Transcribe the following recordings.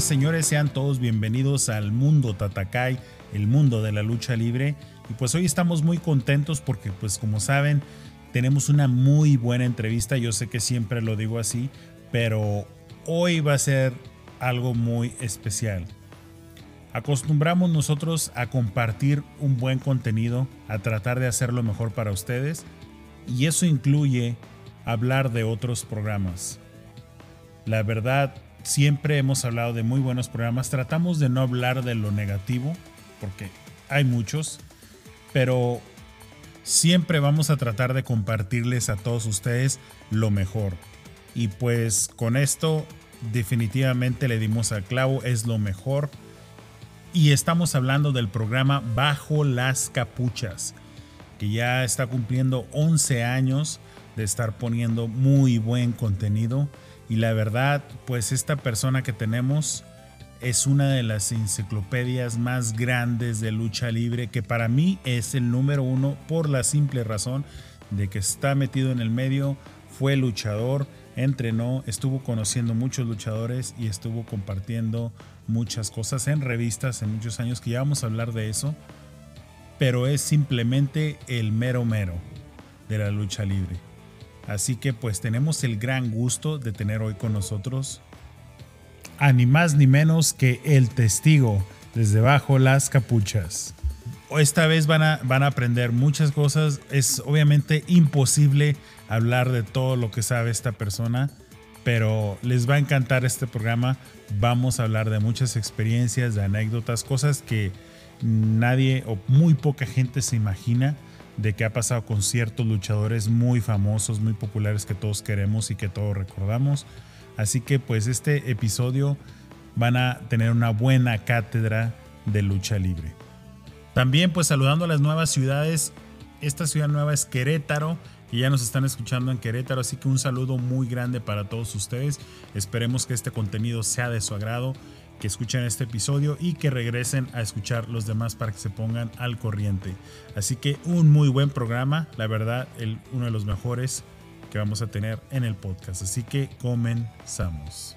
Señores, sean todos bienvenidos al mundo Tatakai, el mundo de la lucha libre. Y pues hoy estamos muy contentos porque pues como saben, tenemos una muy buena entrevista. Yo sé que siempre lo digo así, pero hoy va a ser algo muy especial. Acostumbramos nosotros a compartir un buen contenido, a tratar de hacerlo mejor para ustedes, y eso incluye hablar de otros programas. La verdad, siempre hemos hablado de muy buenos programas. Tratamos de no hablar de lo negativo, porque hay muchos, pero siempre vamos a tratar de compartirles a todos ustedes lo mejor. Y pues con esto definitivamente le dimos al clavo, es lo mejor. Y estamos hablando del programa Bajo las Capuchas, que ya está cumpliendo 11 años de estar poniendo muy buen contenido. Y la verdad, pues esta persona que tenemos es una de las enciclopedias más grandes de lucha libre, que para mí es el número uno por la simple razón de que está metido en el medio, fue luchador, entrenó, estuvo conociendo muchos luchadores y estuvo compartiendo muchas cosas en revistas en muchos años, que ya vamos a hablar de eso, pero es simplemente el mero mero de la lucha libre. Así que pues tenemos el gran gusto de tener hoy con nosotros a ni más ni menos que el testigo desde bajo las capuchas. Esta vez van a, van a aprender muchas cosas. Es obviamente imposible hablar de todo lo que sabe esta persona, pero les va a encantar este programa. Vamos a hablar de muchas experiencias, de anécdotas, cosas que nadie o muy poca gente se imagina de qué ha pasado con ciertos luchadores muy famosos, muy populares que todos queremos y que todos recordamos. Así que pues este episodio van a tener una buena cátedra de lucha libre. También pues saludando a las nuevas ciudades. Esta ciudad nueva es Querétaro y ya nos están escuchando en Querétaro, así que un saludo muy grande para todos ustedes. Esperemos que este contenido sea de su agrado, que escuchen este episodio y que regresen a escuchar los demás para que se pongan al corriente. Así que un muy buen programa, la verdad, el, uno de los mejores que vamos a tener en el podcast. Así que comenzamos.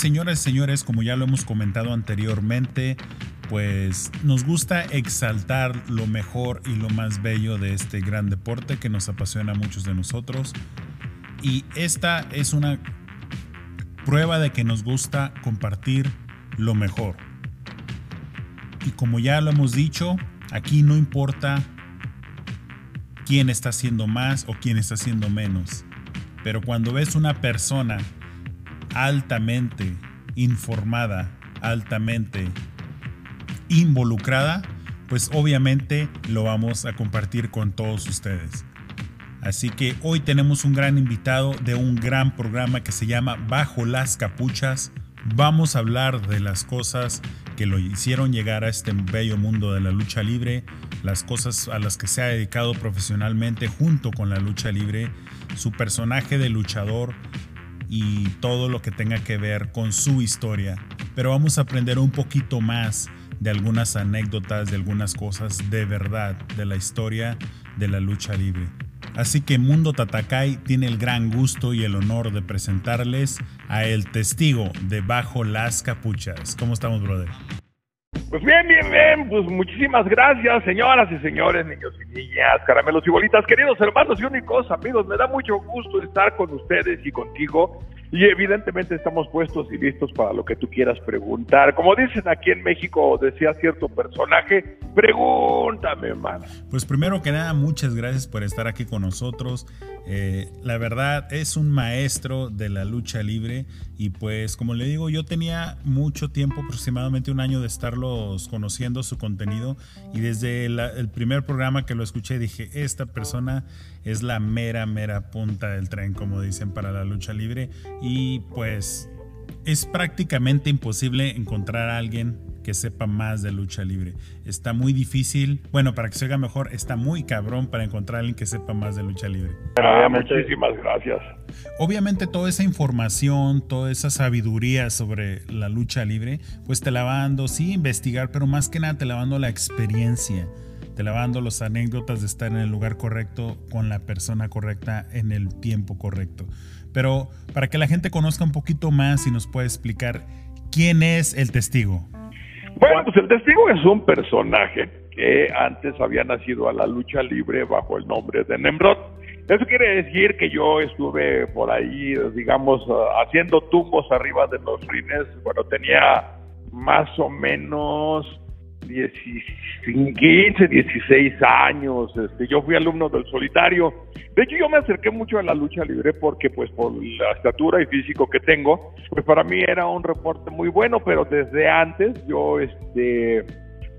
señoras y señores, como ya lo hemos comentado anteriormente, pues nos gusta exaltar lo mejor y lo más bello de este gran deporte que nos apasiona a muchos de nosotros. Y esta es una prueba de que nos gusta compartir lo mejor. Y como ya lo hemos dicho, aquí no importa quién está haciendo más o quién está haciendo menos. Pero cuando ves una persona altamente informada, altamente involucrada, pues obviamente lo vamos a compartir con todos ustedes. Así que hoy tenemos un gran invitado de un gran programa que se llama Bajo las Capuchas. Vamos a hablar de las cosas que lo hicieron llegar a este bello mundo de la lucha libre, las cosas a las que se ha dedicado profesionalmente junto con la lucha libre, su personaje de luchador y todo lo que tenga que ver con su historia. Pero vamos a aprender un poquito más de algunas anécdotas, de algunas cosas de verdad de la historia de la lucha libre. Así que Mundo Tatakai tiene el gran gusto y el honor de presentarles a el testigo de Bajo las Capuchas. ¿Cómo estamos, brother? Pues bien, bien, bien, pues muchísimas gracias, señoras y señores, niños y niñas, caramelos y bolitas, queridos hermanos y únicos amigos, me da mucho gusto estar con ustedes y contigo y evidentemente estamos puestos y listos para lo que tú quieras preguntar. Como dicen aquí en México, decía cierto personaje, pregúntame, hermano. Pues primero que nada, muchas gracias por estar aquí con nosotros. Eh, la verdad, es un maestro de la lucha libre y pues como le digo, yo tenía mucho tiempo, aproximadamente un año de estarlos conociendo su contenido y desde el primer programa que lo escuché dije, esta persona es la mera, mera punta del tren, como dicen, para la lucha libre. Y pues es prácticamente imposible encontrar a alguien que sepa más de lucha libre. Está muy difícil, bueno, para que se oiga mejor, está muy cabrón para encontrar a alguien que sepa más de lucha libre. Ah, muchísimas gracias. Obviamente toda esa información, toda esa sabiduría sobre la lucha libre, pues te la va dando, sí, investigar, pero más que nada te la va dando la experiencia lavando las anécdotas de estar en el lugar correcto, con la persona correcta, en el tiempo correcto. Pero para que la gente conozca un poquito más y nos pueda explicar quién es el testigo. Bueno, pues el testigo es un personaje que antes había nacido a la lucha libre bajo el nombre de Nemrod. Eso quiere decir que yo estuve por ahí, digamos, haciendo tumbos arriba de los rines. Bueno, tenía más o menos 15, 16 años, este, yo fui alumno del solitario. De hecho, yo me acerqué mucho a la lucha libre porque, pues, por la estatura y físico que tengo, pues para mí era un reporte muy bueno, pero desde antes yo, este,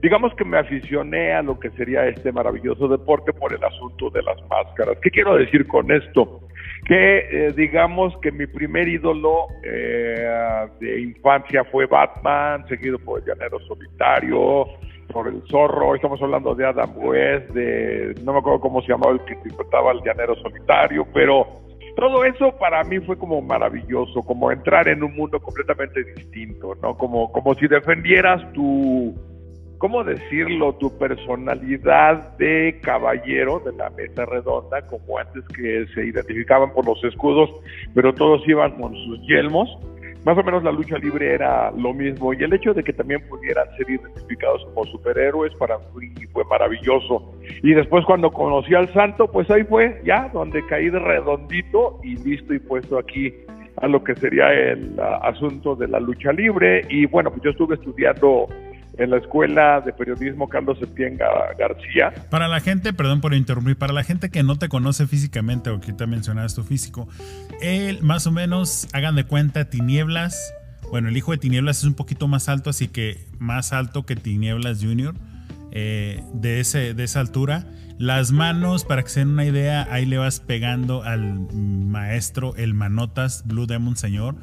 digamos que me aficioné a lo que sería este maravilloso deporte por el asunto de las máscaras. ¿Qué quiero decir con esto? Que eh, digamos que mi primer ídolo eh, de infancia fue Batman, seguido por el Llanero Solitario, por el Zorro, estamos hablando de Adam West, de no me acuerdo cómo se llamaba el que interpretaba al Llanero Solitario, pero todo eso para mí fue como maravilloso, como entrar en un mundo completamente distinto, ¿no? Como, como si defendieras tu ¿cómo decirlo? Tu personalidad de caballero de la mesa redonda, como antes que se identificaban por los escudos, pero todos iban con sus yelmos. Más o menos la lucha libre era lo mismo y el hecho de que también pudieran ser identificados como superhéroes para mí fue maravilloso. Y después cuando conocí al santo, pues ahí fue ya donde caí de redondito y listo y puesto aquí a lo que sería el uh, asunto de la lucha libre. Y bueno, pues yo estuve estudiando en la Escuela de Periodismo Carlos Septién García. Para la gente, perdón por interrumpir, para la gente que no te conoce físicamente o que te mencionabas tu físico, él más o menos, hagan de cuenta, Tinieblas, bueno, el hijo de Tinieblas es un poquito más alto, así que más alto que Tinieblas Junior, eh, de, ese, de esa altura. Las manos, para que se den una idea, ahí le vas pegando al maestro, el Manotas, Blue Demon Señor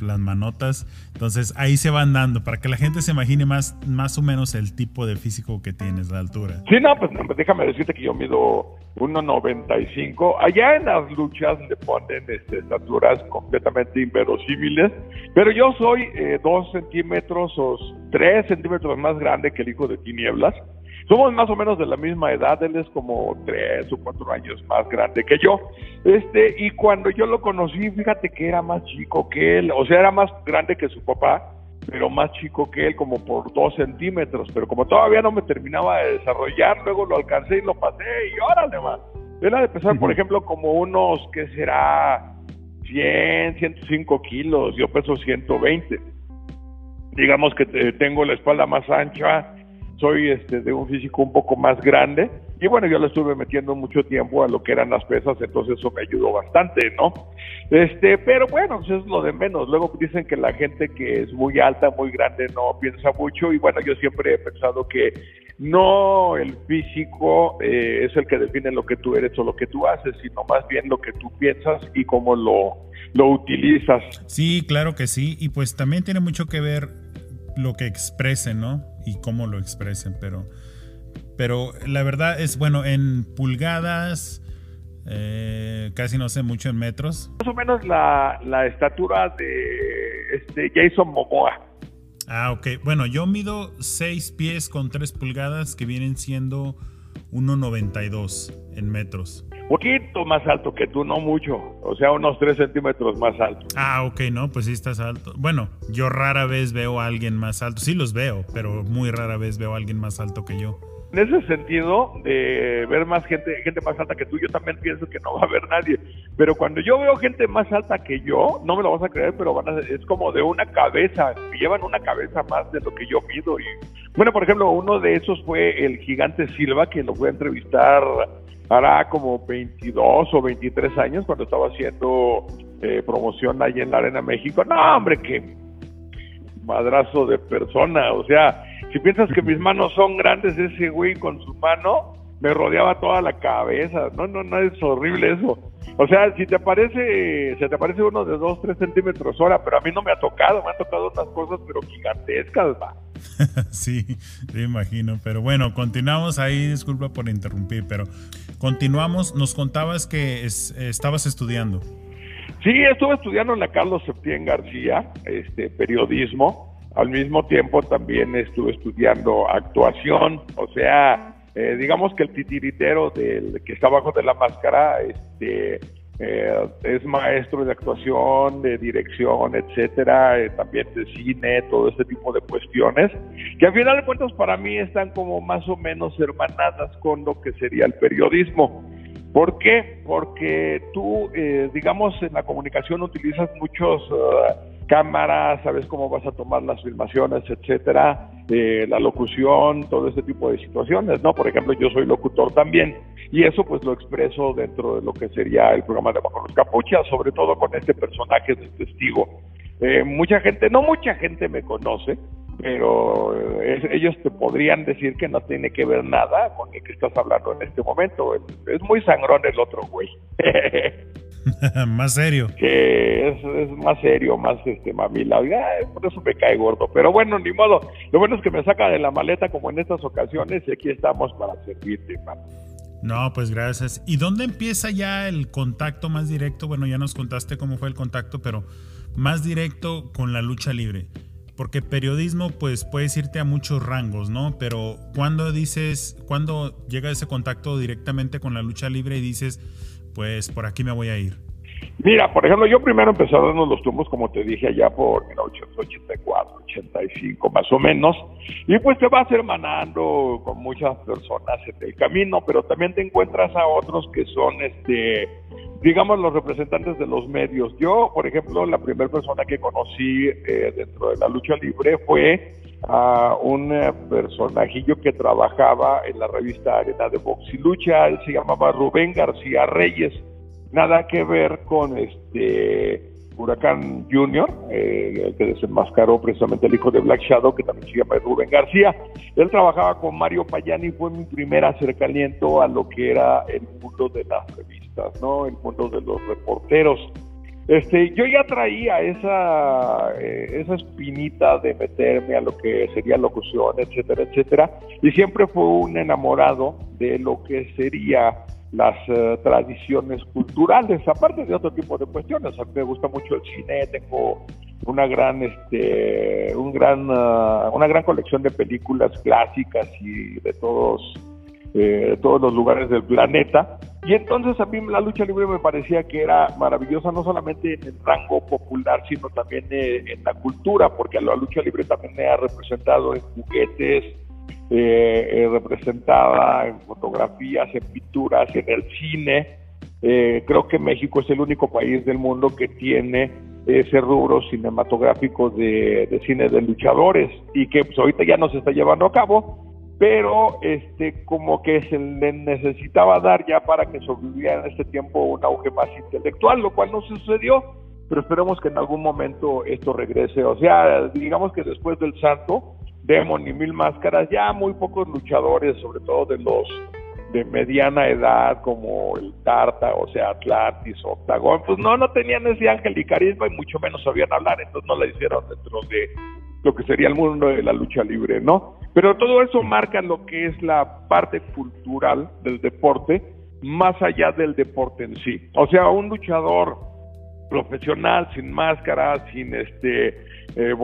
las manotas. Entonces ahí se van dando para que la gente se imagine más, más o menos el tipo de físico que tienes, la altura. Sí, no, pues déjame decirte que yo mido 1.95. Allá en las luchas le ponen este, estaturas completamente inverosímiles, pero yo soy eh, centímetros o tres centímetros más grande que el hijo de Tinieblas. Somos más o menos de la misma edad, él es como tres o cuatro años más grande que yo. Este, y cuando yo lo conocí, fíjate que era más chico que él, o sea, era más grande que su papá, pero más chico que él, como por dos centímetros. Pero como todavía no me terminaba de desarrollar, luego lo alcancé y lo pasé, y órale. Él ha de pesar, por ejemplo, como unos, ¿qué será? 100, 105 kilos, yo peso 120. Digamos que tengo la espalda más ancha, soy este, de un físico un poco más grande y bueno, yo le estuve metiendo mucho tiempo a lo que eran las pesas, entonces eso me ayudó bastante, ¿no? Este, pero bueno, pues es lo de menos. Luego dicen que la gente que es muy alta, muy grande, no piensa mucho y bueno, yo siempre he pensado que no el físico eh, es el que define lo que tú eres o lo que tú haces, sino más bien lo que tú piensas y cómo lo, lo utilizas. Sí, claro que sí, y pues también tiene mucho que ver lo que expresen, ¿no? Y cómo lo expresen, pero, pero la verdad es, bueno, en pulgadas, eh, casi no sé mucho en metros. Más o menos la, la estatura de este Jason Momoa. Ah, ok. Bueno, yo mido 6 pies con 3 pulgadas que vienen siendo 1,92 en metros. Poquito más alto que tú, no mucho. O sea, unos 3 centímetros más alto. Ah, ok, no, pues sí estás alto. Bueno, yo rara vez veo a alguien más alto. Sí los veo, pero muy rara vez veo a alguien más alto que yo en ese sentido de ver más gente, gente más alta que tú, yo también pienso que no va a haber nadie. Pero cuando yo veo gente más alta que yo, no me lo vas a creer, pero van a, es como de una cabeza, llevan una cabeza más de lo que yo mido. Y bueno, por ejemplo, uno de esos fue el gigante Silva, que lo fue a entrevistar hará como 22 o 23 años cuando estaba haciendo eh, promoción ahí en la Arena México. No, hombre, qué madrazo de persona, o sea, si piensas que mis manos son grandes, ese güey con su mano me rodeaba toda la cabeza. No, no, no es horrible eso. O sea, si te parece, se te parece uno de 2, 3 centímetros hora, pero a mí no me ha tocado, me han tocado otras cosas, pero gigantescas, va. sí, me imagino. Pero bueno, continuamos ahí, disculpa por interrumpir, pero continuamos. Nos contabas que estabas estudiando. Sí, estuve estudiando en la Carlos Septién García, este, periodismo al mismo tiempo también estuve estudiando actuación, o sea, eh, digamos que el titiritero del que está abajo de la máscara este, eh, es maestro de actuación, de dirección, etcétera, eh, también de cine, todo ese tipo de cuestiones, que al final de cuentas para mí están como más o menos hermanadas con lo que sería el periodismo. ¿Por qué? Porque tú, digamos, en la comunicación utilizas muchos cámara, sabes cómo vas a tomar las filmaciones, etcétera, eh, la locución, todo ese tipo de situaciones, ¿no? Por ejemplo, yo soy locutor también y eso pues lo expreso dentro de lo que sería el programa de Bajo los Capuchas, sobre todo con este personaje de testigo. Eh, mucha gente, no mucha gente me conoce, pero eh, ellos te podrían decir que no tiene que ver nada con el que estás hablando en este momento. Es, muy sangrón el otro güey. más serio. Que es, más serio, más este mamila. por eso me cae gordo. Pero bueno, ni modo. Lo bueno es que me saca de la maleta como en estas ocasiones y aquí estamos para servirte, No, pues gracias. ¿Y dónde empieza ya el contacto más directo? Bueno, ya nos contaste cómo fue el contacto, pero más directo con la lucha libre. Porque periodismo, pues puedes irte a muchos rangos, ¿no? Pero cuando dices, cuando llega ese contacto directamente con la lucha libre y dices, pues por aquí me voy a ir? Mira, por ejemplo, yo primero empecé darnos los tumbos, como te dije, allá por 1984, 85 más o menos, y pues te vas hermanando con muchas personas en el camino, pero también te encuentras a otros que son, este, digamos, los representantes de los medios. Yo, por ejemplo, la primera persona que conocí eh, dentro de la lucha libre fue a un eh, personajillo que trabajaba en la revista Arena de Box y Lucha, él se llamaba Rubén García Reyes, nada que ver con este Huracán Junior, eh, el que desenmascaró precisamente el hijo de Black Shadow, que también se llama Rubén García. Él trabajaba con Mario Payani fue mi primer acercamiento a lo que era el mundo de las revistas, ¿no? El mundo de los reporteros. Este, yo ya traía esa, eh, espinita de meterme a lo que sería locución, etcétera, etcétera, y siempre fue un enamorado de lo que sería las eh, tradiciones culturales, aparte de otro tipo de cuestiones. A mí me gusta mucho el cine, tengo una gran, este, un gran, ah, una gran colección de películas clásicas y de todos, eh, de todos los lugares del planeta. Y entonces a mí la lucha libre me parecía que era maravillosa no solamente en el rango popular, sino también eh, en la cultura, porque la lucha libre también me ha representado en juguetes, eh, representada en fotografías, en pinturas, en el cine. Eh, creo que México es el único país del mundo que tiene ese rubro cinematográfico de, cine de luchadores y que pues, ahorita ya no se está llevando a cabo, pero este como que se le necesitaba dar ya para que sobreviviera en este tiempo un auge más intelectual, lo cual no sucedió, pero esperemos que en algún momento esto regrese. O sea, digamos que después del Santo, Demon y Mil Máscaras, ya muy pocos luchadores, sobre todo de los de mediana edad como el Tarta, o sea, Atlantis, Octagon, pues no, no tenían ese ángel y carisma y mucho menos sabían hablar, entonces no la hicieron dentro de lo que sería el mundo de la lucha libre, ¿no? Pero todo eso marca lo que es la parte cultural del deporte, más allá del deporte en sí. O sea, un luchador profesional, sin máscara, sin este eh,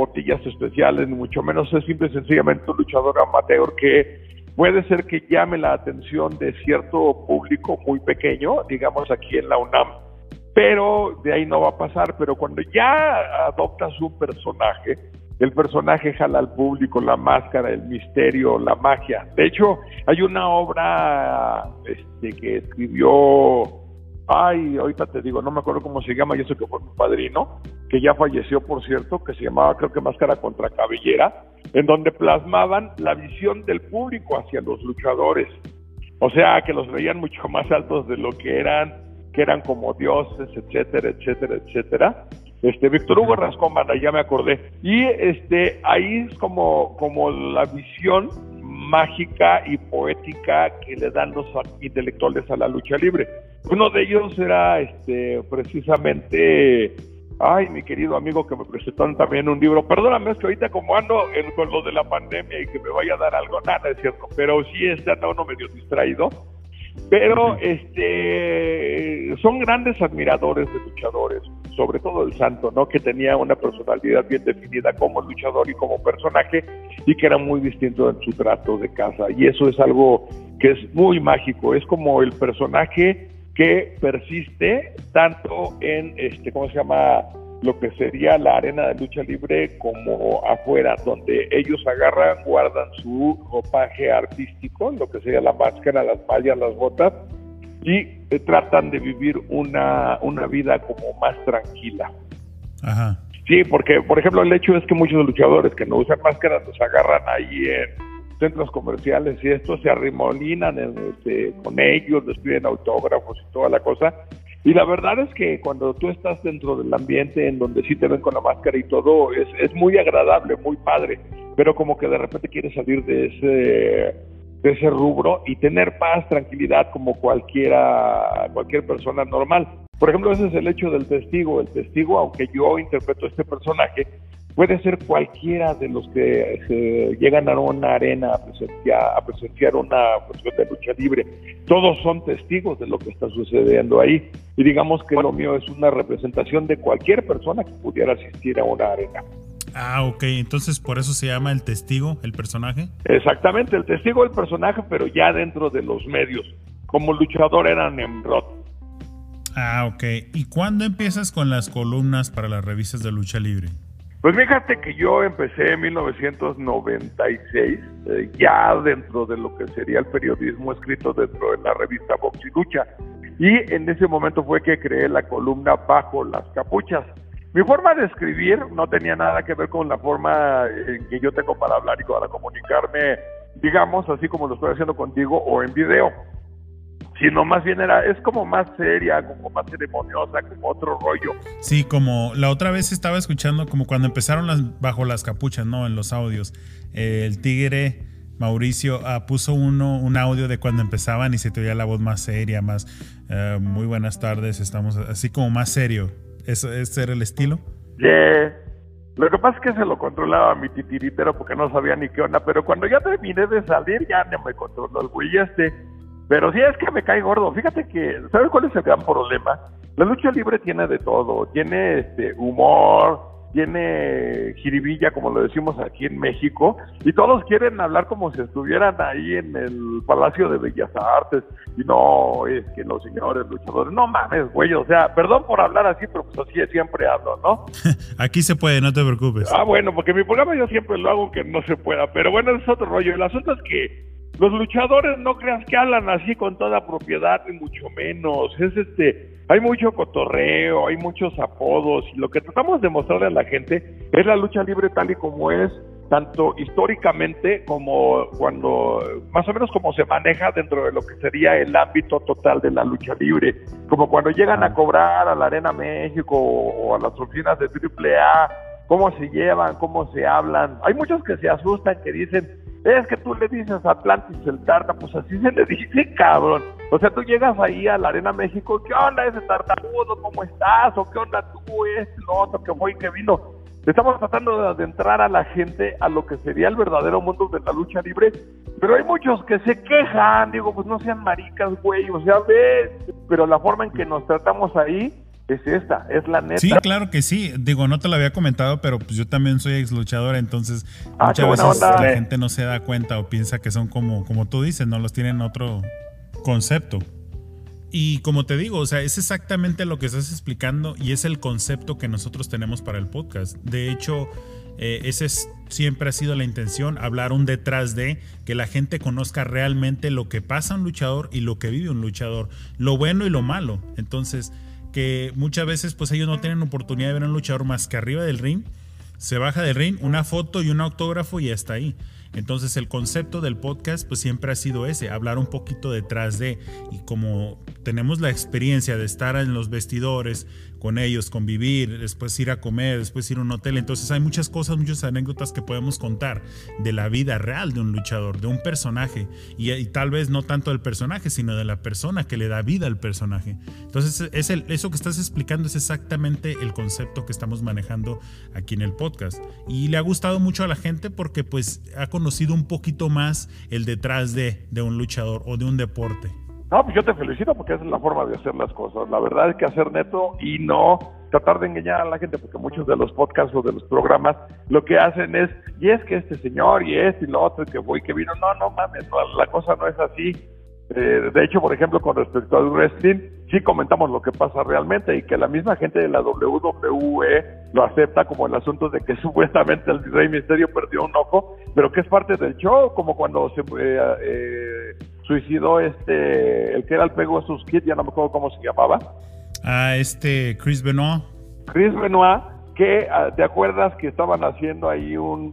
especiales, ni mucho menos es simple y sencillamente un luchador amateur que puede ser que llame la atención de cierto público muy pequeño, digamos aquí en la UNAM, pero de ahí no va a pasar, pero cuando ya adoptas un personaje, el personaje jala al público, la máscara, el misterio, la magia. De hecho, hay una obra este, que escribió Ay, ahorita te digo, no me acuerdo cómo se llama, y eso que fue mi padrino, que ya falleció, por cierto, que se llamaba, creo que Máscara contra Cabellera, en donde plasmaban la visión del público hacia los luchadores. O sea, que los veían mucho más altos de lo que eran, que eran como dioses, etcétera, etcétera, etcétera. Este, Víctor Hugo Rascón, ya me acordé. Y este, ahí es como, como la visión mágica y poética que le dan los intelectuales a la lucha libre. Uno de ellos era este precisamente, ay, mi querido amigo que me presentó también un libro. Perdóname, es que ahorita como ando en, con lo de la pandemia y que me vaya a dar algo, nada es cierto, pero sí está uno medio distraído. Pero este son grandes admiradores de luchadores, sobre todo el Santo, ¿no? Que tenía una personalidad bien definida como luchador y como personaje y que era muy distinto en su trato de casa. Y eso es algo que es muy mágico, es como el personaje que persiste tanto en, este, ¿cómo se llama? Lo que sería la arena de lucha libre como afuera, donde ellos agarran, guardan su ropaje artístico, lo que sería la máscara, las mallas, las botas, y eh, tratan de vivir una, una vida como más tranquila. Ajá. Sí, porque, por ejemplo, el hecho es que muchos luchadores que no usan máscaras los agarran ahí en centros comerciales y estos se arrimolinan este, con ellos, les piden autógrafos y toda la cosa. Y la verdad es que cuando tú estás dentro del ambiente en donde sí te ven con la máscara y todo, es, es muy agradable, muy padre, pero como que de repente quieres salir de ese de ese rubro y tener paz, tranquilidad como cualquiera, cualquier persona normal. Por ejemplo, ese es el hecho del testigo. El testigo, aunque yo interpreto este personaje, puede ser cualquiera de los que se llegan a una arena a presenciar, a presenciar una cuestión de lucha libre. Todos son testigos de lo que está sucediendo ahí. Y digamos que lo mío es una representación de cualquier persona que pudiera asistir a una arena. Ah, ok. Entonces, por eso se llama el testigo, el personaje. Exactamente, el testigo, el personaje, pero ya dentro de los medios. Como luchador era Nemrod. Ah, ok. ¿Y cuándo empiezas con las columnas para las revistas de lucha libre? Pues fíjate que yo empecé en 1996, eh, ya dentro de lo que sería el periodismo escrito dentro de la revista Box y Lucha. Y en ese momento fue que creé la columna Bajo las Capuchas mi forma de escribir no tenía nada que ver con la forma en que yo tengo para hablar y para comunicarme, digamos, así como lo estoy haciendo contigo o en video, sino más bien era, es como más seria, como más ceremoniosa, como otro rollo. Sí, como la otra vez estaba escuchando, como cuando empezaron las, bajo las capuchas, ¿no? En los audios. el tigre Mauricio ah, puso uno, un audio de cuando empezaban y se te oía la voz más seria, más, eh, muy buenas tardes, estamos así como más serio. ¿Eso, ¿Ese era el estilo? Yeah. Lo que pasa es que se lo controlaba mi titiritero porque no sabía ni qué onda, pero cuando ya terminé de salir ya no me controló el güey este. Pero sí es que me cae gordo. Fíjate que, ¿sabes cuál es el gran problema? La lucha libre tiene de todo. Tiene este humor, tiene jiribilla, como lo decimos aquí en México, y todos quieren hablar como si estuvieran ahí en el Palacio de Bellas Artes, y no, es que los señores luchadores, no mames, güey, o sea, perdón por hablar así, pero pues así siempre hablo, ¿no? aquí se puede, no te preocupes. Ah, bueno, porque mi programa yo siempre lo hago que no se pueda, pero bueno, es otro rollo. El asunto es que los luchadores no creas que hablan así con toda propiedad, ni mucho menos. Es este, hay mucho cotorreo, hay muchos apodos, y lo que tratamos de mostrarle a la gente es la lucha libre tal y como es, tanto históricamente como cuando, más o menos como se maneja dentro de lo que sería el ámbito total de la lucha libre, como cuando llegan a cobrar a la Arena México o a las oficinas de AAA, cómo se llevan, cómo se hablan. Hay muchos que se asustan, que dicen, es que tú le dices Atlantis el tarta, pues así se le dice, cabrón. O sea, tú llegas ahí a la Arena México, ¿qué onda ese tartamudo? ¿Cómo estás? ¿O qué onda tú? Es lo otro que fue y que vino. Estamos tratando de adentrar a la gente a lo que sería el verdadero mundo de la lucha libre, pero hay muchos que se quejan, digo, pues no sean maricas, güey, o sea, ves, pero la forma en que nos tratamos ahí es esta, es la neta. Sí, claro que sí. Digo, no te lo había comentado, pero pues yo también soy ex luchador, entonces ah, muchas veces la gente no se da cuenta o piensa que son como, como tú dices, no los tienen otro concepto. Y como te digo, o sea, es exactamente lo que estás explicando y es el concepto que nosotros tenemos para el podcast. De hecho, eh, ese es, siempre ha sido la intención, hablar un detrás de, que la gente conozca realmente lo que pasa un luchador y lo que vive un luchador, lo bueno y lo malo. Entonces, que muchas veces pues ellos no tienen oportunidad de ver a un luchador más que arriba del ring, se baja del ring, una foto y un autógrafo y está ahí. Entonces el concepto del podcast pues siempre ha sido ese, hablar un poquito detrás de y como tenemos la experiencia de estar en los vestidores con ellos, convivir, después ir a comer, después ir a un hotel, entonces hay muchas cosas, muchas anécdotas que podemos contar de la vida real de un luchador, de un personaje y, tal vez no tanto del personaje, sino de la persona que le da vida al personaje. Entonces es eso que estás explicando es exactamente el concepto que estamos manejando aquí en el podcast y le ha gustado mucho a la gente porque pues ha conocido un poquito más el detrás de, de un luchador o de un deporte. No, pues yo te felicito porque esa es la forma de hacer las cosas. La verdad es que hacer neto y no tratar de engañar a la gente, porque muchos de los podcasts o de los programas lo que hacen es, y es que este señor, y este y lo otro, y que voy, que vino, no, no mames, la cosa no es así. Eh, de hecho, por ejemplo, con respecto al wrestling, sí comentamos lo que pasa realmente y que la misma gente de la WWE lo acepta como el asunto de que supuestamente el Rey Misterio perdió un ojo, pero que es parte del show, como cuando se eh, eh, suicidó este, el que era el Pegasus Kid, ya no me acuerdo cómo se llamaba. Ah, este, Chris Benoit. Chris Benoit que ah, te acuerdas que estaban haciendo ahí un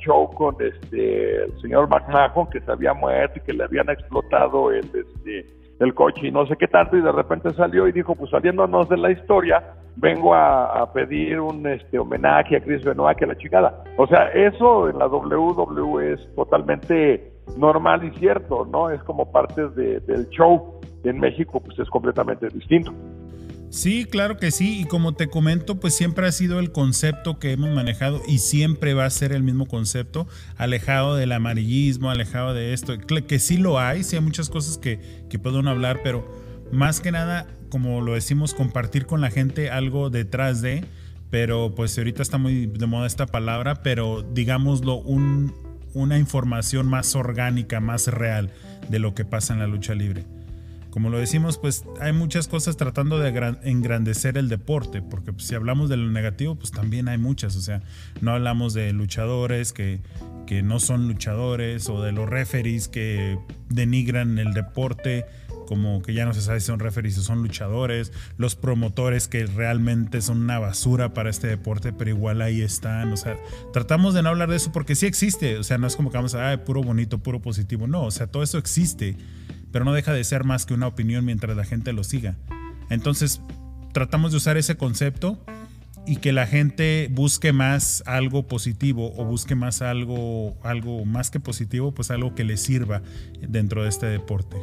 show con este el señor McMahon que se había muerto y que le habían explotado el este el coche y no sé qué tanto y de repente salió y dijo pues saliéndonos de la historia vengo a, pedir un este homenaje a Chris Benoit que la chingada o sea eso en la WWE es totalmente normal y cierto no es como parte de, del show en México pues es completamente distinto Sí, claro que sí. Y como te comento, pues siempre ha sido el concepto que hemos manejado y siempre va a ser el mismo concepto, alejado del amarillismo, alejado de esto. Que sí lo hay, sí hay muchas cosas que, que puedo hablar, pero más que nada, como lo decimos, compartir con la gente algo detrás de, pero pues ahorita está muy de moda esta palabra, pero digámoslo, un, una información más orgánica, más real de lo que pasa en la lucha libre. Como lo decimos, pues hay muchas cosas tratando de engrandecer el deporte, porque pues, si hablamos de lo negativo, pues también hay muchas, o sea, no hablamos de luchadores que, que no son luchadores o de los referees que denigran el deporte, como que ya no se sabe si son referees o son luchadores, los promotores que realmente son una basura para este deporte, pero igual ahí están, o sea, tratamos de no hablar de eso porque sí existe, o sea, no es como que vamos a, ah, puro bonito, puro positivo, no, o sea, todo eso existe pero no deja de ser más que una opinión mientras la gente lo siga. Entonces, tratamos de usar ese concepto y que la gente busque más algo positivo o busque más algo, algo más que positivo, pues algo que le sirva dentro de este deporte.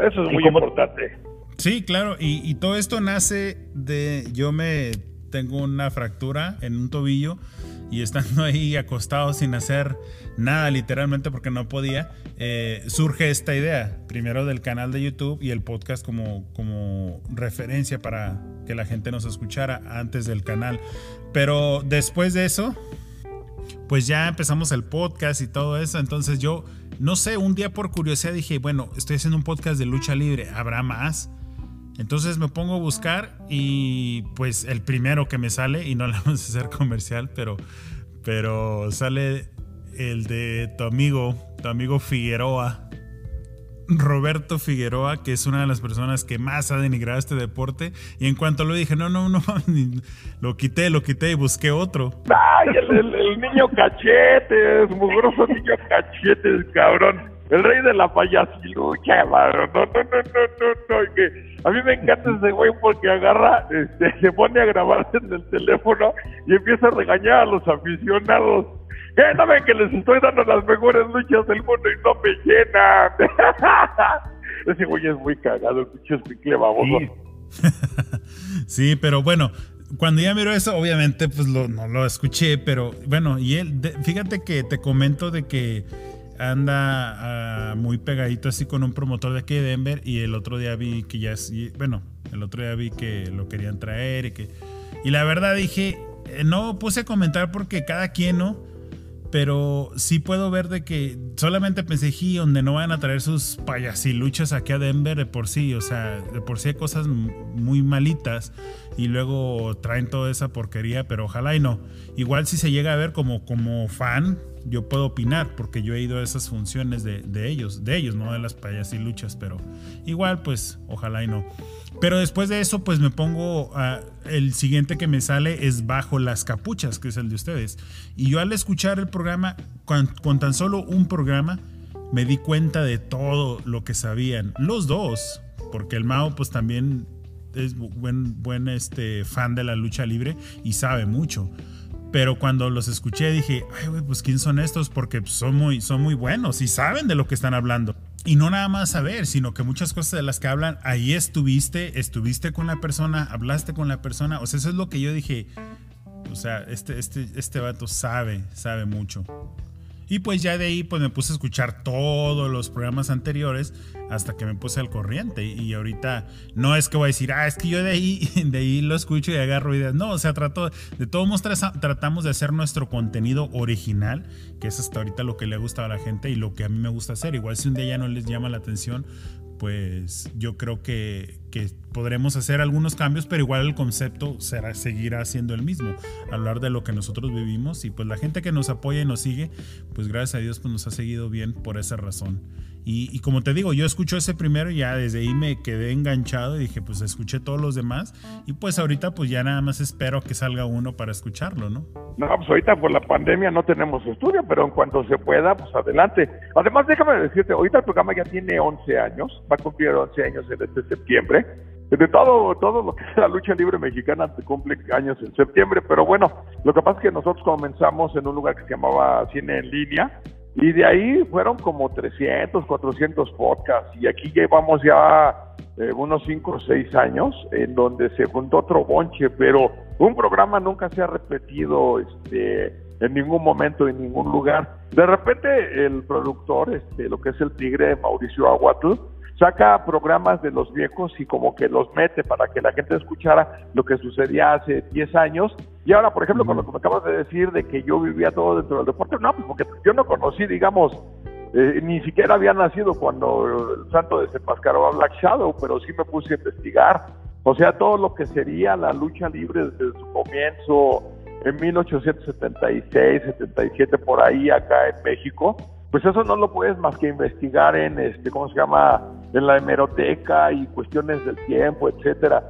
Eso es muy importante. Sí, claro, y, y todo esto nace de, yo me tengo una fractura en un tobillo y estando ahí acostado sin hacer nada literalmente porque no podía, eh, surge esta idea, primero del canal de YouTube y el podcast como, como referencia para que la gente nos escuchara antes del canal. Pero después de eso, pues ya empezamos el podcast y todo eso, entonces yo, no sé, un día por curiosidad dije, bueno, estoy haciendo un podcast de lucha libre, ¿habrá más? Entonces me pongo a buscar y pues el primero que me sale, y no le vamos a hacer comercial, pero, pero sale el de tu amigo, tu amigo Figueroa, Roberto Figueroa, que es una de las personas que más ha denigrado este deporte. Y en cuanto lo dije, no, no, no, lo quité, lo quité y busqué otro. Ay, el, niño cachetes, mugroso niño cachetes, cabrón. El rey de la payasilucha, No, no, no, no, no, Que a mí me encanta ese güey porque agarra, este, se pone a grabar en el teléfono y empieza a regañar a los aficionados ¿Qué no ven que les estoy dando las mejores luchas del mundo y no me llenan? Ese güey es muy cagado, el pinche espicle baboso. Sí. pero bueno, cuando ya miro eso, obviamente, pues lo, no lo escuché, pero bueno, y él, fíjate que te comento de que anda ah, muy pegadito así con un promotor de aquí de Denver y el otro día vi que ya, bueno, el otro día vi que lo querían traer y que, y la verdad dije, eh, no puse a comentar porque cada quien, ¿no? Pero sí puedo ver de que solamente pensé, donde no van a traer sus payasiluchas aquí a Denver de por sí, o sea, de por sí hay cosas muy malitas y luego traen toda esa porquería, pero ojalá y no. Igual si se llega a ver como, como fan, yo puedo opinar porque yo he ido a esas funciones de, de ellos, de ellos, no de las payasiluchas, pero igual pues ojalá y no. Pero después de eso, pues me pongo. el siguiente que me sale es Bajo las Capuchas, que es el de ustedes. Y yo al escuchar el programa, con, tan solo un programa, me di cuenta de todo lo que sabían. Los dos, porque el Mao, pues también es buen, buen este, fan de la lucha libre y sabe mucho. Pero cuando los escuché dije, ay, güey, pues ¿quién son estos? Porque son muy, son muy buenos y saben de lo que están hablando. Y no nada más saber, sino que muchas cosas de las que hablan, ahí estuviste, estuviste con la persona, hablaste con la persona. O sea, eso es lo que yo dije. O sea, este, este, este vato sabe, sabe mucho. Y pues ya de ahí pues me puse a escuchar todos los programas anteriores hasta que me puse al corriente. Y ahorita no es que voy a decir, ah, es que yo de ahí, de ahí lo escucho y agarro ideas. No, o sea, trato, de todos modos tratamos de hacer nuestro contenido original, que es hasta ahorita lo que le gusta a la gente y lo que a mí me gusta hacer. Igual si un día ya no les llama la atención, pues yo creo que, podremos hacer algunos cambios, pero igual el concepto será, seguirá siendo el mismo, hablar de lo que nosotros vivimos y pues la gente que nos apoya y nos sigue, pues gracias a Dios pues nos ha seguido bien por esa razón. Y, como te digo, yo escucho ese primero y ya desde ahí me quedé enganchado y dije, pues escuché todos los demás y pues ahorita pues ya nada más espero que salga uno para escucharlo, ¿no? No, pues ahorita por la pandemia no tenemos estudio, pero en cuanto se pueda, pues adelante. Además, déjame decirte, ahorita el programa ya tiene 11 años, va a cumplir 11 años en este septiembre. De todo, todo lo que es la lucha libre mexicana se cumple años en septiembre, pero bueno, lo que pasa es que nosotros comenzamos en un lugar que se llamaba Cine en Línea, y de ahí fueron como 300, 400 podcasts. Y aquí llevamos ya eh, unos 5 o 6 años en donde se juntó otro bonche, pero un programa nunca se ha repetido este, en ningún momento, en ningún lugar. De repente el productor, este, lo que es el tigre Mauricio Aguatl, saca programas de los viejos y como que los mete para que la gente escuchara lo que sucedía hace 10 años. Y ahora, por ejemplo, con lo que me acabas de decir de que yo vivía todo dentro del deporte, no, pues porque yo no conocí, digamos, eh, ni siquiera había nacido cuando el santo desenmascaró a Black Shadow, pero sí me puse a investigar. O sea, todo lo que sería la lucha libre desde su comienzo en 1876, 77, por ahí acá en México, pues eso no lo puedes más que investigar en este, ¿cómo se llama? En la hemeroteca y cuestiones del tiempo, etcétera.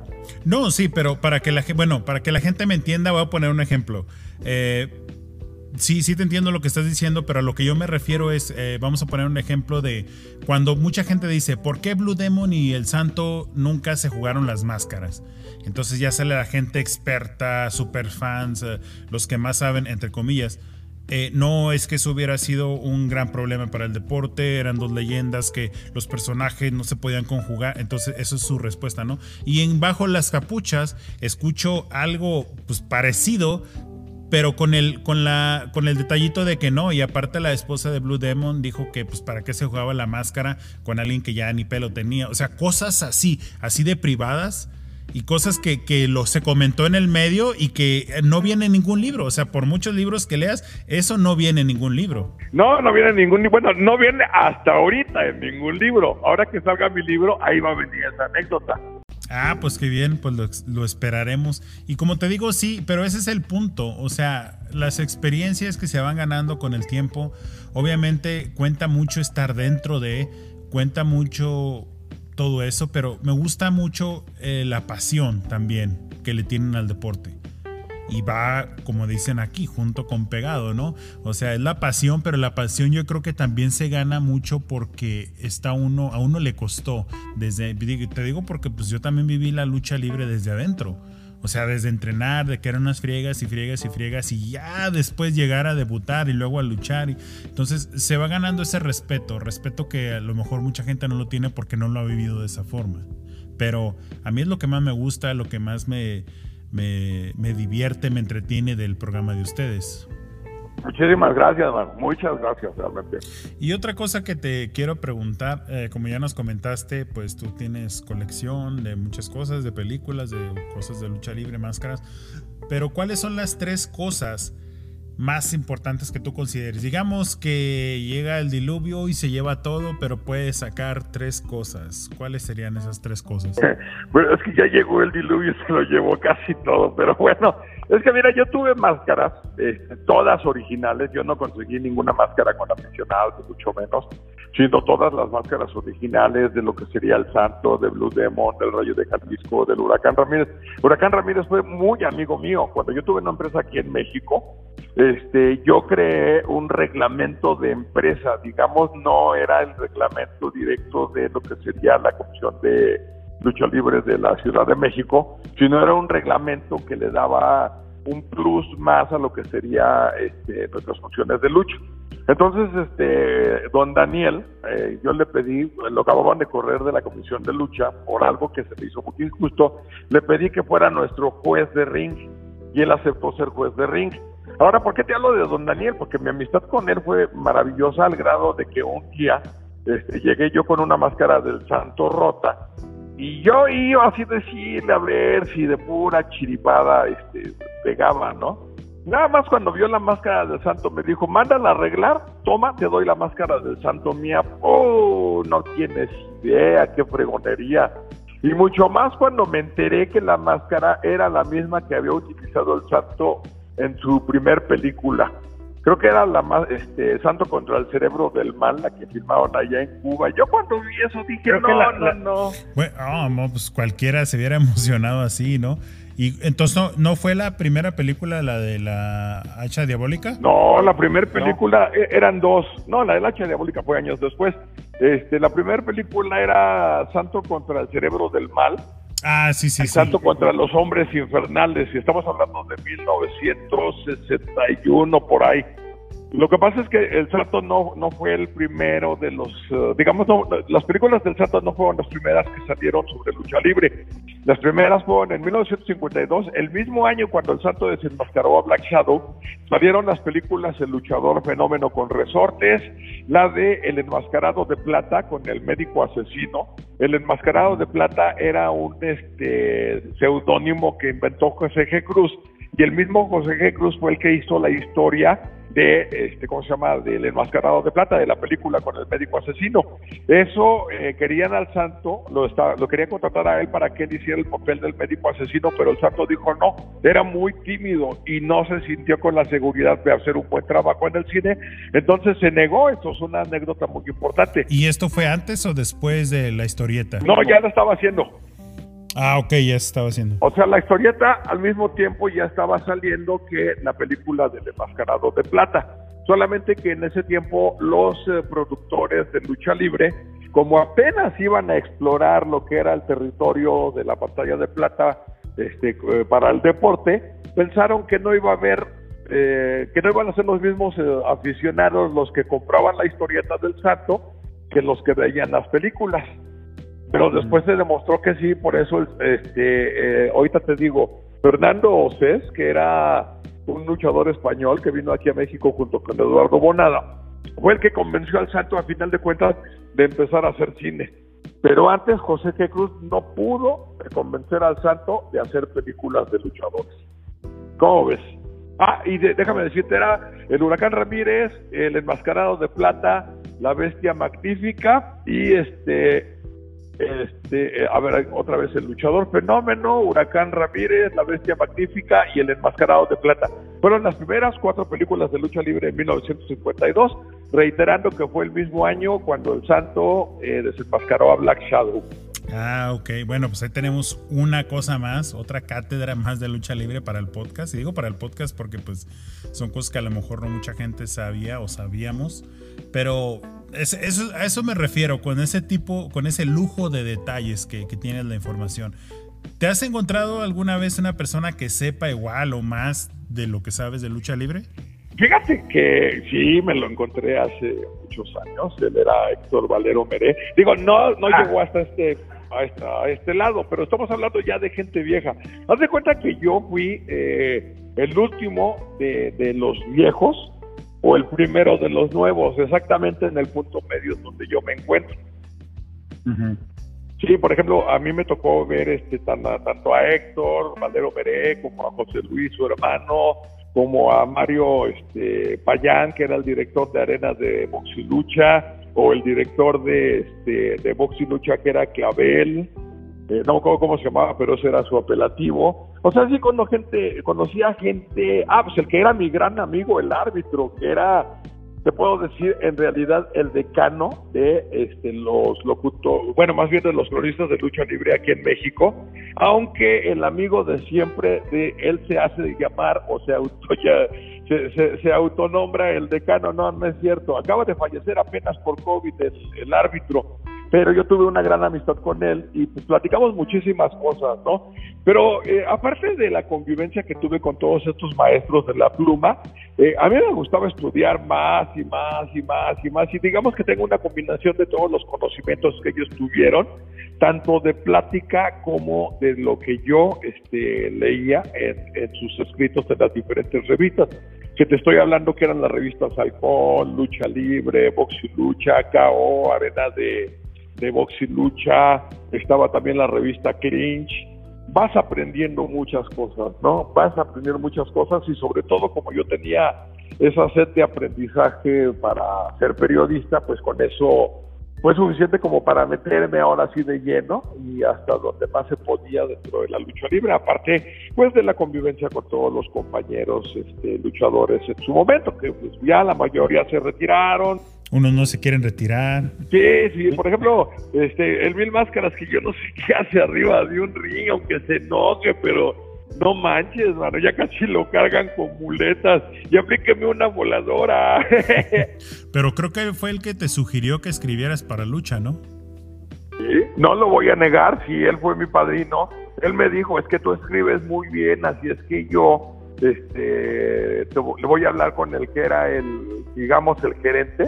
No, sí, pero para que la bueno, para que la gente me entienda, voy a poner un ejemplo. Eh, sí, sí te entiendo lo que estás diciendo, pero a lo que yo me refiero es, eh, vamos a poner un ejemplo de cuando mucha gente dice, ¿por qué Blue Demon y el Santo nunca se jugaron las máscaras? Entonces ya sale la gente experta, super fans, eh, los que más saben, entre comillas. Eh, no es que eso hubiera sido un gran problema para el deporte, eran dos leyendas que los personajes no se podían conjugar, entonces eso es su respuesta, ¿no? Y en Bajo las Capuchas escucho algo pues parecido, pero con el, con, la, con el detallito de que no, y aparte la esposa de Blue Demon dijo que pues para qué se jugaba la máscara con alguien que ya ni pelo tenía, o sea, cosas así, así de privadas y cosas que, que lo, se comentó en el medio y que no viene en ningún libro, o sea, por muchos libros que leas, eso no viene en ningún libro. No, no viene en ningún libro, bueno, no viene hasta ahorita en ningún libro, ahora que salga mi libro, ahí va a venir esa anécdota. Ah, pues qué bien, pues lo, lo, esperaremos. Y como te digo, sí, pero ese es el punto. O sea, las experiencias que se van ganando con el tiempo, obviamente cuenta mucho estar dentro de, cuenta mucho todo eso, pero me gusta mucho eh, la pasión también que le tienen al deporte y va, como dicen aquí, junto con pegado, ¿no? O sea, es la pasión, pero la pasión yo creo que también se gana mucho porque está uno, a uno le costó. Desde, te digo porque pues yo también viví la lucha libre desde adentro. O sea, desde entrenar, de que eran unas friegas y friegas y friegas y ya después llegar a debutar y luego a luchar. Y, entonces se va ganando ese respeto, respeto que a lo mejor mucha gente no lo tiene porque no lo ha vivido de esa forma. Pero a mí es lo que más me gusta, lo que más me, me, divierte, me entretiene del programa de ustedes. Muchísimas gracias, Muchas gracias, realmente. Y otra cosa que te quiero preguntar, eh, como ya nos comentaste, pues tú tienes colección de muchas cosas, de películas, de cosas de lucha libre, máscaras. Pero ¿cuáles son las tres cosas más importantes que tú consideres? Digamos que llega el diluvio y se lleva todo, pero puedes sacar tres cosas. ¿Cuáles serían esas tres cosas? bueno, es que ya llegó el diluvio y se lo llevó casi todo, pero bueno, es que mira, yo tuve máscaras, este, todas originales, yo no conseguí ninguna máscara con aficionados, mucho menos, sino todas las máscaras originales de lo que sería el Santo, de Blue Demon, del Rayo de Jalisco, del Huracán Ramírez. Huracán Ramírez fue muy amigo mío. Cuando yo tuve una empresa aquí en México, este, yo creé un reglamento de empresa, digamos, no era el reglamento directo de lo que sería la Comisión de Lucha Libre de la Ciudad de México, sino era un reglamento que le daba un plus más a lo que sería este, nuestras funciones de lucha. Entonces, este, don Daniel, eh, yo le pedí, lo acababan de correr de la comisión de lucha por algo que se le hizo muy injusto, le pedí que fuera nuestro juez de ring y él aceptó ser juez de ring. Ahora, ¿por qué te hablo de don Daniel? Porque mi amistad con él fue maravillosa al grado de que un día este, llegué yo con una máscara del santo rota y yo iba así decirle a ver si de pura chiripada este, pegaba, ¿no? Nada más cuando vio la máscara del santo me dijo, mándala a arreglar, toma, te doy la máscara del santo mía. Oh, no tienes idea, qué fregonería. Y mucho más cuando me enteré que la máscara era la misma que había utilizado el santo en su primer película creo que era la más, este, Santo contra el Cerebro del Mal, la que filmaron allá en Cuba. Yo cuando vi eso dije, no, no, no. Bueno, oh, pues cualquiera se hubiera emocionado así, ¿no? Y entonces no, no fue la primera película la de la hacha diabólica? No, la primera película e, eran dos. No, la de la hacha diabólica fue años después. Este, la primera película era Santo contra el cerebro del mal. Ah, sí, sí, Santo contra los hombres infernales. Y estamos hablando de 1961 por ahí. Lo que pasa es que el Santo no, no fue el primero de los, eh, digamos, no, las películas del Santo no fueron las primeras que salieron sobre lucha libre. Las primeras fueron en 1952, el mismo año cuando el Santo desenmascaró a Black Shadow, salieron las películas El luchador fenómeno con resortes, la de El enmascarado de plata con el médico asesino. El enmascarado de plata era un este seudónimo que inventó José G. Cruz y el mismo José G. Cruz fue el que hizo la historia de, este, ¿cómo se llama?, del enmascarado de plata, de la película con el médico asesino. Eso eh, querían al santo, lo, está, lo querían contratar a él para que él hiciera el papel del médico asesino, pero el santo dijo no, era muy tímido y no se sintió con la seguridad de hacer un buen trabajo en el cine, entonces se negó, esto es una anécdota muy importante. ¿Y esto fue antes o después de la historieta? No, ya lo estaba haciendo. Ah, ok, ya se estaba haciendo. O sea, la historieta al mismo tiempo ya estaba saliendo que la película del enmascarado de plata. Solamente que en ese tiempo los eh, productores de lucha libre, como apenas iban a explorar lo que era el territorio de la pantalla de plata este, eh, para el deporte, pensaron que no iba a haber, eh, que no iban a ser los mismos aficionados los que compraban la historieta del santo que los que veían las películas pero después se demostró que sí, por eso, este, eh, ahorita te digo, Fernando Océs, que era un luchador español que vino aquí a México junto con Eduardo Bonada. Fue el que convenció al Santo, a final de cuentas, de empezar a hacer cine. Pero antes José G. Cruz no pudo convencer al Santo de hacer películas de luchadores. ¿Cómo ves? Ah, y déjame decirte, era el Huracán Ramírez, el Enmascarado de Plata, la Bestia Magnífica y este este, eh, a ver, otra vez el luchador fenómeno, Huracán Ramírez, La Bestia Magnífica y El Enmascarado de Plata. Fueron las primeras cuatro películas de lucha libre en 1952, reiterando que fue el mismo año cuando el Santo eh, desenmascaró a Black Shadow. Ah, ok. Bueno, pues ahí tenemos una cosa más, otra cátedra más de lucha libre para el podcast. Y digo para el podcast porque pues son cosas que a lo mejor no mucha gente sabía o sabíamos. Pero eso, a eso me refiero, con ese tipo, con ese lujo de detalles que, que tienes la información. ¿Te has encontrado alguna vez una persona que sepa igual o más de lo que sabes de lucha libre? Fíjate que sí, me lo encontré hace muchos años. Él era Héctor Valero Meré. Digo, no, no ah. llegó hasta este, a, este lado, pero estamos hablando ya de gente vieja. Haz de cuenta que yo fui eh, el último de, de los viejos o el primero de los nuevos, exactamente en el punto medio donde yo me encuentro. Sí, por ejemplo, a mí me tocó ver este tanto a Héctor Valdero Meré como a José Luis, su hermano, como a Mario este, Payán, que era el director de Arenas de Boxilucha, o el director de, este, de Boxilucha, que era Clavel, eh, no me cómo se llamaba, pero ese era su apelativo. O sea, sí cuando gente, conocía gente, ah, pues el que era mi gran amigo, el árbitro, que era, te puedo decir, en realidad el decano de este, los locutores, bueno, más bien de los cronistas de lucha libre aquí en México, aunque el amigo de siempre de él se hace llamar o se auto se, se, autonombra el decano, no, no es cierto, acaba de fallecer apenas por COVID el árbitro, pero yo tuve una gran amistad con él y pues platicamos muchísimas cosas, ¿no? Pero eh, aparte de la convivencia que tuve con todos estos maestros de la pluma, eh, a mí me gustaba estudiar más y más y más y más y digamos que tengo una combinación de todos los conocimientos que ellos tuvieron, tanto de plática como de lo que yo este, leía en, sus escritos en las diferentes revistas que te estoy hablando que eran las revistas Halcón, Lucha Libre, Box y Lucha, KO, Arena de, de box y lucha, estaba también la revista Cringe. Vas aprendiendo muchas cosas, ¿no? Vas a aprender muchas cosas y sobre todo como yo tenía esa sed de aprendizaje para ser periodista, pues con eso fue suficiente como para meterme ahora así de lleno y hasta donde más se podía dentro de la lucha libre, aparte pues de la convivencia con todos los compañeros este, luchadores en su momento, que pues ya la mayoría se retiraron, unos no se quieren retirar. Sí, sí, por ejemplo, este, el Mil Máscaras, que yo no sé qué hace arriba de un ring, aunque se enoje, pero no manches, mano, ya casi lo cargan con muletas. Ya aplíqueme una voladora. pero creo que fue el que te sugirió que escribieras para lucha, ¿no? Sí, no lo voy a negar, si él fue mi padrino. Él me dijo, es que tú escribes muy bien, así es que yo este, le voy a hablar con el que era el, digamos, el gerente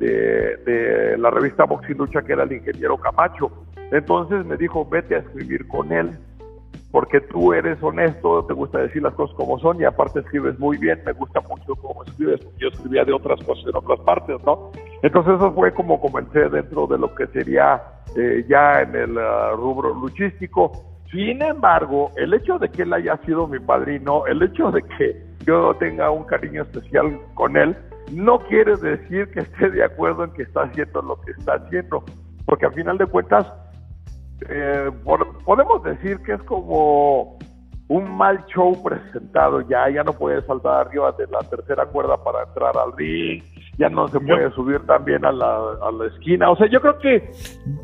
de, la revista Boxing Lucha, que era el ingeniero Camacho. Entonces me dijo, vete a escribir con él, porque tú eres honesto, te gusta decir las cosas como son y aparte escribes muy bien, me gusta mucho cómo escribes, yo escribía de otras cosas en otras partes, ¿no? Entonces eso fue como comencé dentro de lo que sería eh, ya en el uh, rubro luchístico. Sin embargo, el hecho de que él haya sido mi padrino, el hecho de que yo tenga un cariño especial con él, no quiere decir que esté de acuerdo en que está haciendo lo que está haciendo, porque al final de cuentas eh, podemos decir que es como un mal show presentado ya, ya no puede saltar arriba de la tercera cuerda para entrar al ring, ya no se puede subir también a la, a la esquina, o sea, yo creo que...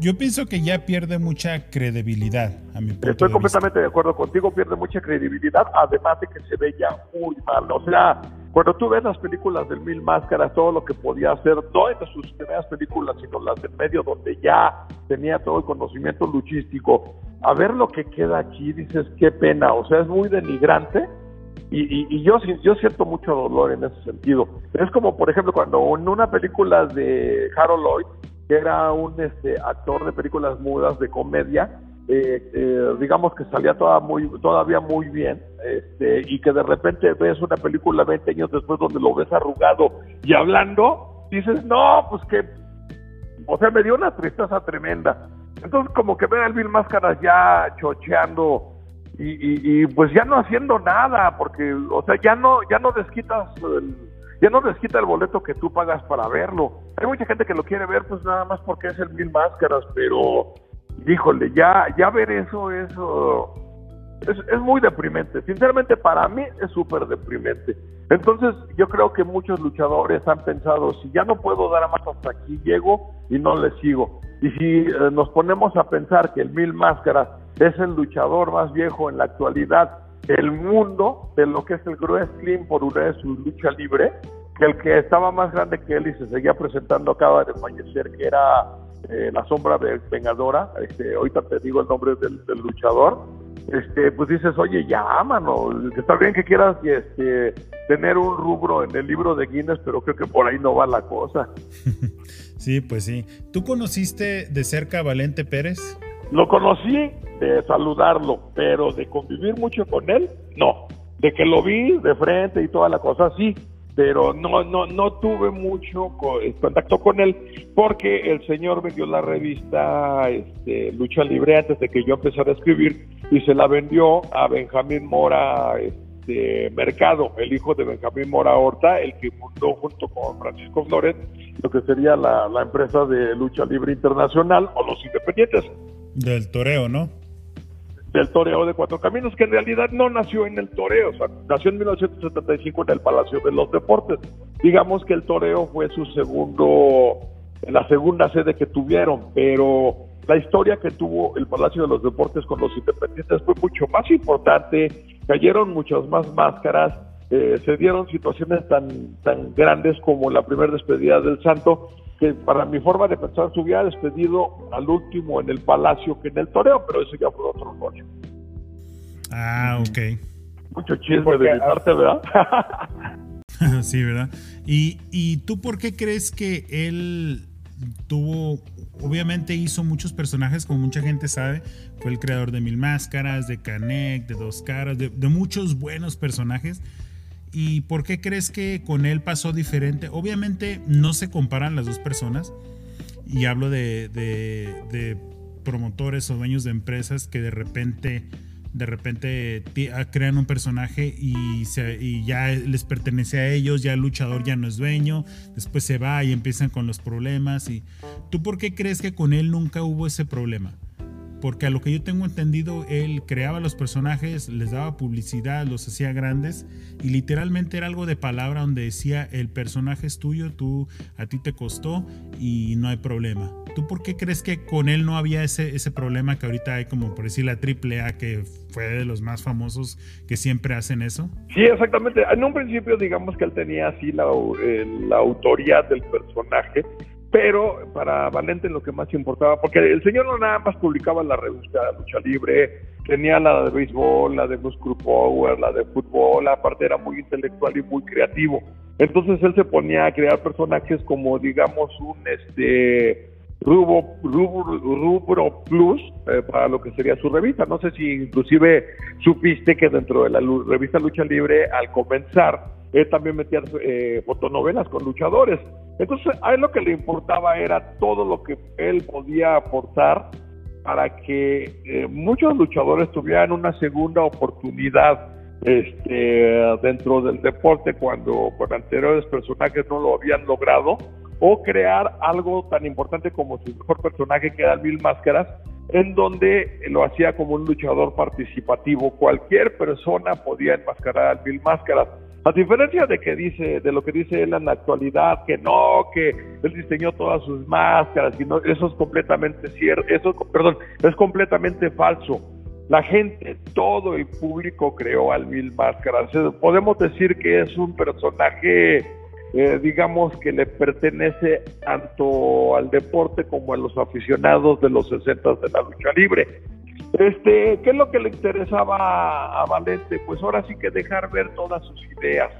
Yo pienso que ya pierde mucha credibilidad, a mi punto Estoy completamente de acuerdo contigo, pierde mucha credibilidad, además de que se ve ya muy mal, o sea cuando tú ves las películas del Mil Máscaras, todo lo que podía hacer, no en sus primeras películas, sino las del medio, donde ya tenía todo el conocimiento luchístico, a ver lo que queda aquí, dices, qué pena, o sea, es muy denigrante. Y, yo, yo siento mucho dolor en ese sentido. Es como, por ejemplo, cuando en una película de Harold Lloyd, que era un este, actor de películas mudas de comedia, eh, eh, digamos que salía toda muy, todavía muy bien, este, y que de repente ves una película 20 años después donde lo ves arrugado y hablando, dices, no, pues que, o sea, me dio una tristeza tremenda. Entonces, como que ver al Bill Máscaras ya chocheando y, y, pues ya no haciendo nada, porque, o sea, ya no, ya no desquitas el, ya no desquita el boleto que tú pagas para verlo. Hay mucha gente que lo quiere ver, pues nada más porque es el Mil Máscaras, pero híjole, ya, ya ver eso, eso es, es muy deprimente. Sinceramente, para mí es súper deprimente. Entonces, yo creo que muchos luchadores han pensado, si ya no puedo dar a más hasta aquí, llego y no le sigo. Y si eh, nos ponemos a pensar que el Mil Máscaras es el luchador más viejo en la actualidad del mundo, de lo que es el Clean por una de su lucha libre, que el que estaba más grande que él y se seguía presentando acaba de fallecer, que era eh, la sombra de Vengadora, este, ahorita te digo el nombre del, luchador, este, pues dices, oye, ya, mano, está bien que quieras este, tener un rubro en el libro de Guinness, pero creo que por ahí no va la cosa. sí, pues sí. ¿Tú conociste de cerca a Valente Pérez? Lo conocí de saludarlo, pero de convivir mucho con él, no. De que lo vi de frente y toda la cosa, sí pero no no no tuve mucho eh, contacto con él porque el señor vendió la revista este, Lucha Libre antes de que yo empezara a escribir y se la vendió a Benjamín Mora este, Mercado, el hijo de Benjamín Mora Horta, el que fundó junto con Francisco Flores lo que sería la, la empresa de Lucha Libre Internacional o los independientes. Del toreo, ¿no? del toreo de Cuatro Caminos, que en realidad no nació en el toreo, o sea, nació en 1975 en el Palacio de los Deportes. Digamos que el toreo fue su segundo, la segunda sede que tuvieron, pero la historia que tuvo el Palacio de los Deportes con los independientes fue mucho más importante, cayeron muchas más máscaras, eh, se dieron situaciones tan, tan grandes como la primera despedida del Santo, que para mi forma de pensar se hubiera despedido al último en el Palacio que en el Toreo, pero eso ya fue otro rollo. Ah, ok. Mucho chisme de mi parte, ¿verdad? sí, ¿verdad? ¿Y, ¿Y tú por qué crees que él tuvo, obviamente hizo muchos personajes, como mucha gente sabe, fue el creador de Mil Máscaras, de Canek, de Dos Caras, de, de muchos buenos personajes, ¿Y por qué crees que con él pasó diferente? Obviamente no se comparan las dos personas. Y hablo de, promotores o dueños de empresas que de repente de repente ah, crean un personaje y, ya les pertenece a ellos, ya el luchador ya no es dueño, después se va y empiezan con los problemas. Y, ¿Tú por qué crees que con él nunca hubo ese problema? Porque a lo que yo tengo entendido, él creaba los personajes, les daba publicidad, los hacía grandes y literalmente era algo de palabra donde decía el personaje es tuyo, tú a ti te costó y no hay problema. ¿Tú por qué crees que con él no había ese, ese problema que ahorita hay como por decir la AAA que fue de los más famosos que siempre hacen eso? Sí, exactamente. En un principio digamos que él tenía así la, eh, la autoría del personaje pero para Valente lo que más importaba, porque el señor no nada más publicaba la revista Lucha Libre, tenía la de béisbol, la de Muscle Power, la de fútbol, aparte era muy intelectual y muy creativo. Entonces él se ponía a crear personajes como digamos un este rubro, rubro, plus eh, para lo que sería su revista. No sé si inclusive supiste que dentro de la revista Lucha Libre al comenzar él también metía eh, fotonovelas con luchadores. Entonces, a él lo que le importaba era todo lo que él podía aportar para que eh, muchos luchadores tuvieran una segunda oportunidad este, dentro del deporte cuando con anteriores personajes no lo habían logrado, o crear algo tan importante como su mejor personaje que era Mil Máscaras, en donde lo hacía como un luchador participativo. Cualquier persona podía enmascarar al Mil Máscaras. A diferencia de que dice, de lo que dice él en la actualidad, que no, que él diseñó todas sus máscaras, y eso es completamente cierto, eso, perdón, es completamente falso. La gente, todo el público creó al Mil Máscaras. Podemos decir que es un personaje, eh, digamos, que le pertenece tanto al deporte como a los aficionados de los 60 de la lucha libre. Este, ¿Qué es lo que le interesaba a Valente? Pues ahora sí que dejar ver todas sus ideas.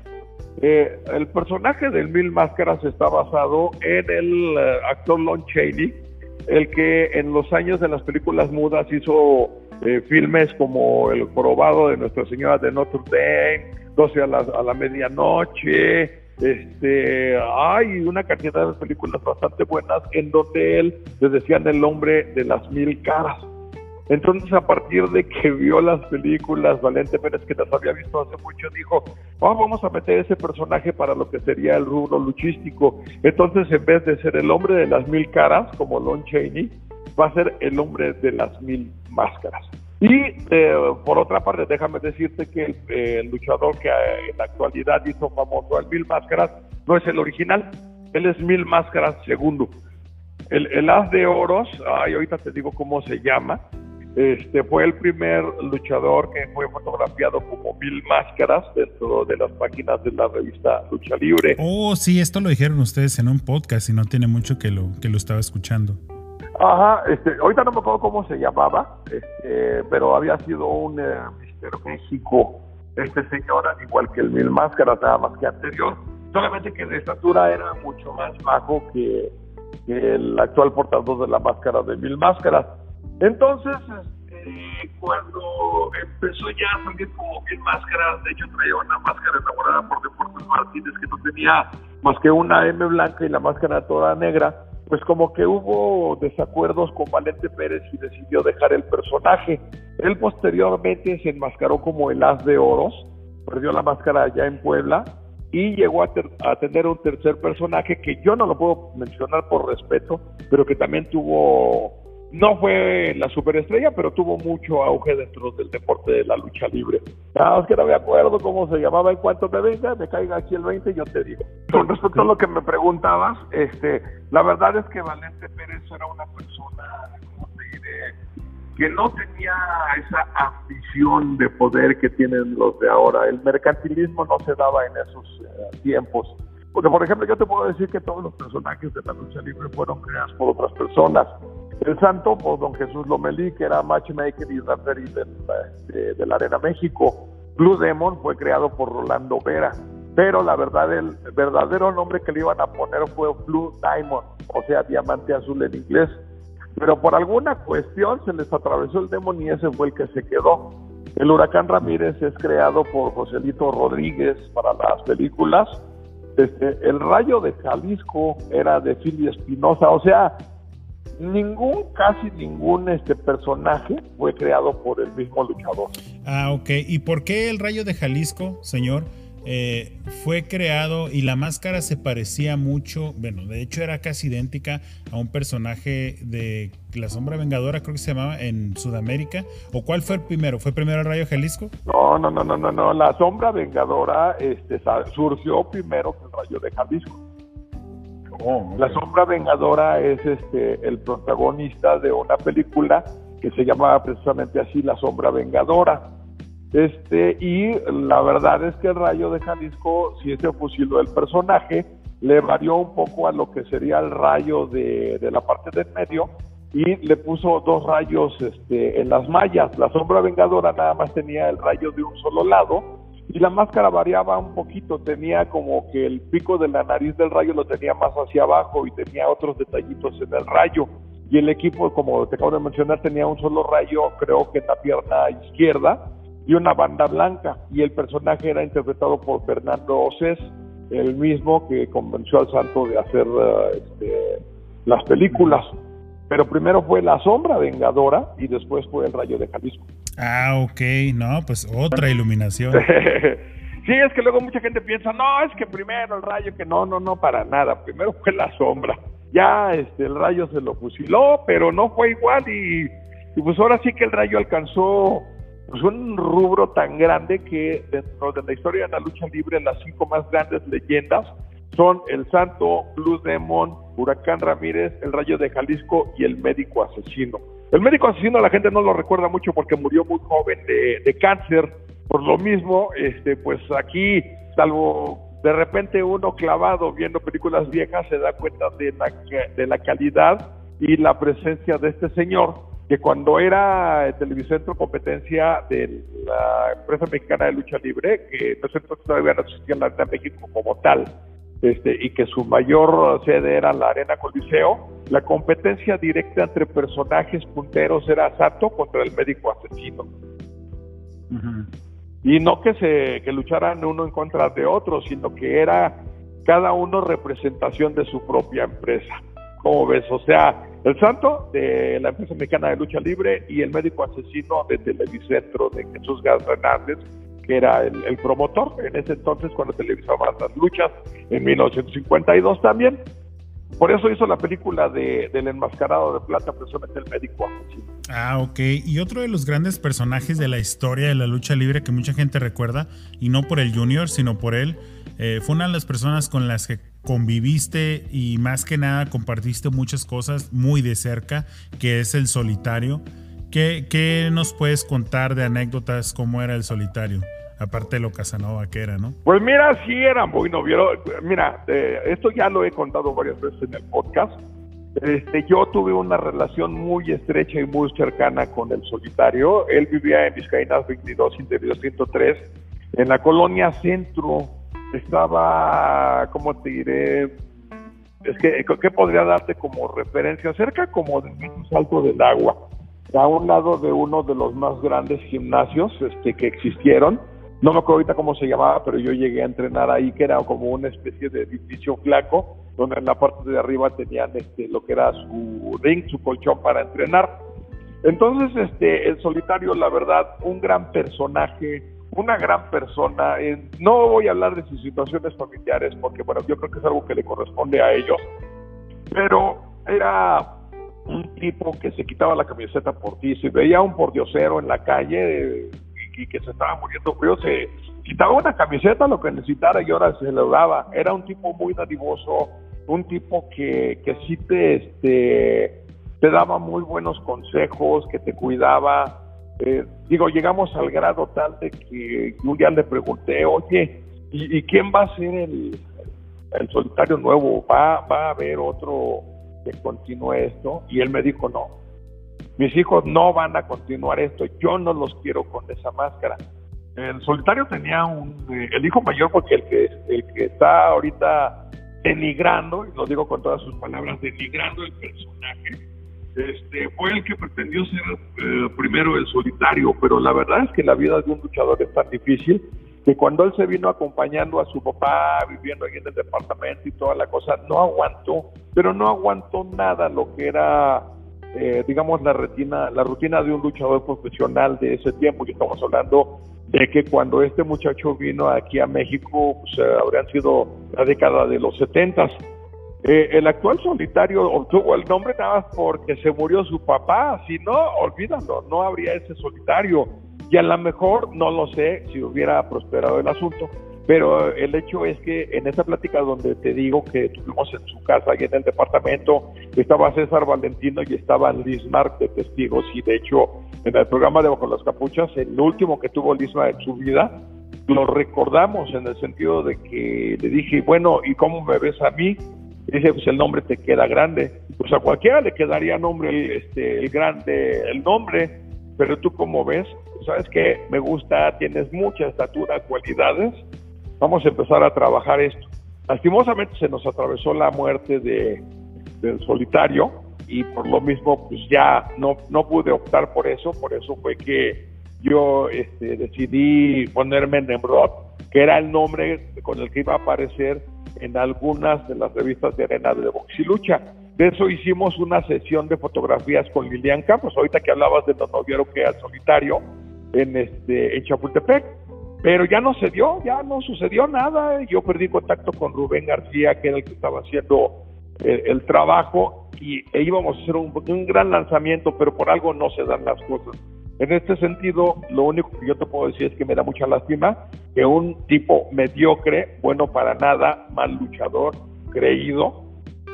Eh, el personaje del Mil Máscaras está basado en el eh, actor Lon Chaney, el que en los años de las películas mudas hizo eh, filmes como El Jorobado de Nuestra Señora de Notre Dame, 12 a la, a la medianoche, este, hay una cantidad de películas bastante buenas en donde él les decían el hombre de las mil caras. Entonces, a partir de que vio las películas, Valente Pérez, que las había visto hace mucho, dijo, "Ah, vamos a meter ese personaje para lo que sería el rubro luchístico. Entonces, en vez de ser el hombre de las mil caras, como Lon Chaney, va a ser el hombre de las mil máscaras. Y eh, por otra parte, déjame decirte que el, eh, luchador que eh, en la actualidad hizo famoso al Mil Máscaras no es el original, él es Mil Máscaras segundo. El, el As de Oros, ay, ahorita te digo cómo se llama, este fue el primer luchador que fue fotografiado como Mil Máscaras dentro de las páginas de la revista Lucha Libre. Oh, sí, esto lo dijeron ustedes en un podcast y no tiene mucho que lo, que lo estaba escuchando. Ajá, este, ahorita no me acuerdo cómo se llamaba, este, pero había sido un eh, Mister México, este señor, al igual que el Mil Máscaras, nada más que anterior, solamente que de estatura era mucho más bajo que, que el actual portador de la máscara de Mil Máscaras. Entonces, este, cuando empezó ya a salir como Mil Máscaras, de hecho traía una máscara elaborada por Deportes Martínez que no tenía más que una M blanca y la máscara toda negra, pues como que hubo desacuerdos con Valente Pérez y decidió dejar el personaje. Él posteriormente se enmascaró como el As de Oros, perdió la máscara allá en Puebla y llegó a, ter- a tener un tercer personaje que yo no lo puedo mencionar por respeto, pero que también tuvo, no fue la superestrella, pero tuvo mucho auge dentro del deporte de la lucha libre. Nada más que no me acuerdo cómo se llamaba en cuanto me venga, me caiga aquí el 20 yo te digo. Con respecto a lo que me preguntabas, este, la verdad es que Valente Pérez era una persona, ¿cómo te diré? que no tenía esa ambición de poder que tienen los de ahora. El mercantilismo no se daba en esos eh, tiempos. Porque, por ejemplo, yo te puedo decir que todos los personajes de la lucha libre fueron creados por otras personas. El santo, por don Jesús Lomelí, que era matchmaker y referee de, de la Arena México. Blue Demon fue creado por Rolando Vera. Pero la verdad, el verdadero nombre que le iban a poner fue Blue Diamond, o sea, diamante azul en inglés pero por alguna cuestión se les atravesó el demonio y ese fue el que se quedó. El huracán Ramírez es creado por Joselito Rodríguez para las películas. Este, el rayo de Jalisco era de Philly Espinosa, o sea, ningún, casi ningún este personaje fue creado por el mismo luchador. Ah, ok. ¿Y por qué el rayo de Jalisco, señor? eh, fue creado y la máscara se parecía mucho, bueno, de hecho era casi idéntica a un personaje de La Sombra Vengadora, creo que se llamaba en Sudamérica. ¿O cuál fue el primero? ¿Fue primero el Rayo de Jalisco? No, no, no, no, no, no. La sombra vengadora este, surgió primero que el rayo de Jalisco. La sombra vengadora es este el protagonista de una película que se llamaba precisamente así La sombra vengadora. Este, y la verdad es que el rayo de Jalisco, si se fusiló el personaje, le varió un poco a lo que sería el rayo de, la parte del medio y le puso dos rayos este, en las mallas. La sombra vengadora nada más tenía el rayo de un solo lado y la máscara variaba un poquito, tenía como que el pico de la nariz del rayo lo tenía más hacia abajo y tenía otros detallitos en el rayo. Y el equipo, como te acabo de mencionar, tenía un solo rayo, creo que en la pierna izquierda, y una banda blanca. Y el personaje era interpretado por Fernando Océs, el mismo que convenció al santo de hacer uh, este, las películas. Pero primero fue la sombra vengadora y después fue el rayo de Jalisco. Ah, ok, no, pues otra iluminación. sí, es que luego mucha gente piensa, no, es que primero el rayo, que no, no, no, para nada, primero fue la sombra. Ya este, el rayo se lo fusiló, pero no fue igual y, y pues ahora sí que el rayo alcanzó pues un rubro tan grande que dentro de la historia de la lucha libre las cinco más grandes leyendas son el Santo, Blue Demon, Huracán Ramírez, el Rayo de Jalisco y el Médico Asesino. El Médico Asesino la gente no lo recuerda mucho porque murió muy joven de, cáncer. Por lo mismo, este, pues aquí, salvo de repente uno clavado viendo películas viejas, se da cuenta de la, de la calidad y la presencia de este señor que cuando era Televicentro competencia de la empresa mexicana de lucha libre, que entonces todavía no existía la Arena México como tal, este, y que su mayor sede era la Arena Coliseo, la competencia directa entre personajes punteros era Sato contra el médico asesino. Y no que se que lucharan uno en contra de otro, sino que era cada uno representación de su propia empresa. ¿Cómo ves? O sea, el santo de la empresa mexicana de lucha libre y el médico asesino de Televicentro de Jesús Hernández, que era el, promotor en ese entonces cuando televisaban las luchas, en 1952 también. Por eso hizo la película de, del enmascarado de plata, precisamente el médico. Ah, ok. Y otro de los grandes personajes de la historia de la lucha libre que mucha gente recuerda, y no por el Junior, sino por él, eh, fue una de las personas con las que conviviste y más que nada compartiste muchas cosas muy de cerca, que es el solitario. ¿Qué, nos puedes contar de anécdotas cómo era el solitario? aparte de lo Casanova que era, ¿no? Pues mira, sí era muy novio. Mira, eh, esto ya lo he contado varias veces en el podcast. Este, yo tuve una relación muy estrecha y muy cercana con el solitario. Él vivía en Vizcaínas 22, Interior 103, en la colonia Centro. Estaba, ¿cómo te diré? Es que, ¿qué podría darte como referencia? Cerca como del mismo salto del agua, a un lado de uno de los más grandes gimnasios este, que existieron no me acuerdo ahorita cómo se llamaba, pero yo llegué a entrenar ahí, que era como una especie de edificio flaco, donde en la parte de arriba tenían este, lo que era su ring, su colchón para entrenar. Entonces, este, el solitario, la verdad, un gran personaje, una gran persona. no voy a hablar de sus situaciones familiares, porque bueno, yo creo que es algo que le corresponde a ellos, pero era un tipo que se quitaba la camiseta por ti, si veía un pordiosero en la calle, y que se estaba muriendo frío, se quitaba una camiseta, lo que necesitara y ahora se lo daba. Era un tipo muy dadivoso, un tipo que, que sí te, este, te daba muy buenos consejos, que te cuidaba. Eh, digo, llegamos al grado tal de que yo ya le pregunté, oye, ¿y, quién va a ser el, el solitario nuevo? ¿Va, ¿Va a haber otro que continúe esto? Y él me dijo, no, mis hijos no van a continuar esto, yo no los quiero con esa máscara. El solitario tenía un, eh, el hijo mayor porque el que, el que está ahorita denigrando, y lo digo con todas sus palabras, denigrando el personaje, este, fue el que pretendió ser eh, primero el solitario, pero la verdad es que la vida de un luchador es tan difícil que cuando él se vino acompañando a su papá, viviendo ahí en el departamento y toda la cosa, no aguantó, pero no aguantó nada lo que era eh, digamos, la rutina, la rutina de un luchador profesional de ese tiempo. Y estamos hablando de que cuando este muchacho vino aquí a México, pues eh, habrían sido la década de los setentas. Eh, el actual solitario obtuvo el nombre nada más porque se murió su papá, si no, olvídalo, no habría ese solitario. Y a lo mejor, no lo sé, si hubiera prosperado el asunto, pero el hecho es que en esa plática donde te digo que tuvimos en su casa y en el departamento, estaba César Valentino y estaba Liz Mark de testigos y de hecho en el programa de Bajo las Capuchas, el último que tuvo Lisma en su vida, lo recordamos en el sentido de que le dije, bueno, ¿y cómo me ves a mí? Y dice, pues el nombre te queda grande. Pues a cualquiera le quedaría nombre, este, el grande, el nombre, pero tú cómo ves, sabes que me gusta, tienes mucha estatura, cualidades, vamos a empezar a trabajar esto. Lastimosamente se nos atravesó la muerte de, del solitario y por lo mismo pues ya no, no pude optar por eso, por eso fue que yo este, decidí ponerme Nemrod, que era el nombre con el que iba a aparecer en algunas de las revistas de arena de box y lucha. De eso hicimos una sesión de fotografías con Lilian Campos, ahorita que hablabas de los novieros que era solitario en, este, en Chapultepec pero ya no se dio, ya no sucedió nada. Yo perdí contacto con Rubén García, que era el que estaba haciendo eh, el, trabajo, y e íbamos a hacer un, un, gran lanzamiento, pero por algo no se dan las cosas. En este sentido, lo único que yo te puedo decir es que me da mucha lástima que un tipo mediocre, bueno para nada, mal luchador, creído,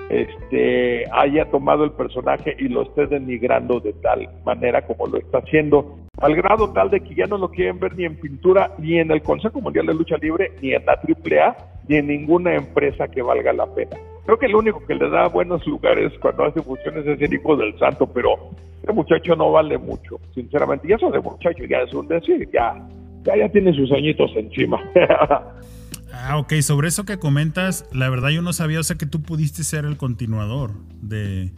este, haya tomado el personaje y lo esté denigrando de tal manera como lo está haciendo, al grado tal de que ya no lo quieren ver ni en pintura, ni en el Consejo Mundial de Lucha Libre, ni en la AAA, ni en ninguna empresa que valga la pena. Creo que lo único que le da buenos lugares cuando hace funciones es el hijo del santo, pero ese muchacho no vale mucho, sinceramente. Y eso de muchacho ya es un decir, ya, ya, ya tiene sus añitos encima. Ah, ok, sobre eso que comentas, la verdad yo no sabía, o sea que tú pudiste ser el continuador de,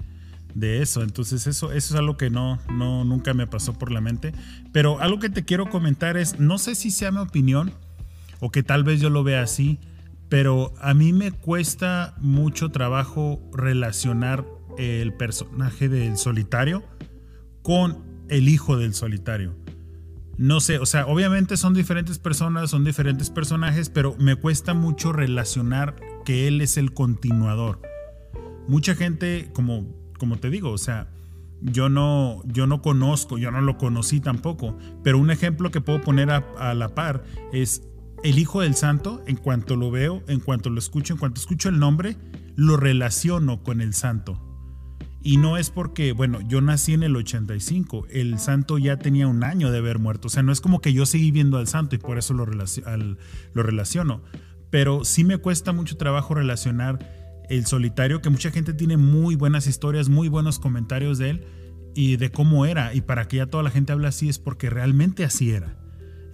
de eso. Entonces eso, eso es algo que no, no, nunca me pasó por la mente. Pero algo que te quiero comentar es, no sé si sea mi opinión o que tal vez yo lo vea así, pero a mí me cuesta mucho trabajo relacionar el personaje del solitario con el hijo del solitario. No sé, o sea, obviamente son diferentes personas, son diferentes personajes, pero me cuesta mucho relacionar que él es el continuador. Mucha gente, como como te digo, o sea, yo no, yo no conozco, yo no lo conocí tampoco, pero un ejemplo que puedo poner a, la par es el Hijo del Santo, en cuanto lo veo, en cuanto lo escucho, en cuanto escucho el nombre, lo relaciono con el Santo. Y no es porque, bueno, yo nací en el 85, el santo ya tenía un año de haber muerto, o sea, no es como que yo seguí viendo al santo y por eso lo relaciono, pero sí me cuesta mucho trabajo relacionar el solitario, que mucha gente tiene muy buenas historias, muy buenos comentarios de él y de cómo era. Y para que ya toda la gente hable así es porque realmente así era.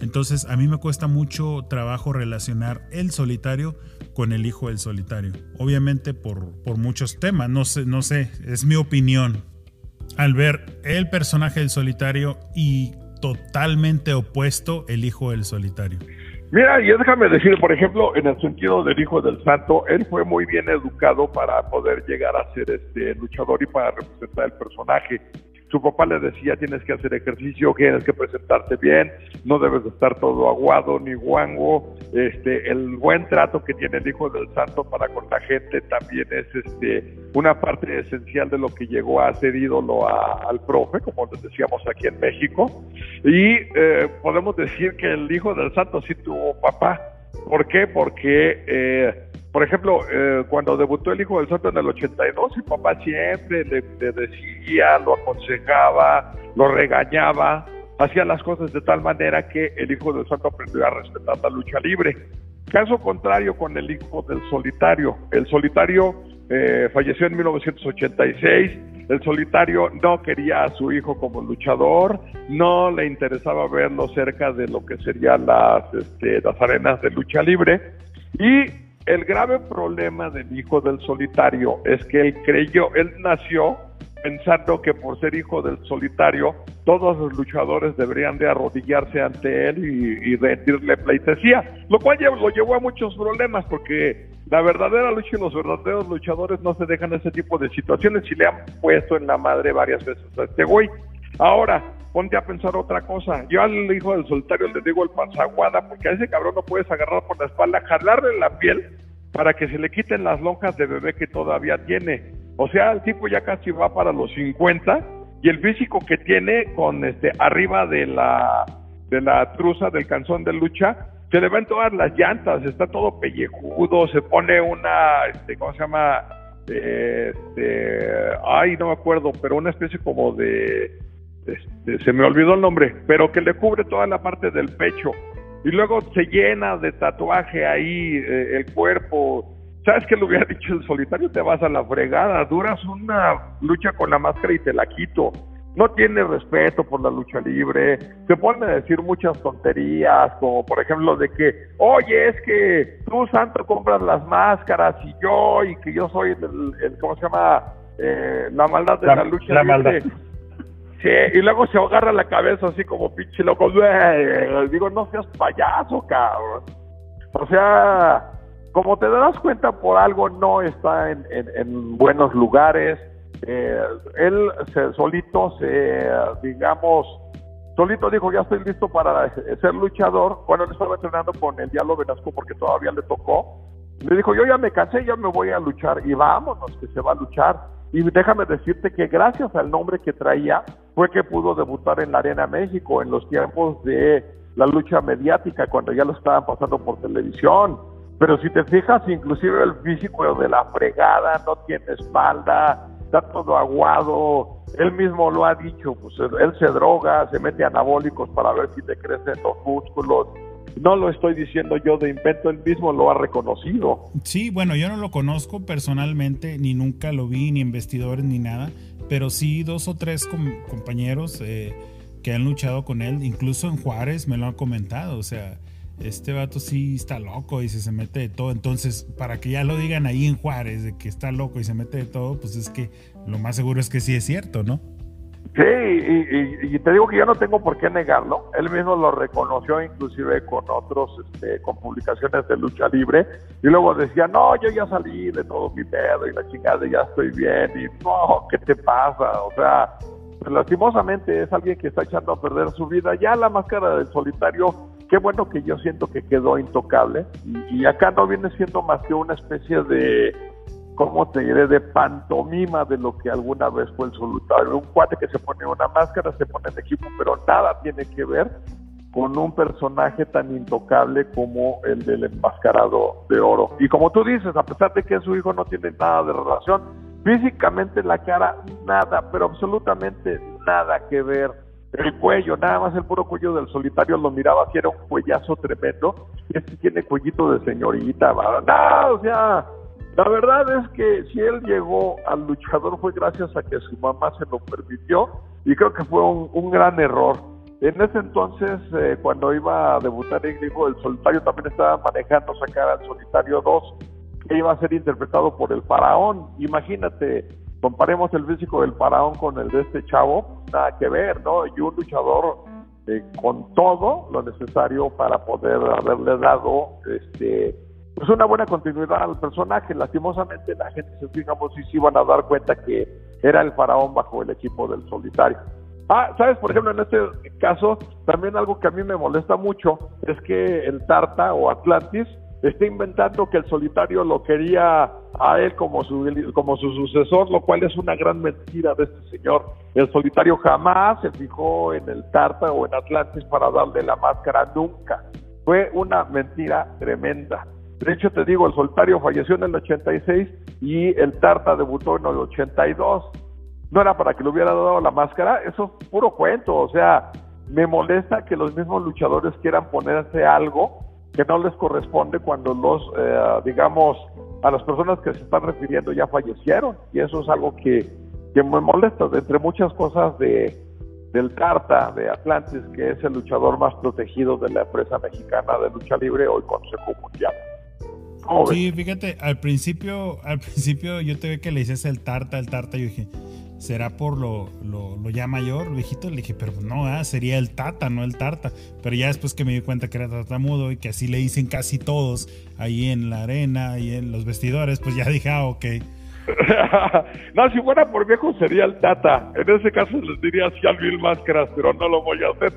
Entonces a mí me cuesta mucho trabajo relacionar el solitario con el hijo del solitario. Obviamente por, por muchos temas, no sé, no sé, es mi opinión. Al ver el personaje del solitario y totalmente opuesto el hijo del solitario. Mira, y déjame decir, por ejemplo, en el sentido del Hijo del Santo, él fue muy bien educado para poder llegar a ser este luchador y para representar el personaje su papá le decía tienes que hacer ejercicio, tienes que presentarte bien, no debes de estar todo aguado ni guango, este, el buen trato que tiene el hijo del santo para con la gente también es este una parte esencial de lo que llegó a ser ídolo al profe, como decíamos aquí en México, y eh, podemos decir que el hijo del santo sí tuvo papá, ¿por qué? Porque eh, por ejemplo, eh, cuando debutó el Hijo del Santo en el 82, mi papá siempre le, decía, lo aconsejaba, lo regañaba, hacía las cosas de tal manera que el Hijo del Santo aprendió a respetar la lucha libre. Caso contrario con el Hijo del Solitario. El Solitario eh, falleció en 1986. El Solitario no quería a su hijo como luchador, no le interesaba verlo cerca de lo que serían las, este, las arenas de lucha libre. Y el grave problema del hijo del solitario es que él creyó, él nació pensando que por ser hijo del solitario, todos los luchadores deberían de arrodillarse ante él y, rendirle pleitesía, lo cual lo llevó a muchos problemas porque la verdadera lucha y los verdaderos luchadores no se dejan ese tipo de situaciones y le han puesto en la madre varias veces a este güey. Ahora, ponte a pensar otra cosa. Yo al hijo del solitario le digo el panzaguada porque a ese cabrón no puedes agarrar por la espalda, jalarle la piel para que se le quiten las lonjas de bebé que todavía tiene. O sea, el tipo ya casi va para los 50 y el físico que tiene con este arriba de la de la truza del canzón de lucha se le ven todas las llantas, está todo pellejudo, se pone una este ¿cómo se llama? Este, ay, no me acuerdo, pero una especie como de se me olvidó el nombre, pero que le cubre toda la parte del pecho y luego se llena de tatuaje ahí eh, el cuerpo. ¿Sabes qué le hubiera dicho el solitario? Te vas a la fregada, duras una lucha con la máscara y te la quito. No tiene respeto por la lucha libre, se pone a decir muchas tonterías, como por ejemplo de que, oye, es que tú, Santo, compras las máscaras y yo, y que yo soy el, ¿cómo se llama? Eh, la maldad de la, lucha la libre. Maldad. Sí, y luego se agarra la cabeza así como pinche loco. Digo, no seas payaso, cabrón. O sea, como te darás cuenta, por algo no está en, buenos lugares. Eh, él se, solito se, digamos, solito dijo, ya estoy listo para ser luchador. Cuando él estaba entrenando con el Diablo Venasco porque todavía le tocó. Le dijo, yo ya me cansé, ya me voy a luchar. Y vámonos, que se va a luchar. Y déjame decirte que gracias al nombre que traía, fue que pudo debutar en la Arena México en los tiempos de la lucha mediática, cuando ya lo estaban pasando por televisión. Pero si te fijas, inclusive el físico de la fregada, no tiene espalda, está todo aguado. Él mismo lo ha dicho, pues él se droga, se mete anabólicos para ver si te crecen los músculos. No lo estoy diciendo yo de invento, él mismo lo ha reconocido. Sí, bueno, yo no lo conozco personalmente, ni nunca lo vi, ni en vestidores, ni nada pero sí dos o tres compañeros eh, que han luchado con él, incluso en Juárez me lo han comentado, o sea, este vato sí está loco y se, mete de todo. Entonces, para que ya lo digan ahí en Juárez de que está loco y se mete de todo, pues es que lo más seguro es que sí es cierto, ¿no? Sí, y, te digo que yo no tengo por qué negarlo. Él mismo lo reconoció inclusive con otros, este, con publicaciones de lucha libre. Y luego decía, no, yo ya salí de todo mi pedo y la chingada ya estoy bien. Y no, ¿qué te pasa? O sea, lastimosamente es alguien que está echando a perder su vida. Ya la máscara del solitario, qué bueno que yo siento que quedó intocable. Y, acá no viene siendo más que una especie de, ¿cómo te diré?, de pantomima de lo que alguna vez fue el solitario. Un cuate que se pone una máscara, se pone en equipo, pero nada tiene que ver con un personaje tan intocable como el del enmascarado de oro. Y como tú dices, a pesar de que su hijo no tiene nada de relación, Físicamente la cara, nada, pero absolutamente nada que ver. El cuello, nada más el puro cuello del solitario lo miraba, si era un cuellazo tremendo. Este tiene cuellito de señorita, no, o sea, la verdad es que si él llegó al luchador fue gracias a que su mamá se lo permitió y creo que fue un, gran error. En ese entonces, eh, cuando iba a debutar en Griego, el solitario también estaba manejando sacar al solitario 2 que iba a ser interpretado por el faraón. Imagínate, comparemos el físico del faraón con el de este chavo, nada que ver, ¿no? Y un luchador eh, con todo lo necesario para poder haberle dado este pues una buena continuidad al personaje. Lastimosamente la gente se fijamos y se iban a dar cuenta que era el faraón bajo el equipo del solitario. Ah, sabes, por ejemplo, en este caso, también algo que a mí me molesta mucho es que el Tarta o Atlantis está inventando que el solitario lo quería a él como su, como su sucesor, lo cual es una gran mentira de este señor. El solitario jamás se fijó en el Tarta o en Atlantis para darle la máscara, nunca. Fue una mentira tremenda. De hecho, te digo, el solitario falleció en el 86 y el Tarta debutó en el 82. No era para que le hubiera dado la máscara, eso es puro cuento. O sea, me molesta que los mismos luchadores quieran ponerse algo que no les corresponde cuando los, eh, digamos, a las personas que se están refiriendo ya fallecieron. Y eso es algo que, que me molesta, entre muchas cosas de, del Carta de Atlantis, que es el luchador más protegido de la empresa mexicana de lucha libre, hoy Consejo Mundial. Sí, fíjate, al principio, al principio yo te ve que le dices el Tarta, el Tarta, yo dije, será por lo, lo, ya mayor, viejito. Le dije, pero no, ah, sería el Tata, no el Tarta. Pero ya después que me di cuenta que era tartamudo y que así le dicen casi todos ahí en la arena y en los vestidores, pues ya dije, ah, ok. no, si fuera por viejo sería el Tata. En ese caso les diría así al mil máscaras, pero no lo voy a hacer.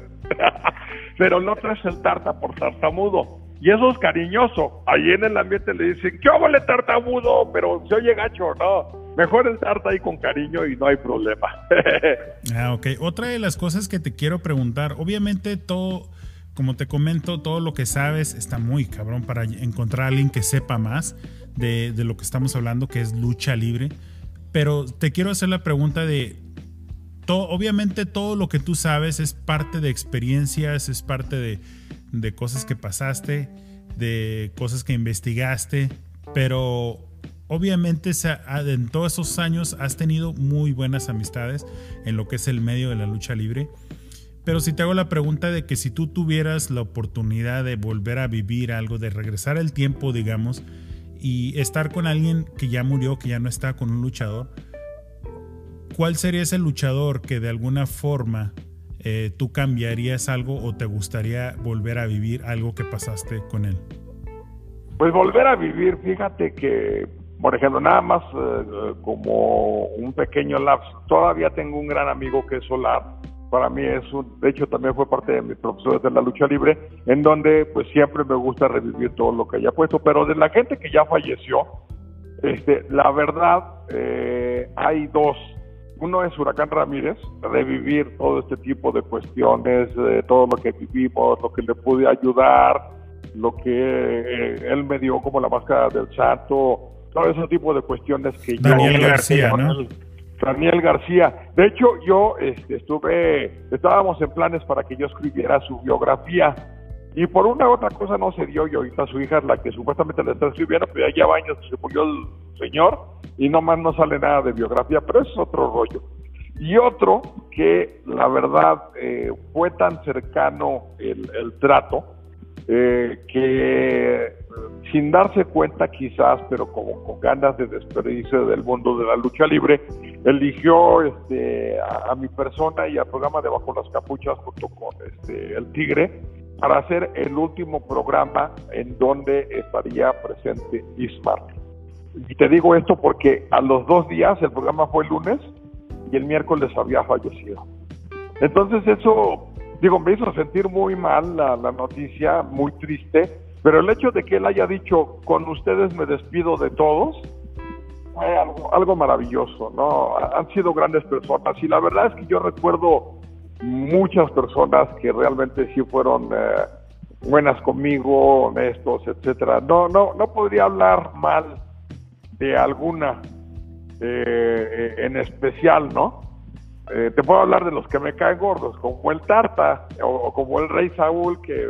pero no traes el Tarta por tartamudo. Y eso es cariñoso. Ahí en el ambiente le dicen, ¿qué le tartamudo? Pero se oye gacho, ¿no? mejor el tarta ahí con cariño y no hay problema. ah, ok. Otra de las cosas que te quiero preguntar, obviamente todo, como te comento, todo lo que sabes está muy cabrón para encontrar a alguien que sepa más de, lo que estamos hablando, que es lucha libre. Pero te quiero hacer la pregunta de, todo, obviamente todo lo que tú sabes es parte de experiencias, es parte de, de cosas que pasaste, de cosas que investigaste, pero obviamente en todos esos años has tenido muy buenas amistades en lo que es el medio de la lucha libre. Pero si te hago la pregunta de que si tú tuvieras la oportunidad de volver a vivir algo, de regresar al tiempo, digamos, y estar con alguien que ya murió, que ya no está con un luchador, ¿cuál sería ese luchador que de alguna forma eh, tú cambiarías algo o te gustaría volver a vivir algo que pasaste con él? Pues volver a vivir, fíjate que por ejemplo, nada más eh, como un pequeño lapso. Todavía tengo un gran amigo que es Solar. Para mí es un, de hecho también fue parte de mis profesores de la lucha libre, en donde pues siempre me gusta revivir todo lo que haya puesto. Pero de la gente que ya falleció, este, la verdad eh, hay dos. Uno es Huracán Ramírez, revivir todo este tipo de cuestiones, todo lo que vivimos, lo que le pude ayudar, lo que eh, él me dio como la máscara del santo, todo ese tipo de cuestiones que Daniel García, ¿no? Daniel García. De hecho, yo este, estuve, estábamos en planes para que yo escribiera su biografía. Y por una u otra cosa no se dio y ahorita su hija es la que supuestamente le está escribiendo, pero ya lleva años se murió el señor y nomás no sale nada de biografía, pero eso es otro rollo. Y otro que la verdad eh, fue tan cercano el, trato eh, que sin darse cuenta quizás, pero como con ganas de despedirse del mundo de la lucha libre, eligió este, a, mi persona y al programa de Bajo las Capuchas junto con este, el Tigre para hacer el último programa en donde estaría presente Ismar. Y te digo esto porque a los dos días, el programa fue el lunes y el miércoles había fallecido. Entonces eso, digo, me hizo sentir muy mal la, noticia, muy triste, pero el hecho de que él haya dicho, con ustedes me despido de todos, fue algo maravilloso, ¿no? Han sido grandes personas y la verdad es que yo recuerdo muchas personas que realmente sí fueron eh, buenas conmigo, honestos, etcétera. No, no, no podría hablar mal de alguna eh, en especial, ¿no? Eh, te puedo hablar de los que me caen gordos, como el Tarta o, como el Rey Saúl, que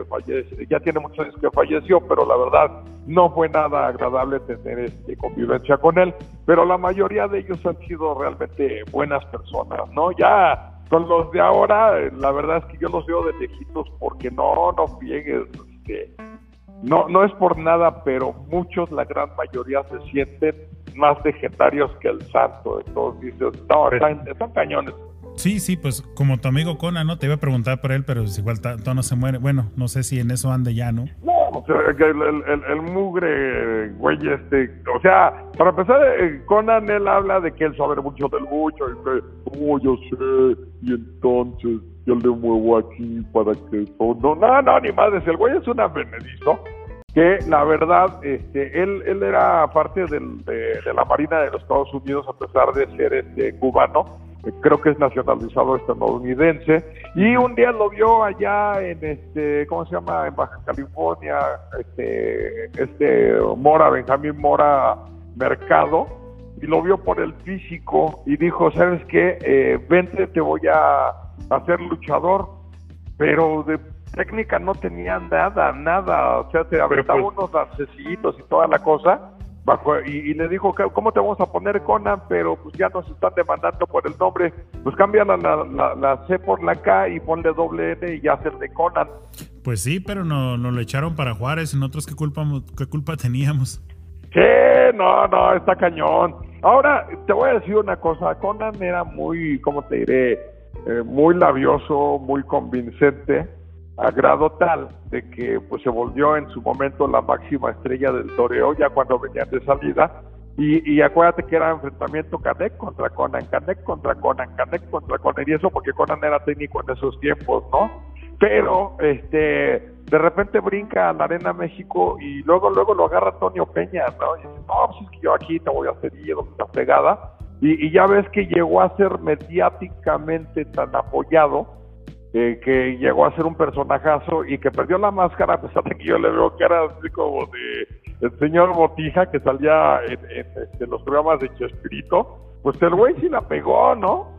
ya tiene muchos años que falleció, pero la verdad no fue nada agradable tener este, convivencia con él. Pero la mayoría de ellos han sido realmente buenas personas, ¿no? Ya con los de ahora, la verdad es que yo los veo de lejitos porque no, no piegues, este, no, no es por nada, pero muchos, la gran mayoría se sienten más vegetarios que el santo. Entonces dices, no, están, cañones. Sí, sí, pues como tu amigo Conan, ¿no? Te iba a preguntar por él, pero igual todo no se muere. Bueno, no sé si en eso ande ya, ¿no? No, el, el, el, mugre, güey, este, o sea, para empezar, eh, Conan, él habla de que él sabe mucho del mucho, y que, oh, yo sé, y entonces yo le muevo aquí para que eso, no, no, no, ni más, el güey es un benedizo que la verdad, este, él, él era parte del, de, la Marina de los Estados Unidos a pesar de ser este, cubano, creo que es nacionalizado estadounidense, y un día lo vio allá en, este, ¿cómo se llama?, en Baja California, este, este Mora, Benjamín Mora Mercado, y lo vio por el físico y dijo, ¿sabes qué? Eh, vente, te voy a hacer luchador, pero de técnica no tenía nada, nada, o sea, te aventaba pues, unos dancecitos y toda la cosa, bajo, y, le dijo, ¿cómo te vamos a poner Conan? Pero pues ya nos están demandando por el nombre, pues cambia la, la, C por la K y ponle doble N y ya el de Conan. Pues sí, pero no, nos lo echaron para Juárez, nosotros qué culpa, qué culpa teníamos. Sí, no, no, está cañón. Ahora, te voy a decir una cosa, Conan era muy, ¿cómo te diré? Eh, muy labioso, muy convincente a grado tal de que pues se volvió en su momento la máxima estrella del toreo ya cuando venían de salida y, y acuérdate que era enfrentamiento Canek contra Conan, Canek contra Conan, Canek contra Conan y eso porque Conan era técnico en esos tiempos, ¿no? Pero este de repente brinca a la Arena México y luego luego lo agarra Antonio Peña, ¿no? Y dice, no, pues es que yo aquí te voy a hacer y está pegada y, y ya ves que llegó a ser mediáticamente tan apoyado que llegó a ser un personajazo y que perdió la máscara a pesar de que yo le veo que era así como de el señor Botija que salía en, este, los programas de Chespirito, pues el güey sí la pegó, ¿no?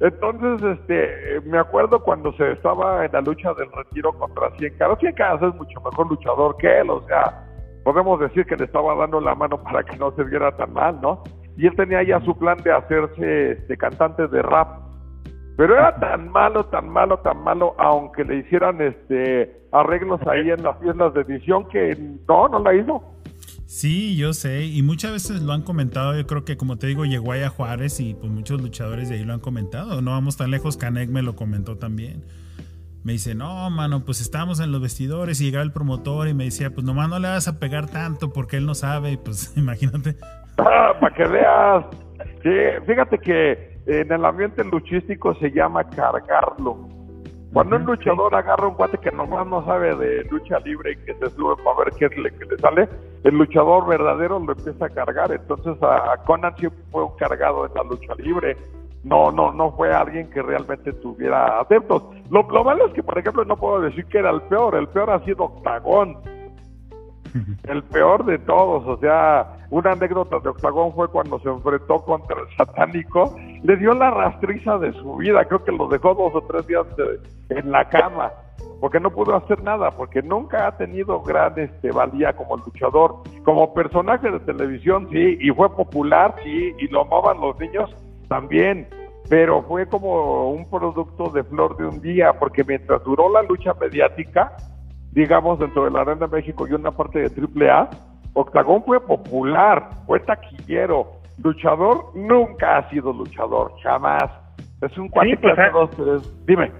Entonces, este, me acuerdo cuando se estaba en la lucha del retiro contra Cien Caras. Cien Caras es mucho mejor luchador que él, o sea, podemos decir que le estaba dando la mano para que no se viera tan mal, ¿no? Y él tenía ya su plan de hacerse este, cantante de rap pero era tan malo, tan malo, tan malo, aunque le hicieran este arreglos ahí en las tiendas de edición, que no, no la hizo. Sí, yo sé, y muchas veces lo han comentado, yo creo que como te digo, llegó ahí a Juárez y pues muchos luchadores de ahí lo han comentado, no vamos tan lejos, Canek me lo comentó también. Me dice, no, mano, pues estábamos en los vestidores y llegaba el promotor y me decía, pues nomás no le vas a pegar tanto porque él no sabe, pues imagínate. Ah, para que veas. Sí, fíjate que en el ambiente luchístico se llama cargarlo. Cuando un luchador agarra un guate que nomás no sabe de lucha libre y que se sube para ver qué es lo que le sale, el luchador verdadero lo empieza a cargar. Entonces a, Conan siempre fue un cargado en la lucha libre. No, no, no fue alguien que realmente tuviera adeptos. Lo, lo malo es que, por ejemplo, no puedo decir que era el peor. El peor ha sido Octagón el peor de todos, o sea, una anécdota de Octagón fue cuando se enfrentó contra el satánico, le dio la rastriza de su vida, creo que lo dejó dos o tres días en la cama, porque no pudo hacer nada, porque nunca ha tenido gran este, valía como luchador, como personaje de televisión, sí, y fue popular, sí, y lo amaban los niños también, pero fue como un producto de flor de un día, porque mientras duró la lucha mediática, digamos, dentro de la Arena de México y una parte de AAA, Octagón fue popular, fue taquillero. Luchador nunca ha sido luchador, jamás. Es un cuate pues, que dos, tres. Dime.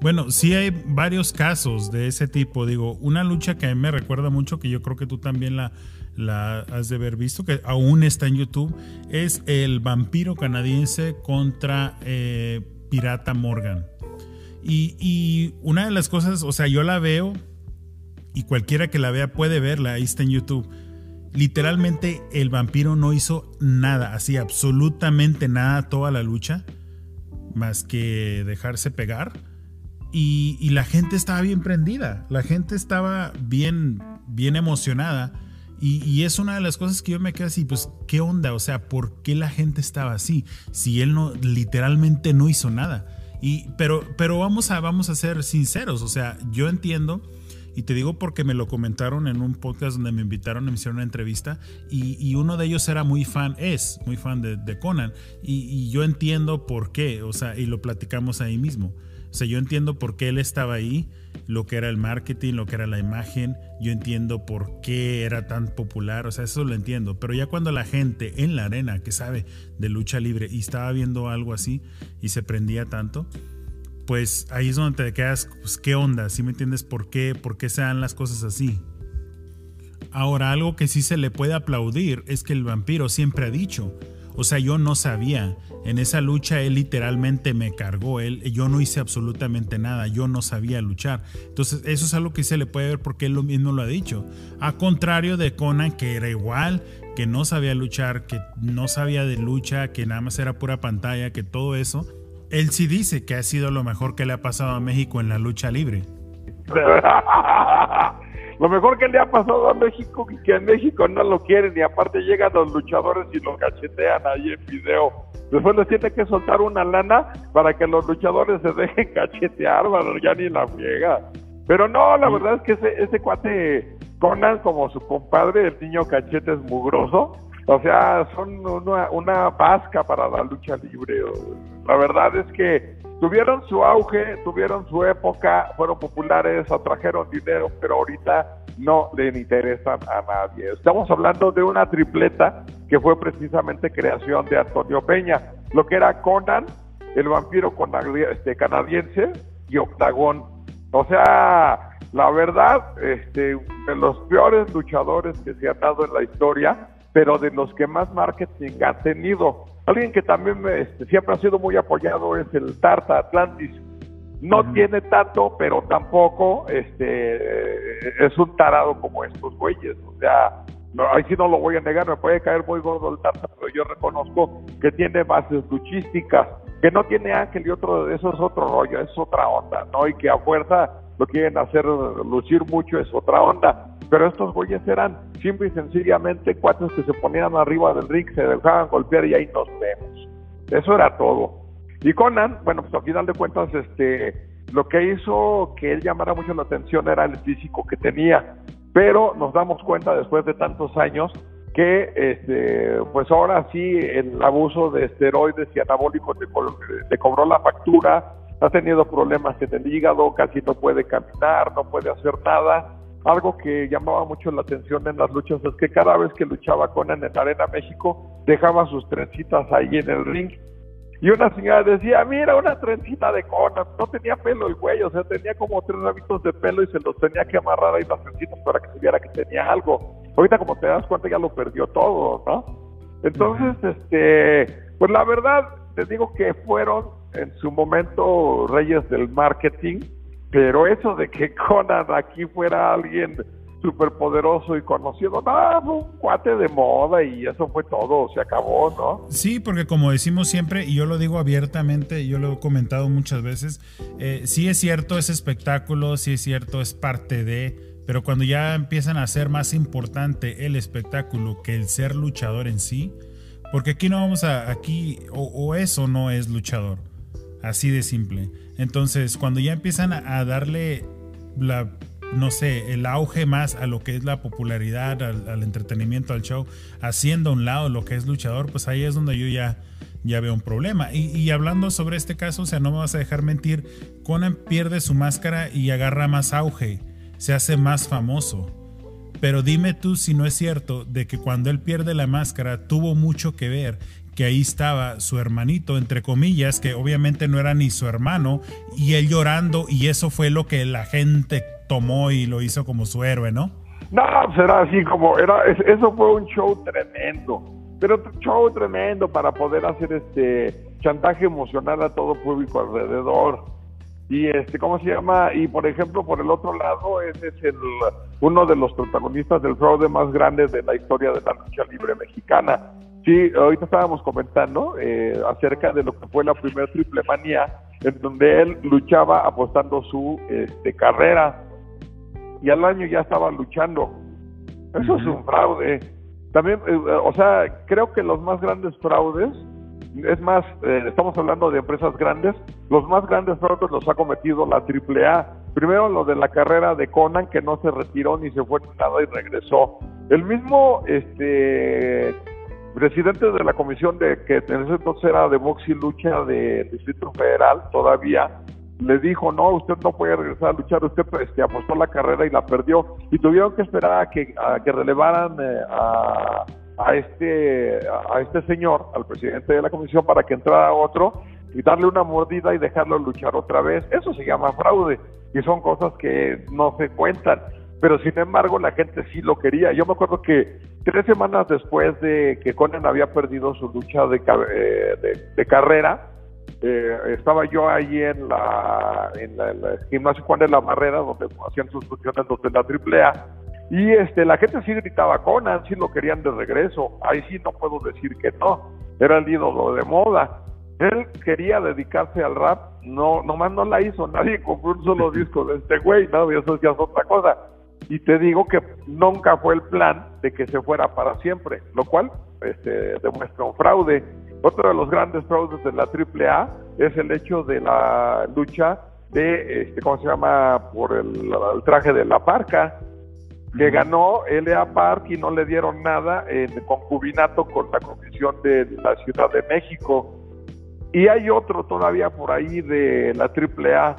Bueno, sí hay varios casos de ese tipo. Digo, una lucha que a mí me recuerda mucho, que yo creo que tú también la, la has de haber visto, que aún está en YouTube, es el vampiro canadiense contra eh, Pirata Morgan. Y, y, una de las cosas, o sea, yo la veo y cualquiera que la vea puede verla, ahí está en YouTube. Literalmente el vampiro no hizo nada, así absolutamente nada toda la lucha, más que dejarse pegar. Y, la gente estaba bien prendida, la gente estaba bien, bien emocionada. Y, y, es una de las cosas que yo me quedo así, pues, ¿qué onda? O sea, ¿por qué la gente estaba así? Si él no, literalmente no hizo nada. Y, pero, pero vamos a, vamos a ser sinceros, o sea, yo entiendo, y te digo porque me lo comentaron en un podcast donde me invitaron, me hicieron una entrevista, y, uno de ellos era muy fan, es muy fan de, de Conan, y, y yo entiendo por qué, o sea, y lo platicamos ahí mismo. O sea, yo entiendo por qué él estaba ahí, lo que era el marketing, lo que era la imagen, yo entiendo por qué era tan popular, o sea, eso lo entiendo, pero ya cuando la gente en la arena que sabe de lucha libre y estaba viendo algo así y se prendía tanto, pues ahí es donde te quedas, pues qué onda, ¿sí me entiendes por qué, por qué se dan las cosas así? Ahora, algo que sí se le puede aplaudir es que el vampiro siempre ha dicho, o sea, yo no sabía. En esa lucha él literalmente me cargó. Él, yo no hice absolutamente nada. Yo no sabía luchar. Entonces, eso es algo que se le puede ver porque él lo mismo lo ha dicho. A contrario de Conan, que era igual, que no sabía luchar, que no sabía de lucha, que nada más era pura pantalla, que todo eso. Él sí dice que ha sido lo mejor que le ha pasado a México en la lucha libre. lo mejor que le ha pasado a México y que en México no lo quieren y aparte llegan los luchadores y lo cachetean ahí en video. Después les tiene que soltar una lana para que los luchadores se dejen cachetear, bueno, ya ni la friega. Pero no, la verdad es que ese, ese cuate Conan como su compadre, el niño cachete es mugroso, o sea, son una, una vasca para la lucha libre. La verdad es que tuvieron su auge, tuvieron su época, fueron populares, atrajeron dinero, pero ahorita no le interesan a nadie. Estamos hablando de una tripleta que fue precisamente creación de Antonio Peña, lo que era Conan, el vampiro este, canadiense y Octagón. O sea, la verdad, este, de los peores luchadores que se han dado en la historia, pero de los que más marketing ha tenido. Alguien que también este, siempre ha sido muy apoyado es el Tarta Atlantis. No tiene tanto, pero tampoco este, es un tarado como estos güeyes. O sea, no, ahí sí no lo voy a negar, me puede caer muy gordo el Tarta, pero yo reconozco que tiene bases luchísticas, que no tiene Ángel y otro, eso es otro rollo, es otra onda, ¿no? Y que a fuerza lo quieren hacer lucir mucho, es otra onda. Pero estos güeyes eran simple y sencillamente cuatro que se ponían arriba del ring, se dejaban golpear y ahí nos vemos. Eso era todo. Y Conan, bueno, pues al final de cuentas, este, lo que hizo que él llamara mucho la atención era el físico que tenía. Pero nos damos cuenta después de tantos años que este, pues ahora sí el abuso de esteroides y anabólicos le, cobró la factura, ha tenido problemas en el hígado, casi no puede caminar, no puede hacer nada algo que llamaba mucho la atención en las luchas es que cada vez que luchaba Conan en Arena México, dejaba sus trencitas ahí en el ring. Y una señora decía, mira, una trencita de Conan. No tenía pelo el güey, o sea, tenía como tres rabitos de pelo y se los tenía que amarrar ahí las trencitas para que se viera que tenía algo. Ahorita, como te das cuenta, ya lo perdió todo, ¿no? Entonces, este, pues la verdad, te digo que fueron en su momento reyes del marketing pero eso de que Conan aquí fuera alguien súper poderoso y conocido, no, fue un cuate de moda y eso fue todo, se acabó, ¿no? Sí, porque como decimos siempre, y yo lo digo abiertamente, yo lo he comentado muchas veces, eh, sí es cierto, es espectáculo, sí es cierto, es parte de, pero cuando ya empiezan a ser más importante el espectáculo que el ser luchador en sí, porque aquí no vamos a, aquí, o eso no es luchador, así de simple. Entonces, cuando ya empiezan a, darle la, no sé, el auge más a lo que es la popularidad, al, entretenimiento, al show, haciendo a un lado lo que es luchador, pues ahí es donde yo ya, ya veo un problema. Y, hablando sobre este caso, o sea, no me vas a dejar mentir, Conan pierde su máscara y agarra más auge. se hace más famoso. Pero dime tú si no es cierto de que cuando él pierde la máscara tuvo mucho que ver que ahí estaba su hermanito, entre comillas, que obviamente no era ni su hermano, y él llorando, y eso fue lo que la gente tomó y lo hizo como su héroe, ¿no? No, será pues así como, era, eso fue un show tremendo, pero show tremendo para poder hacer este chantaje emocional a todo público alrededor. Y este, ¿cómo se llama? Y por ejemplo, por el otro lado, ese es el, uno de los protagonistas del fraude más grande de la historia de la lucha libre mexicana Sí, ahorita estábamos comentando eh, acerca de lo que fue la primera triple manía, en donde él luchaba apostando su este, carrera y al año ya estaba luchando. Eso es un fraude. También, eh, o sea, creo que los más grandes fraudes, es más, eh, estamos hablando de empresas grandes, los más grandes fraudes los ha cometido la AAA. Primero lo de la carrera de Conan, que no se retiró ni se fue nada y regresó. El mismo, este presidente de la comisión de que en ese entonces era de box y lucha del Distrito Federal todavía le dijo no usted no puede regresar a luchar usted este, apostó la carrera y la perdió y tuvieron que esperar a que a que relevaran eh, a, a este a este señor al presidente de la comisión para que entrara otro y darle una mordida y dejarlo luchar otra vez. Eso se llama fraude y son cosas que no se cuentan pero sin embargo la gente sí lo quería. Yo me acuerdo que tres semanas después de que Conan había perdido su lucha de, eh, de, carrera, eh, estaba yo ahí en la, en la, gimnasio Juan de la Barrera, donde hacían sus funciones donde la AAA, y este, la gente sí gritaba Conan, sí lo querían de regreso, ahí sí no puedo decir que no, era el ídolo de moda. Él quería dedicarse al rap, no, nomás no la hizo, nadie compró un solo disco de este güey, no, eso ya es otra cosa y te digo que nunca fue el plan de que se fuera para siempre, lo cual este, demuestra un fraude. Otro de los grandes fraudes de la AAA es el hecho de la lucha de, este, ¿cómo se llama?, por el, traje de la parca, que ganó L.A. Park y no le dieron nada en concubinato con la Comisión de la Ciudad de México. Y hay otro todavía por ahí de la AAA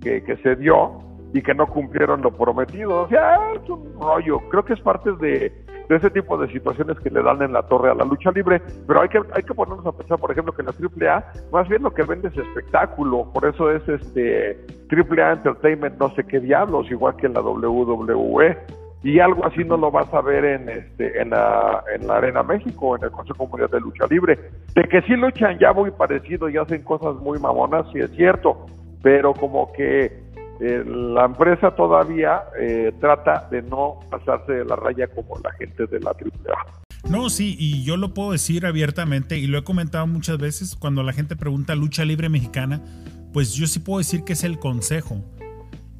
que, que se dio, y que no cumplieron lo prometido. O sea, es un rollo. Creo que es parte de, ese tipo de situaciones que le dan en la torre a la lucha libre. Pero hay que, hay que ponernos a pensar, por ejemplo, que la AAA más bien lo que vende es espectáculo. Por eso es este AAA Entertainment, no sé qué diablos, igual que en la WWE. Y algo así no lo vas a ver en este en la, en la Arena México, en el Consejo Mundial de Lucha Libre. De que sí luchan ya muy parecido y hacen cosas muy mamonas, sí es cierto. Pero como que eh, la empresa todavía eh, trata de no pasarse de la raya como la gente de la AAA. No, sí, y yo lo puedo decir abiertamente y lo he comentado muchas veces cuando la gente pregunta lucha libre mexicana, pues yo sí puedo decir que es el consejo.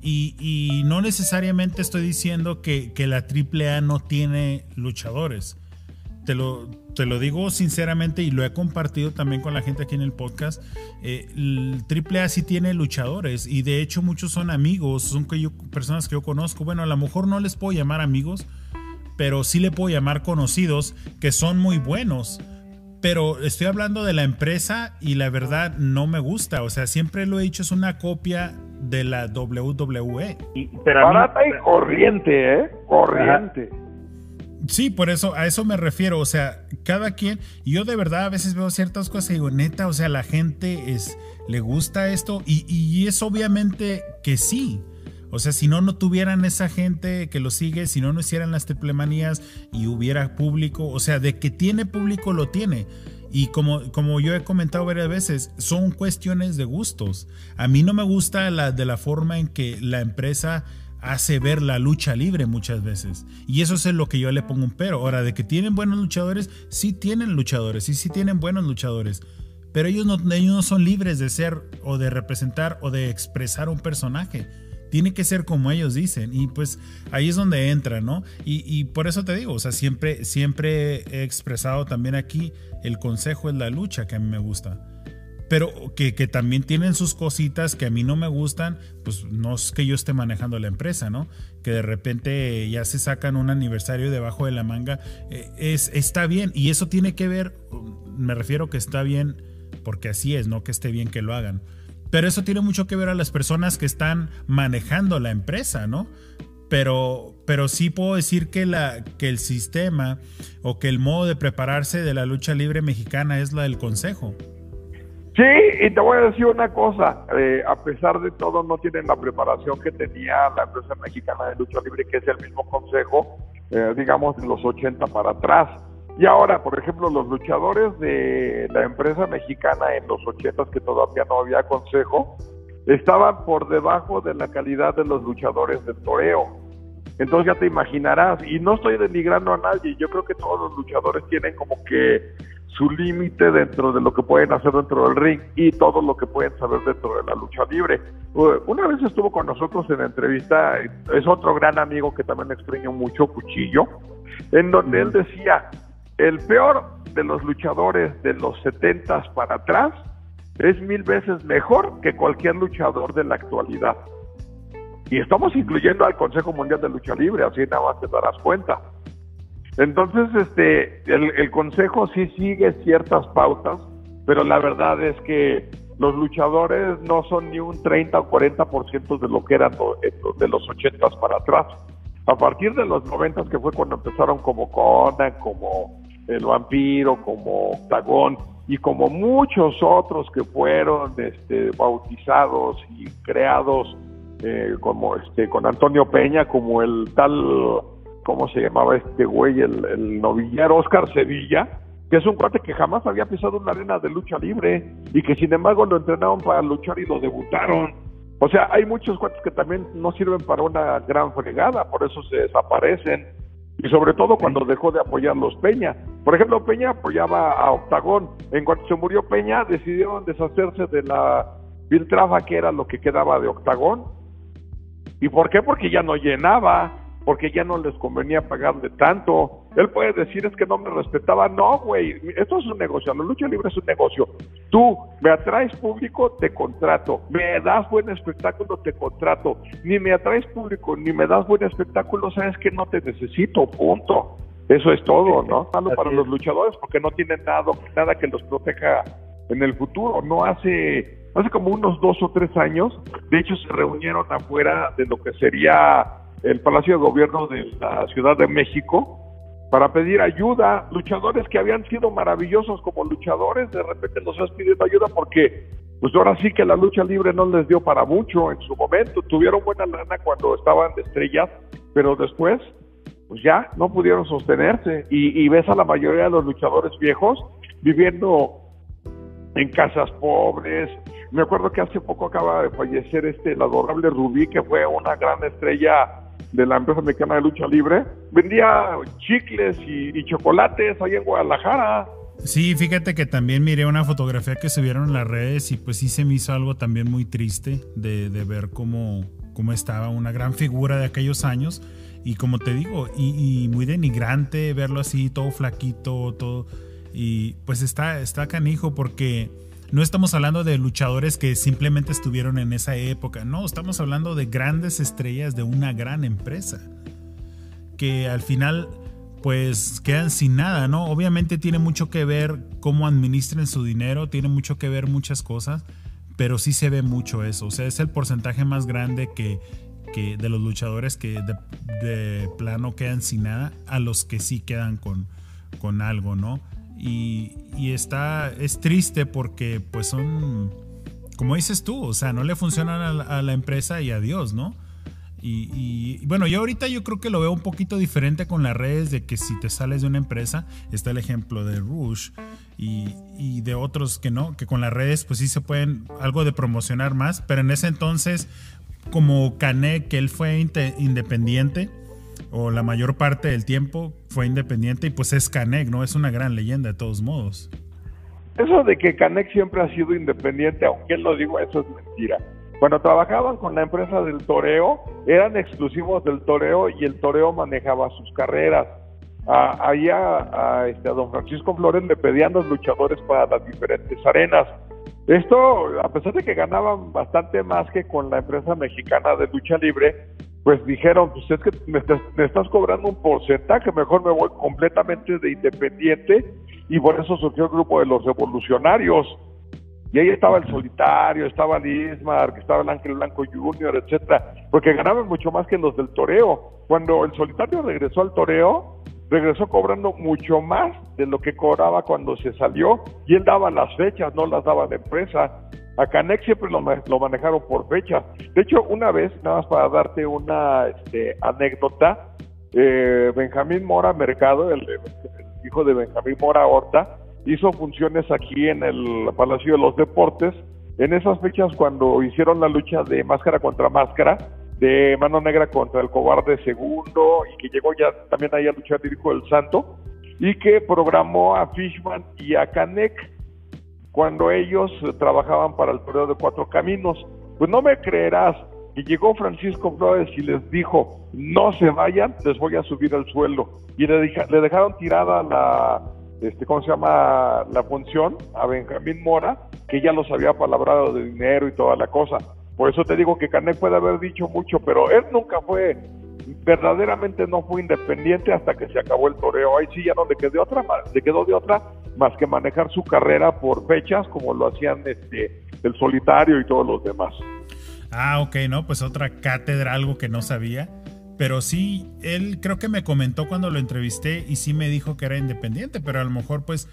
Y, no necesariamente estoy diciendo que, que la AAA no tiene luchadores. Te lo, te lo digo sinceramente y lo he compartido también con la gente aquí en el podcast, eh, el AAA sí tiene luchadores y de hecho muchos son amigos, son que yo, personas que yo conozco. Bueno, a lo mejor no les puedo llamar amigos, pero sí le puedo llamar conocidos que son muy buenos. Pero estoy hablando de la empresa y la verdad no me gusta. O sea, siempre lo he dicho, es una copia de la WWE. Barata y corriente, ¿eh? Corriente. Sí, por eso, a eso me refiero. O sea, cada quien. Yo de verdad a veces veo ciertas cosas y digo, neta, o sea, la gente es, le gusta esto. Y, y es obviamente que sí. O sea, si no, no tuvieran esa gente que lo sigue, si no, no hicieran las triplemanías y hubiera público. O sea, de que tiene público, lo tiene. Y como, como yo he comentado varias veces, son cuestiones de gustos. A mí no me gusta la, de la forma en que la empresa hace ver la lucha libre muchas veces. Y eso es lo que yo le pongo un pero. Ahora, de que tienen buenos luchadores, sí tienen luchadores, sí, sí tienen buenos luchadores. Pero ellos no, ellos no son libres de ser o de representar o de expresar un personaje. Tiene que ser como ellos dicen. Y pues ahí es donde entra, ¿no? Y, y por eso te digo, o sea, siempre, siempre he expresado también aquí el consejo es la lucha que a mí me gusta pero que, también tienen sus cositas que a mí no me gustan, pues no es que yo esté manejando la empresa, ¿no? Que de repente ya se sacan un aniversario debajo de la manga, eh, es, está bien, y eso tiene que ver, me refiero que está bien, porque así es, no que esté bien que lo hagan. Pero eso tiene mucho que ver a las personas que están manejando la empresa, ¿no? pero, pero sí puedo decir que, la, que el sistema o que el modo de prepararse de la lucha libre mexicana es la del consejo. Sí, y te voy a decir una cosa, eh, a pesar de todo no tienen la preparación que tenía la empresa mexicana de lucha libre, que es el mismo consejo, eh, digamos, de los 80 para atrás. Y ahora, por ejemplo, los luchadores de la empresa mexicana en los 80 que todavía no había consejo, estaban por debajo de la calidad de los luchadores del toreo. Entonces ya te imaginarás, y no estoy denigrando a nadie, yo creo que todos los luchadores tienen como que su límite dentro de lo que pueden hacer dentro del ring y todo lo que pueden saber dentro de la lucha libre. Una vez estuvo con nosotros en entrevista, es otro gran amigo que también extraño mucho, Cuchillo, en donde él decía, el peor de los luchadores de los 70 para atrás es mil veces mejor que cualquier luchador de la actualidad. Y estamos incluyendo al Consejo Mundial de Lucha Libre, así nada más te darás cuenta. Entonces, este, el, Consejo sí sigue ciertas pautas, pero la verdad es que los luchadores no son ni un 30 o 40% de lo que eran de los 80 para atrás. A partir de los 90 que fue cuando empezaron como Conan, como El Vampiro, como Octagón y como muchos otros que fueron este, bautizados y creados eh, como este con Antonio Peña, como el tal ¿cómo se llamaba este güey? El, el novillero Oscar Sevilla, que es un cuate que jamás había pisado una arena de lucha libre y que sin embargo lo entrenaron para luchar y lo debutaron. O sea, hay muchos cuates que también no sirven para una gran fregada, por eso se desaparecen. Y sobre todo cuando dejó de apoyar los Peña. Por ejemplo, Peña apoyaba a Octagón. En cuanto se murió Peña, decidieron deshacerse de la Viltrafa, que era lo que quedaba de Octagón. ¿Y por qué? Porque ya no llenaba porque ya no les convenía pagarle tanto. Él puede decir es que no me respetaba. No, güey, esto es un negocio. La lucha libre es un negocio. Tú me atraes público, te contrato. Me das buen espectáculo, te contrato. Ni me atraes público, ni me das buen espectáculo, sabes que no te necesito, punto. Eso es todo, ¿no? Malo para los luchadores porque no tienen nada, nada que los proteja en el futuro. No hace, hace como unos dos o tres años, de hecho se reunieron afuera de lo que sería el Palacio de Gobierno de la Ciudad de México para pedir ayuda. Luchadores que habían sido maravillosos como luchadores, de repente nos estás pidiendo ayuda porque pues ahora sí que la lucha libre no les dio para mucho en su momento. Tuvieron buena lana cuando estaban de estrellas, pero después pues ya no pudieron sostenerse. Y, y ves a la mayoría de los luchadores viejos viviendo en casas pobres. Me acuerdo que hace poco acaba de fallecer este el adorable Rubí, que fue una gran estrella de la empresa mexicana de lucha libre, vendía chicles y, chocolates ahí en Guadalajara. Sí, fíjate que también miré una fotografía que se vieron en las redes y pues sí se me hizo algo también muy triste de, ver cómo, cómo estaba una gran figura de aquellos años y como te digo, y, y, muy denigrante verlo así, todo flaquito, todo, y pues está, está canijo porque no estamos hablando de luchadores que simplemente estuvieron en esa época, no, estamos hablando de grandes estrellas de una gran empresa que al final pues quedan sin nada, ¿no? Obviamente tiene mucho que ver cómo administren su dinero, tiene mucho que ver muchas cosas, pero sí se ve mucho eso, o sea, es el porcentaje más grande que, de los luchadores que de, plano quedan sin nada a los que sí quedan con, con algo, ¿no? Y, está, es triste porque pues son, como dices tú, o sea, no le funcionan a la, empresa y adiós, ¿no? Y, bueno, yo ahorita yo creo que lo veo un poquito diferente con las redes de que si te sales de una empresa, está el ejemplo de Rush y, de otros que no, que con las redes pues sí se pueden algo de promocionar más, pero en ese entonces como Canek, que él fue independiente, o la mayor parte del tiempo fue independiente y pues es Canek, ¿no? Es una gran leyenda de todos modos. Eso de que Canek siempre ha sido independiente, aunque él lo diga, eso es mentira. Cuando trabajaban con la empresa del toreo, eran exclusivos del toreo y el toreo manejaba sus carreras. ahí este, a don Francisco Flores le pedían los luchadores para las diferentes arenas. Esto, a pesar de que ganaban bastante más que con la empresa mexicana de lucha libre, pues dijeron, pues es que me estás, cobrando un porcentaje, mejor me voy completamente de independiente y por eso surgió el grupo de los revolucionarios. Y ahí estaba el Solitario, estaba el Ismar, estaba el Ángel Blanco Junior, etcétera, porque ganaban mucho más que los del toreo. Cuando el Solitario regresó al toreo, regresó cobrando mucho más de lo que cobraba cuando se salió y él daba las fechas, no las daba la empresa. A Canex siempre lo, manejaron por fecha. De hecho, una vez, nada más para darte una este, anécdota, eh, Benjamín Mora Mercado, el, hijo de Benjamín Mora Horta, hizo funciones aquí en el Palacio de los Deportes. En esas fechas, cuando hicieron la lucha de máscara contra máscara, de Mano Negra contra el Cobarde Segundo, y que llegó ya también ahí a luchar Hijo del Santo, y que programó a Fishman y a Canek cuando ellos trabajaban para el Torneo de Cuatro Caminos. Pues no me creerás, y llegó Francisco Flores y les dijo, no se vayan, les voy a subir el sueldo. Y le, le dejaron tirada la, este, ¿cómo se llama? La función a Benjamín Mora, que ya los había palabrado de dinero y toda la cosa. Por eso te digo que Canek puede haber dicho mucho, pero él nunca fue, verdaderamente no fue independiente hasta que se acabó el toreo. Ahí sí ya no le quedó otra, quedó de otra más que manejar su carrera por fechas como lo hacían este el solitario y todos los demás. Ah, ok, no, pues otra cátedra, algo que no sabía. Pero sí, él creo que me comentó cuando lo entrevisté y sí me dijo que era independiente, pero a lo mejor pues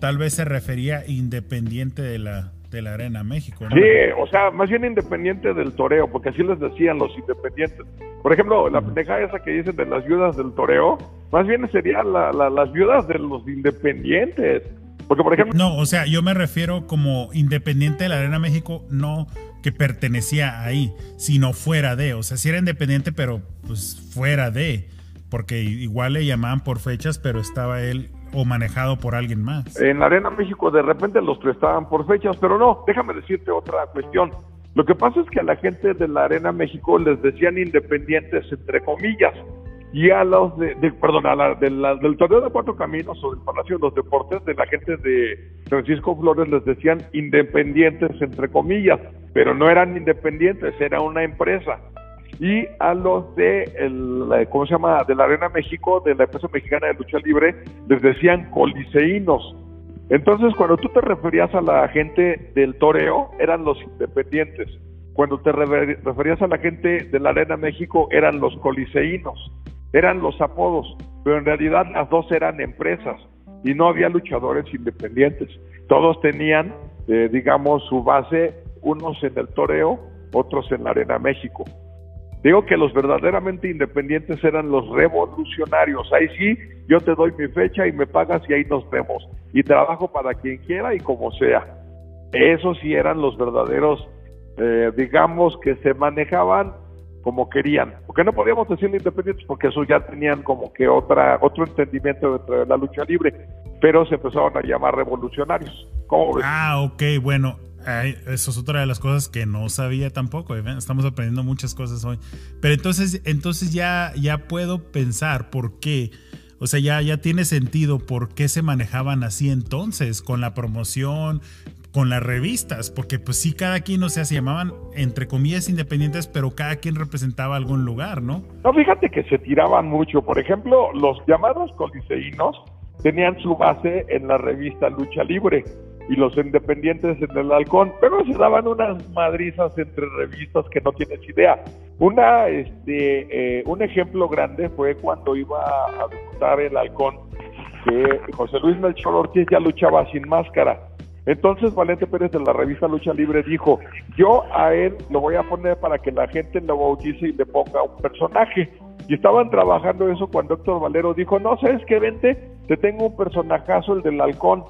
tal vez se refería independiente de la, de la Arena México. Sí, o sea, más bien independiente del toreo, porque así les decían los independientes. Por ejemplo, la pendeja esa que dicen de las viudas del toreo, más bien serían las viudas de los independientes. Porque, por ejemplo... No, o sea, yo me refiero como independiente de la Arena México, no que pertenecía ahí, sino fuera de. O sea, si era independiente, pero pues fuera de. Porque igual le llamaban por fechas, pero estaba él o manejado por alguien más. En la Arena México de repente los prestaban por fechas, pero no, déjame decirte otra cuestión. Lo que pasa es que a la gente de la Arena México les decían independientes entre comillas y a los de, perdón, a la, del torneo de cuatro caminos o del Palacio de los Deportes, de la gente de Francisco Flores les decían independientes entre comillas, pero no eran independientes, era una empresa y a los de, el, ¿cómo se llama?, de la Arena México, de la empresa mexicana de lucha libre, les decían coliseínos. Entonces, cuando tú te referías a la gente del toreo, eran los independientes. Cuando te referías a la gente de la Arena México, eran los coliseínos. Eran los apodos, pero en realidad las dos eran empresas y no había luchadores independientes. Todos tenían, eh, digamos, su base, unos en el toreo, otros en la Arena México. Digo que los verdaderamente independientes eran los revolucionarios. Ahí sí, yo te doy mi fecha y me pagas y ahí nos vemos. Y trabajo para quien quiera y como sea. Esos sí eran los verdaderos, eh, digamos, que se manejaban como querían. Porque no podíamos decirle independientes porque eso ya tenían como que otra otro entendimiento de la lucha libre. Pero se empezaron a llamar revolucionarios. Ah, ok, bueno eso es otra de las cosas que no sabía tampoco. ¿eh? Estamos aprendiendo muchas cosas hoy. Pero entonces, entonces ya, ya puedo pensar por qué. O sea, ya, ya tiene sentido por qué se manejaban así entonces, con la promoción, con las revistas, porque pues sí, cada quien, o sea, se llamaban entre comillas independientes, pero cada quien representaba algún lugar, ¿no? No, fíjate que se tiraban mucho. Por ejemplo, los llamados coliseínos tenían su base en la revista Lucha Libre y los independientes en el halcón, pero se daban unas madrizas entre revistas que no tienes idea. Una, este, eh, un ejemplo grande fue cuando iba a debutar el halcón, que José Luis Melchor Ortiz ya luchaba sin máscara. Entonces Valente Pérez de la revista Lucha Libre dijo, yo a él lo voy a poner para que la gente lo bautice y le ponga un personaje. Y estaban trabajando eso cuando Héctor Valero dijo, no, ¿sabes qué? Vente, te tengo un personajazo, el del halcón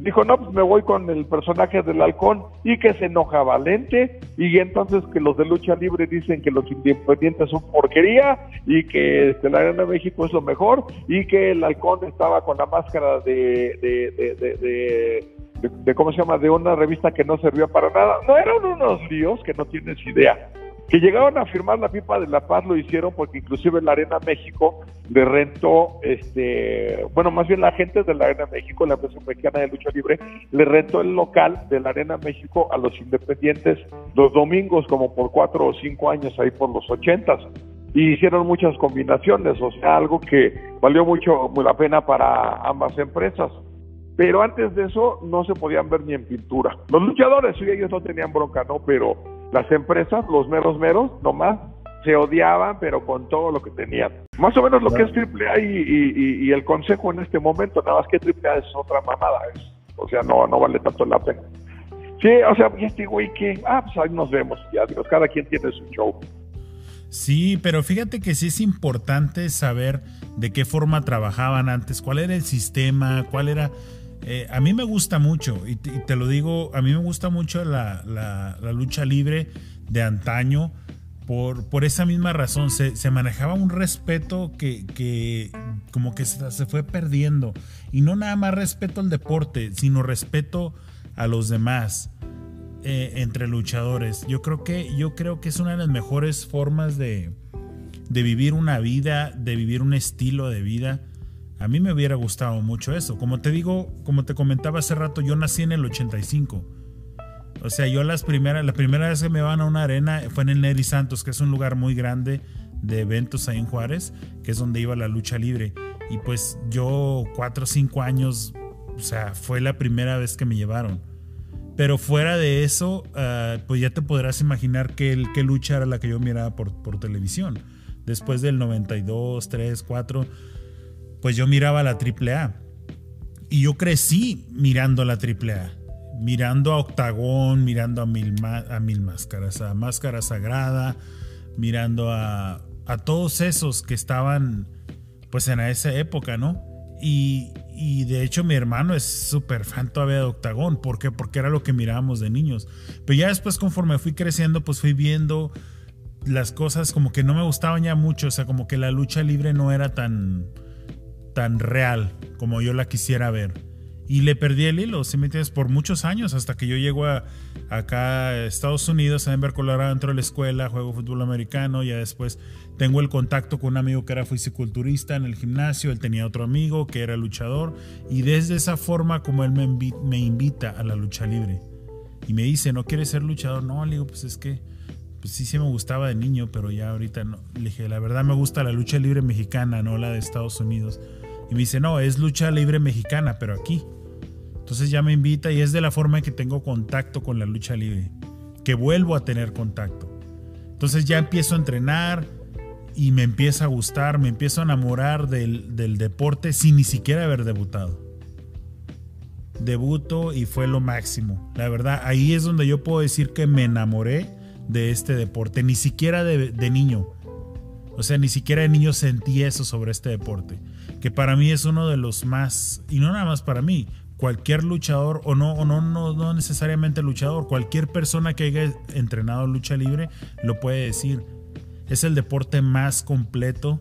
dijo, no, pues me voy con el personaje del halcón y que se enoja Valente y entonces que los de lucha libre dicen que los independientes son porquería y que este, la Arena de México es lo mejor y que el halcón estaba con la máscara de, de, de, de, de ¿cómo se llama? De una revista que no servía para nada. No, eran unos líos que no tienes idea que llegaron a firmar la pipa de la paz lo hicieron porque inclusive la Arena México le rentó, este, bueno, más bien la gente de la Arena México, la empresa mexicana de lucha libre, le rentó el local de la Arena México a los independientes los domingos como por cuatro o cinco años ahí por los ochentas y hicieron muchas combinaciones, o sea, algo que valió mucho la pena para ambas empresas. pero antes de eso no se podían ver ni en pintura. Los luchadores, sí, ellos no tenían bronca, ¿no? Pero las empresas, los meros meros, nomás se odiaban, pero con todo lo que tenían. Más o menos lo que es AAA y, y, y, el consejo en este momento, nada más que AAA es otra mamada, o sea, no, no vale tanto la pena. Sí, o sea, y este güey que, ah, pues ahí nos vemos, ya, Dios, cada quien tiene su show. Sí, pero fíjate que sí es importante saber de qué forma trabajaban antes, cuál era el sistema, cuál era... Eh, a mí me gusta mucho, y te, lo digo, a mí me gusta mucho la, la, lucha libre de antaño por, por esa misma razón. Se, se manejaba un respeto que, que como que se, se, fue perdiendo. Y no nada más respeto al deporte, sino respeto a los demás. Eh, entre luchadores. Yo creo que, yo creo que es una de las mejores formas de, de vivir una vida, de vivir un estilo de vida. A mí me hubiera gustado mucho eso. Como te digo, como te comentaba hace rato, yo nací en el 85. O sea, yo las primeras, la primera vez que me van a una arena fue en el Neri Santos, que es un lugar muy grande de eventos ahí en Juárez, que es donde iba la lucha libre. Y pues yo, cuatro o cinco años, o sea, fue la primera vez que me llevaron. Pero fuera de eso, ah, pues ya te podrás imaginar qué, qué lucha era la que yo miraba por, por televisión. Después del 92, 3, 4, pues yo miraba la AAA. Y yo crecí mirando la AAA. Mirando a Octagón, mirando a Mil, a mil Máscaras, a Máscara Sagrada, mirando a, a todos esos que estaban pues en esa época, ¿no? Y, y de hecho mi hermano es súper fan todavía de Octagón. ¿Por qué? Porque era lo que mirábamos de niños. Pero ya después conforme fui creciendo, pues fui viendo las cosas como que no me gustaban ya mucho. O sea, como que la lucha libre no era tan, tan real como yo la quisiera ver. Y le perdí el hilo, si me entiendes, por muchos años, hasta que yo llego a, acá a Estados Unidos, a Denver, Colorado, entro a la escuela, juego fútbol americano, ya después tengo el contacto con un amigo que era fisiculturista en el gimnasio, él tenía otro amigo que era luchador, y desde esa forma como él me, me invita a la lucha libre. Y me dice, ¿no quieres ser luchador? No, le digo, pues es que pues sí, sí me gustaba de niño, pero ya ahorita no. Le dije, la verdad me gusta la lucha libre mexicana, no la de Estados Unidos. Y me dice, no, es lucha libre mexicana, pero aquí. Entonces ya me invita y es de la forma en que tengo contacto con la lucha libre, que vuelvo a tener contacto. Entonces ya empiezo a entrenar y me empieza a gustar, me empiezo a enamorar del, del deporte sin ni siquiera haber debutado. Debuto y fue lo máximo. La verdad, ahí es donde yo puedo decir que me enamoré de este deporte, ni siquiera de, de niño. O sea, ni siquiera de niño sentí eso sobre este deporte, que para mí es uno de los más, y no nada más para mí, cualquier luchador, o no, o no, no, no necesariamente luchador, cualquier persona que haya entrenado lucha libre lo puede decir. Es el deporte más completo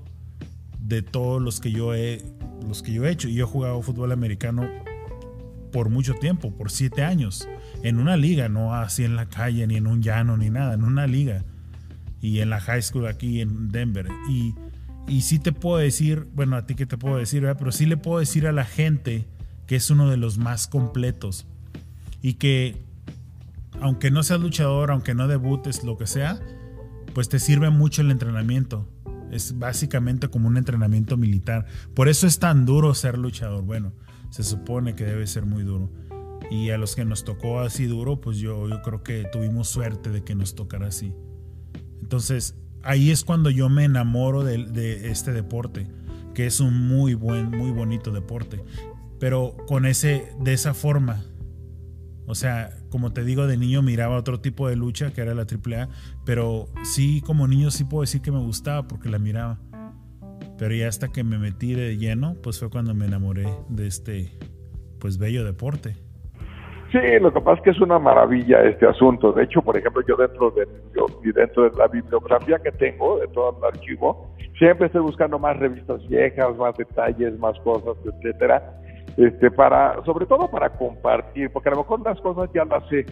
de todos los que yo he, los que yo he hecho. Y yo he jugado fútbol americano por mucho tiempo, por siete años, en una liga, no así en la calle, ni en un llano, ni nada, en una liga. Y en la high school aquí en Denver. Y, y sí te puedo decir, bueno, a ti que te puedo decir, pero sí le puedo decir a la gente que es uno de los más completos y que aunque no seas luchador, aunque no debutes, lo que sea, pues te sirve mucho el entrenamiento. Es básicamente como un entrenamiento militar. Por eso es tan duro ser luchador. Bueno, se supone que debe ser muy duro. Y a los que nos tocó así duro, pues yo, yo creo que tuvimos suerte de que nos tocara así. Entonces, ahí es cuando yo me enamoro de, este deporte, que es un muy buen, muy bonito deporte pero con ese, de esa forma. O sea, como te digo, de niño miraba otro tipo de lucha que era la AAA, pero sí, como niño sí puedo decir que me gustaba porque la miraba. Pero ya hasta que me metí de lleno, pues fue cuando me enamoré de este, pues bello deporte. Sí, lo que pasa es que es una maravilla este asunto. De hecho, por ejemplo, yo dentro de, yo, dentro de la bibliografía que tengo, de todo el archivo, siempre estoy buscando más revistas viejas, más detalles, más cosas, etcétera este, para, sobre todo para compartir, porque a lo mejor las cosas ya las sé,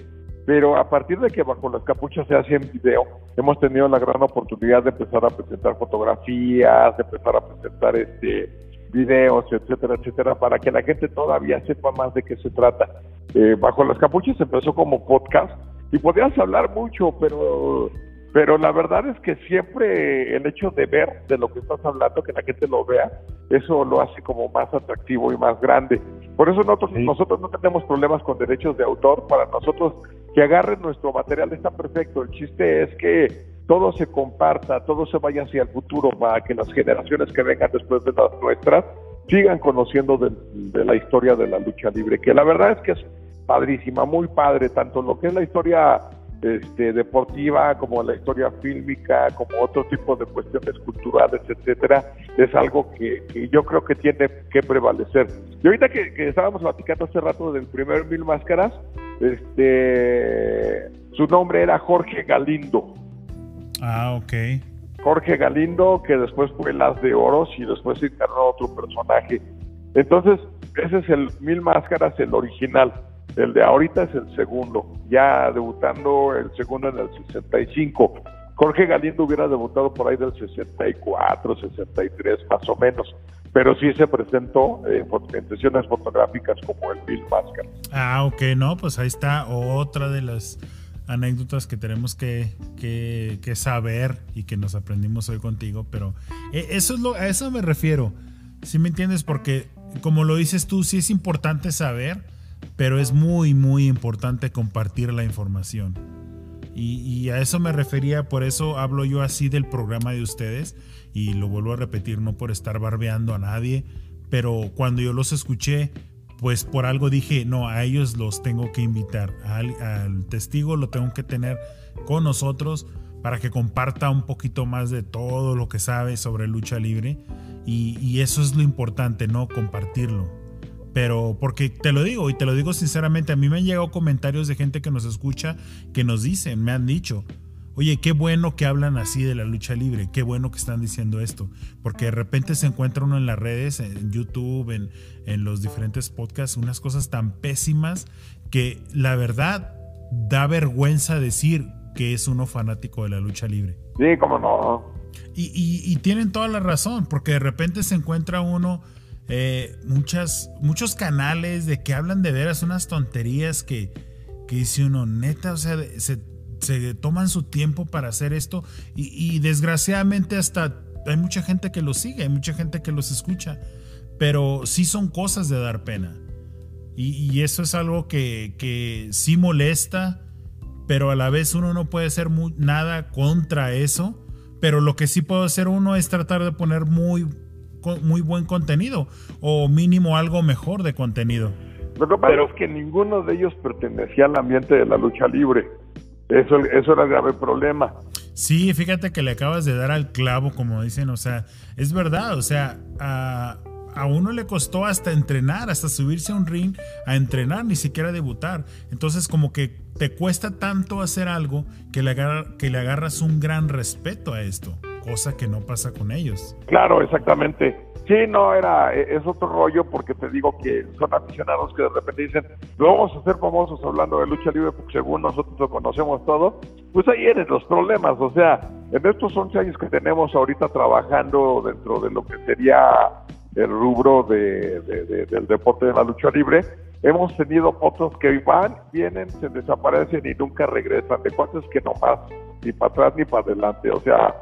pero a partir de que bajo las capuchas se hace en video, hemos tenido la gran oportunidad de empezar a presentar fotografías, de empezar a presentar este videos, etcétera, etcétera, para que la gente todavía sepa más de qué se trata. Eh, bajo las capuchas empezó como podcast y podías hablar mucho, pero pero la verdad es que siempre el hecho de ver de lo que estás hablando, que la gente lo vea, eso lo hace como más atractivo y más grande. Por eso nosotros, nosotros no tenemos problemas con derechos de autor, para nosotros que agarren nuestro material está perfecto, el chiste es que todo se comparta, todo se vaya hacia el futuro para que las generaciones que vengan después de las nuestras sigan conociendo de, la historia de la lucha libre, que la verdad es que es padrísima, muy padre, tanto lo que es la historia este, deportiva, como la historia fílmica, como otro tipo de cuestiones culturales, etcétera, es algo que, yo creo que tiene que prevalecer. Y ahorita que, estábamos platicando hace rato del primer Mil Máscaras, este, su nombre era Jorge Galindo. Ah, ok. Jorge Galindo, que después fue Las de Oros y después se encarnó otro personaje. Entonces, ese es el Mil Máscaras, el original. El de ahorita es el segundo, ya debutando el segundo en el 65. Jorge Galindo hubiera debutado por ahí del 64, 63 más o menos, pero sí se presentó en sesiones fotográficas como el Bill Máscara. Ah, ok, no, pues ahí está otra de las anécdotas que tenemos que, que, saber y que nos aprendimos hoy contigo, pero eh, eso es lo, a eso me refiero, ¿sí me entiendes? Porque como lo dices tú, sí es importante saber pero es muy, muy importante compartir la información. Y, a eso me refería, por eso hablo yo así del programa de ustedes, y lo vuelvo a repetir, no por estar barbeando a nadie, pero cuando yo los escuché, pues por algo dije, no, a ellos los tengo que invitar, al, testigo lo tengo que tener con nosotros para que comparta un poquito más de todo lo que sabe sobre lucha libre, y, eso es lo importante, ¿no? Compartirlo. Pero porque te lo digo y te lo digo sinceramente, a mí me han llegado comentarios de gente que nos escucha que nos dicen, me han dicho, oye, qué bueno que hablan así de la lucha libre, qué bueno que están diciendo esto, porque de repente se encuentra uno en las redes, en YouTube, en, en los diferentes podcasts, unas cosas tan pésimas que la verdad da vergüenza decir que es uno fanático de la lucha libre. Sí, cómo no. Y, y, y tienen toda la razón, porque de repente se encuentra uno eh, muchas, muchos canales de que hablan de veras unas tonterías que, que dice uno, neta, o sea, se, toman su tiempo para hacer esto y, desgraciadamente hasta hay mucha gente que los sigue, hay mucha gente que los escucha, pero sí son cosas de dar pena. Y, eso es algo que, que, sí molesta, pero a la vez uno no puede hacer nada contra eso. Pero lo que sí puede hacer uno es tratar de poner muy muy buen contenido o mínimo algo mejor de contenido. Lo que pasa es que ninguno de ellos pertenecía al ambiente de la lucha libre. Eso, eso era el grave problema. Sí, fíjate que le acabas de dar al clavo, como dicen, o sea, es verdad, o sea, a, a uno le costó hasta entrenar, hasta subirse a un ring a entrenar, ni siquiera debutar. Entonces, como que te cuesta tanto hacer algo que le, que le agarras un gran respeto a esto cosa que no pasa con ellos. Claro, exactamente. Sí, no, era, e, es otro rollo porque te digo que son aficionados que de repente dicen, lo vamos a hacer famosos hablando de lucha libre porque según nosotros lo conocemos todo, pues ahí eres los problemas, o sea, en estos 11 años que tenemos ahorita trabajando dentro de lo que sería el rubro de, del deporte de la lucha libre, hemos tenido otros que van, vienen, se desaparecen y nunca regresan, de cuántos que no más, ni para atrás ni para adelante, o sea,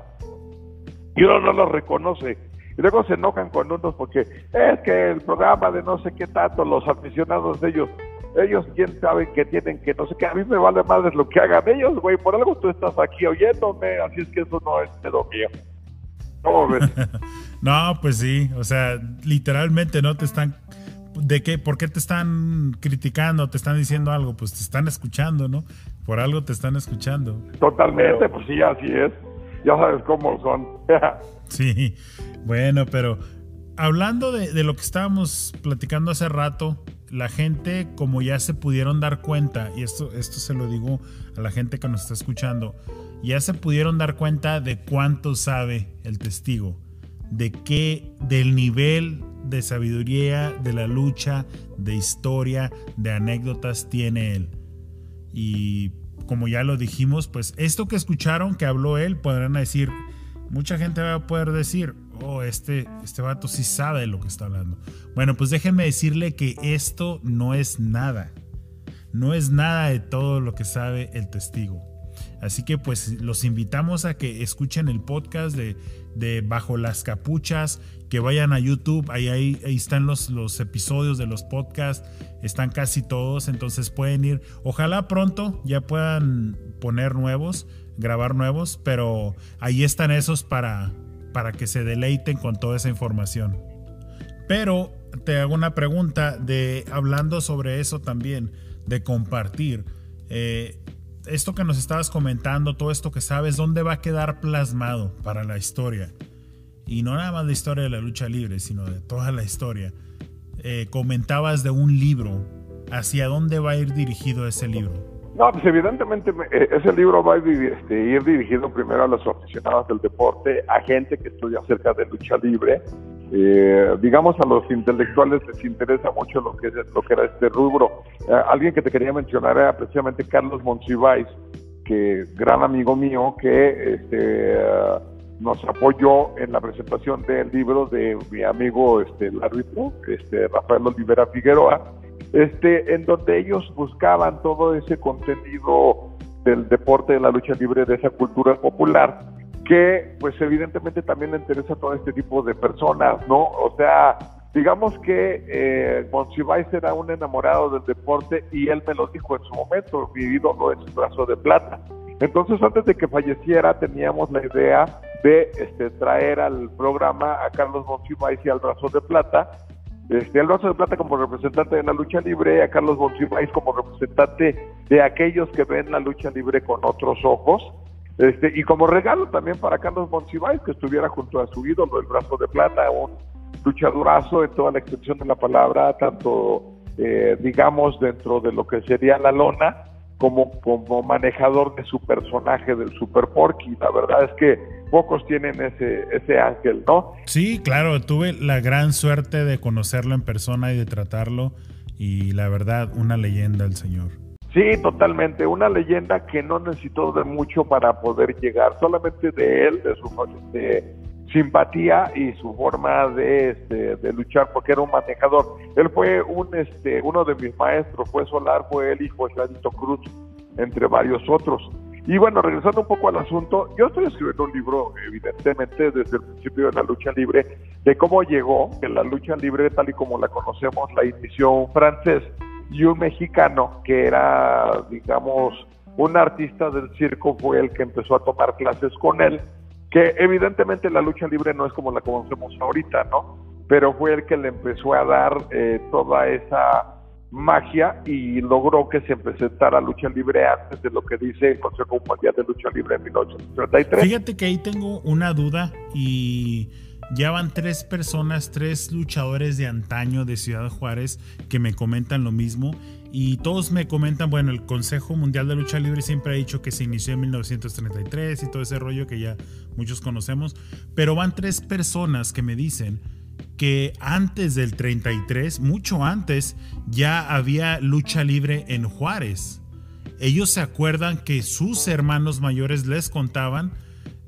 y uno no los reconoce. Y luego se enojan con unos porque es que el programa de no sé qué tanto, los aficionados de ellos, ellos quién sabe que tienen que no sé qué, a mí me vale más lo que hagan ellos, güey, por algo tú estás aquí oyéndome, así es que eso no es pedo mío. ¿Cómo ves? no, pues sí, o sea, literalmente no te están ¿De qué? ¿Por qué te están criticando? ¿Te están diciendo algo? Pues te están escuchando, ¿no? Por algo te están escuchando. Totalmente, pues sí, así es ya sabes cómo son. sí, bueno, pero hablando de, lo que estábamos platicando hace rato, la gente, como ya se pudieron dar cuenta, y esto, esto se lo digo a la gente que nos está escuchando, ya se pudieron dar cuenta de cuánto sabe el testigo, de qué, del nivel de sabiduría, de la lucha, de historia, de anécdotas tiene él. Y como ya lo dijimos, pues esto que escucharon que habló él, podrán decir, mucha gente va a poder decir, oh, este, este vato sí sabe de lo que está hablando. Bueno, pues déjenme decirle que esto no es nada. No es nada de todo lo que sabe el testigo. Así que pues los invitamos a que escuchen el podcast de, de Bajo las Capuchas, que vayan a YouTube, ahí, ahí, ahí están los, los episodios de los podcasts, están casi todos, entonces pueden ir, ojalá pronto ya puedan poner nuevos, grabar nuevos, pero ahí están esos para, para que se deleiten con toda esa información. Pero te hago una pregunta de hablando sobre eso también, de compartir. Eh, esto que nos estabas comentando, todo esto que sabes, ¿dónde va a quedar plasmado para la historia? Y no nada más la historia de la lucha libre, sino de toda la historia. Eh, comentabas de un libro. ¿Hacia dónde va a ir dirigido ese libro? No, pues evidentemente eh, ese libro va a ir, este, ir dirigido primero a los aficionados del deporte, a gente que estudia acerca de lucha libre, eh, digamos a los intelectuales les interesa mucho lo que, lo que era este rubro. Eh, alguien que te quería mencionar era precisamente Carlos Monsiváis, que gran amigo mío que este, nos apoyó en la presentación del libro de mi amigo este, el árbitro, este, Rafael Olivera Figueroa, este, en donde ellos buscaban todo ese contenido del deporte de la lucha libre, de esa cultura popular que pues evidentemente también le interesa a todo este tipo de personas, ¿no? O sea, digamos que eh, Monsiváis era un enamorado del deporte y él me lo dijo en su momento, mi ídolo es el brazo de plata. Entonces antes de que falleciera teníamos la idea de este, traer al programa a Carlos Monsiváis y al brazo de plata, este, el brazo de plata como representante de la lucha libre, a Carlos Monsiváis como representante de aquellos que ven la lucha libre con otros ojos, este, y como regalo también para Carlos Monsiváis, que estuviera junto a su ídolo, el brazo de plata, un luchadorazo en toda la extensión de la palabra, tanto, eh, digamos, dentro de lo que sería la lona, como, como manejador de su personaje del Super Porky. La verdad es que pocos tienen ese, ese ángel, ¿no? Sí, claro, tuve la gran suerte de conocerlo en persona y de tratarlo, y la verdad, una leyenda el señor. Sí, totalmente. Una leyenda que no necesitó de mucho para poder llegar, solamente de él, de su simpatía y su forma de, este, de luchar, porque era un manejador. Él fue un, este, uno de mis maestros, fue Solar, fue él y fue Ladito Cruz, entre varios otros. Y bueno, regresando un poco al asunto, yo estoy escribiendo un libro, evidentemente, desde el principio de la lucha libre, de cómo llegó, que la lucha libre, tal y como la conocemos, la inició un francés y un mexicano que era, digamos, un artista del circo fue el que empezó a tomar clases con él, que evidentemente la lucha libre no es como la conocemos ahorita, ¿no? Pero fue el que le empezó a dar eh, toda esa magia y logró que se presentara lucha libre antes de lo que dice el Consejo Mundial de Lucha Libre en 1933. Fíjate que ahí tengo una duda y ya van tres personas, tres luchadores de antaño de Ciudad Juárez que me comentan lo mismo. Y todos me comentan, bueno, el Consejo Mundial de Lucha Libre siempre ha dicho que se inició en 1933 y todo ese rollo que ya muchos conocemos. Pero van tres personas que me dicen que antes del 33, mucho antes, ya había lucha libre en Juárez. Ellos se acuerdan que sus hermanos mayores les contaban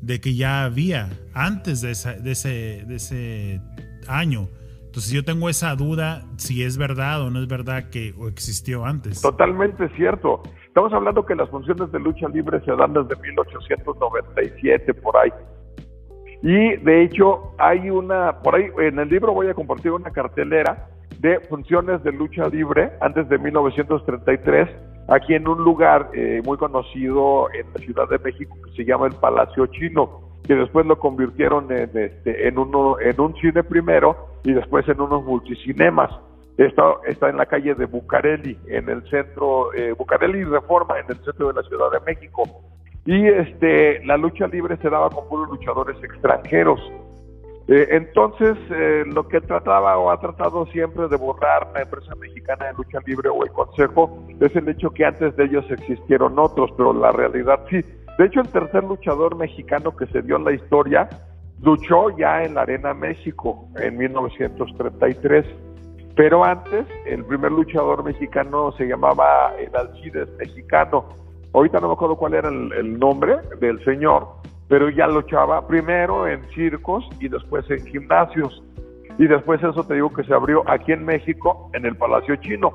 de que ya había antes de, ese, ese año. Entonces yo tengo esa duda si es verdad o no es verdad que existió antes. Totalmente cierto. Estamos hablando que las funciones de lucha libre se dan desde 1897 por ahí. Y de hecho hay una, por ahí en el libro voy a compartir una cartelera de funciones de lucha libre antes de 1933 aquí en un lugar eh, muy conocido en la Ciudad de México que se llama el Palacio Chino, que después lo convirtieron en, este, en, uno, en un cine primero y después en unos multicinemas. Está, está en la calle de Bucareli, en el centro, eh, Bucareli Reforma, en el centro de la Ciudad de México. Y este, la lucha libre se daba con puros luchadores extranjeros. Eh, entonces, eh, lo que trataba o ha tratado siempre de borrar la empresa mexicana de lucha libre o el consejo es el hecho que antes de ellos existieron otros, pero la realidad sí. De hecho, el tercer luchador mexicano que se dio en la historia luchó ya en la Arena México en 1933. Pero antes, el primer luchador mexicano se llamaba el Alcides mexicano. Ahorita no me acuerdo cuál era el nombre del señor, pero ya luchaba primero en circos y después en gimnasios. Y después eso te digo que se abrió aquí en México, en el Palacio Chino.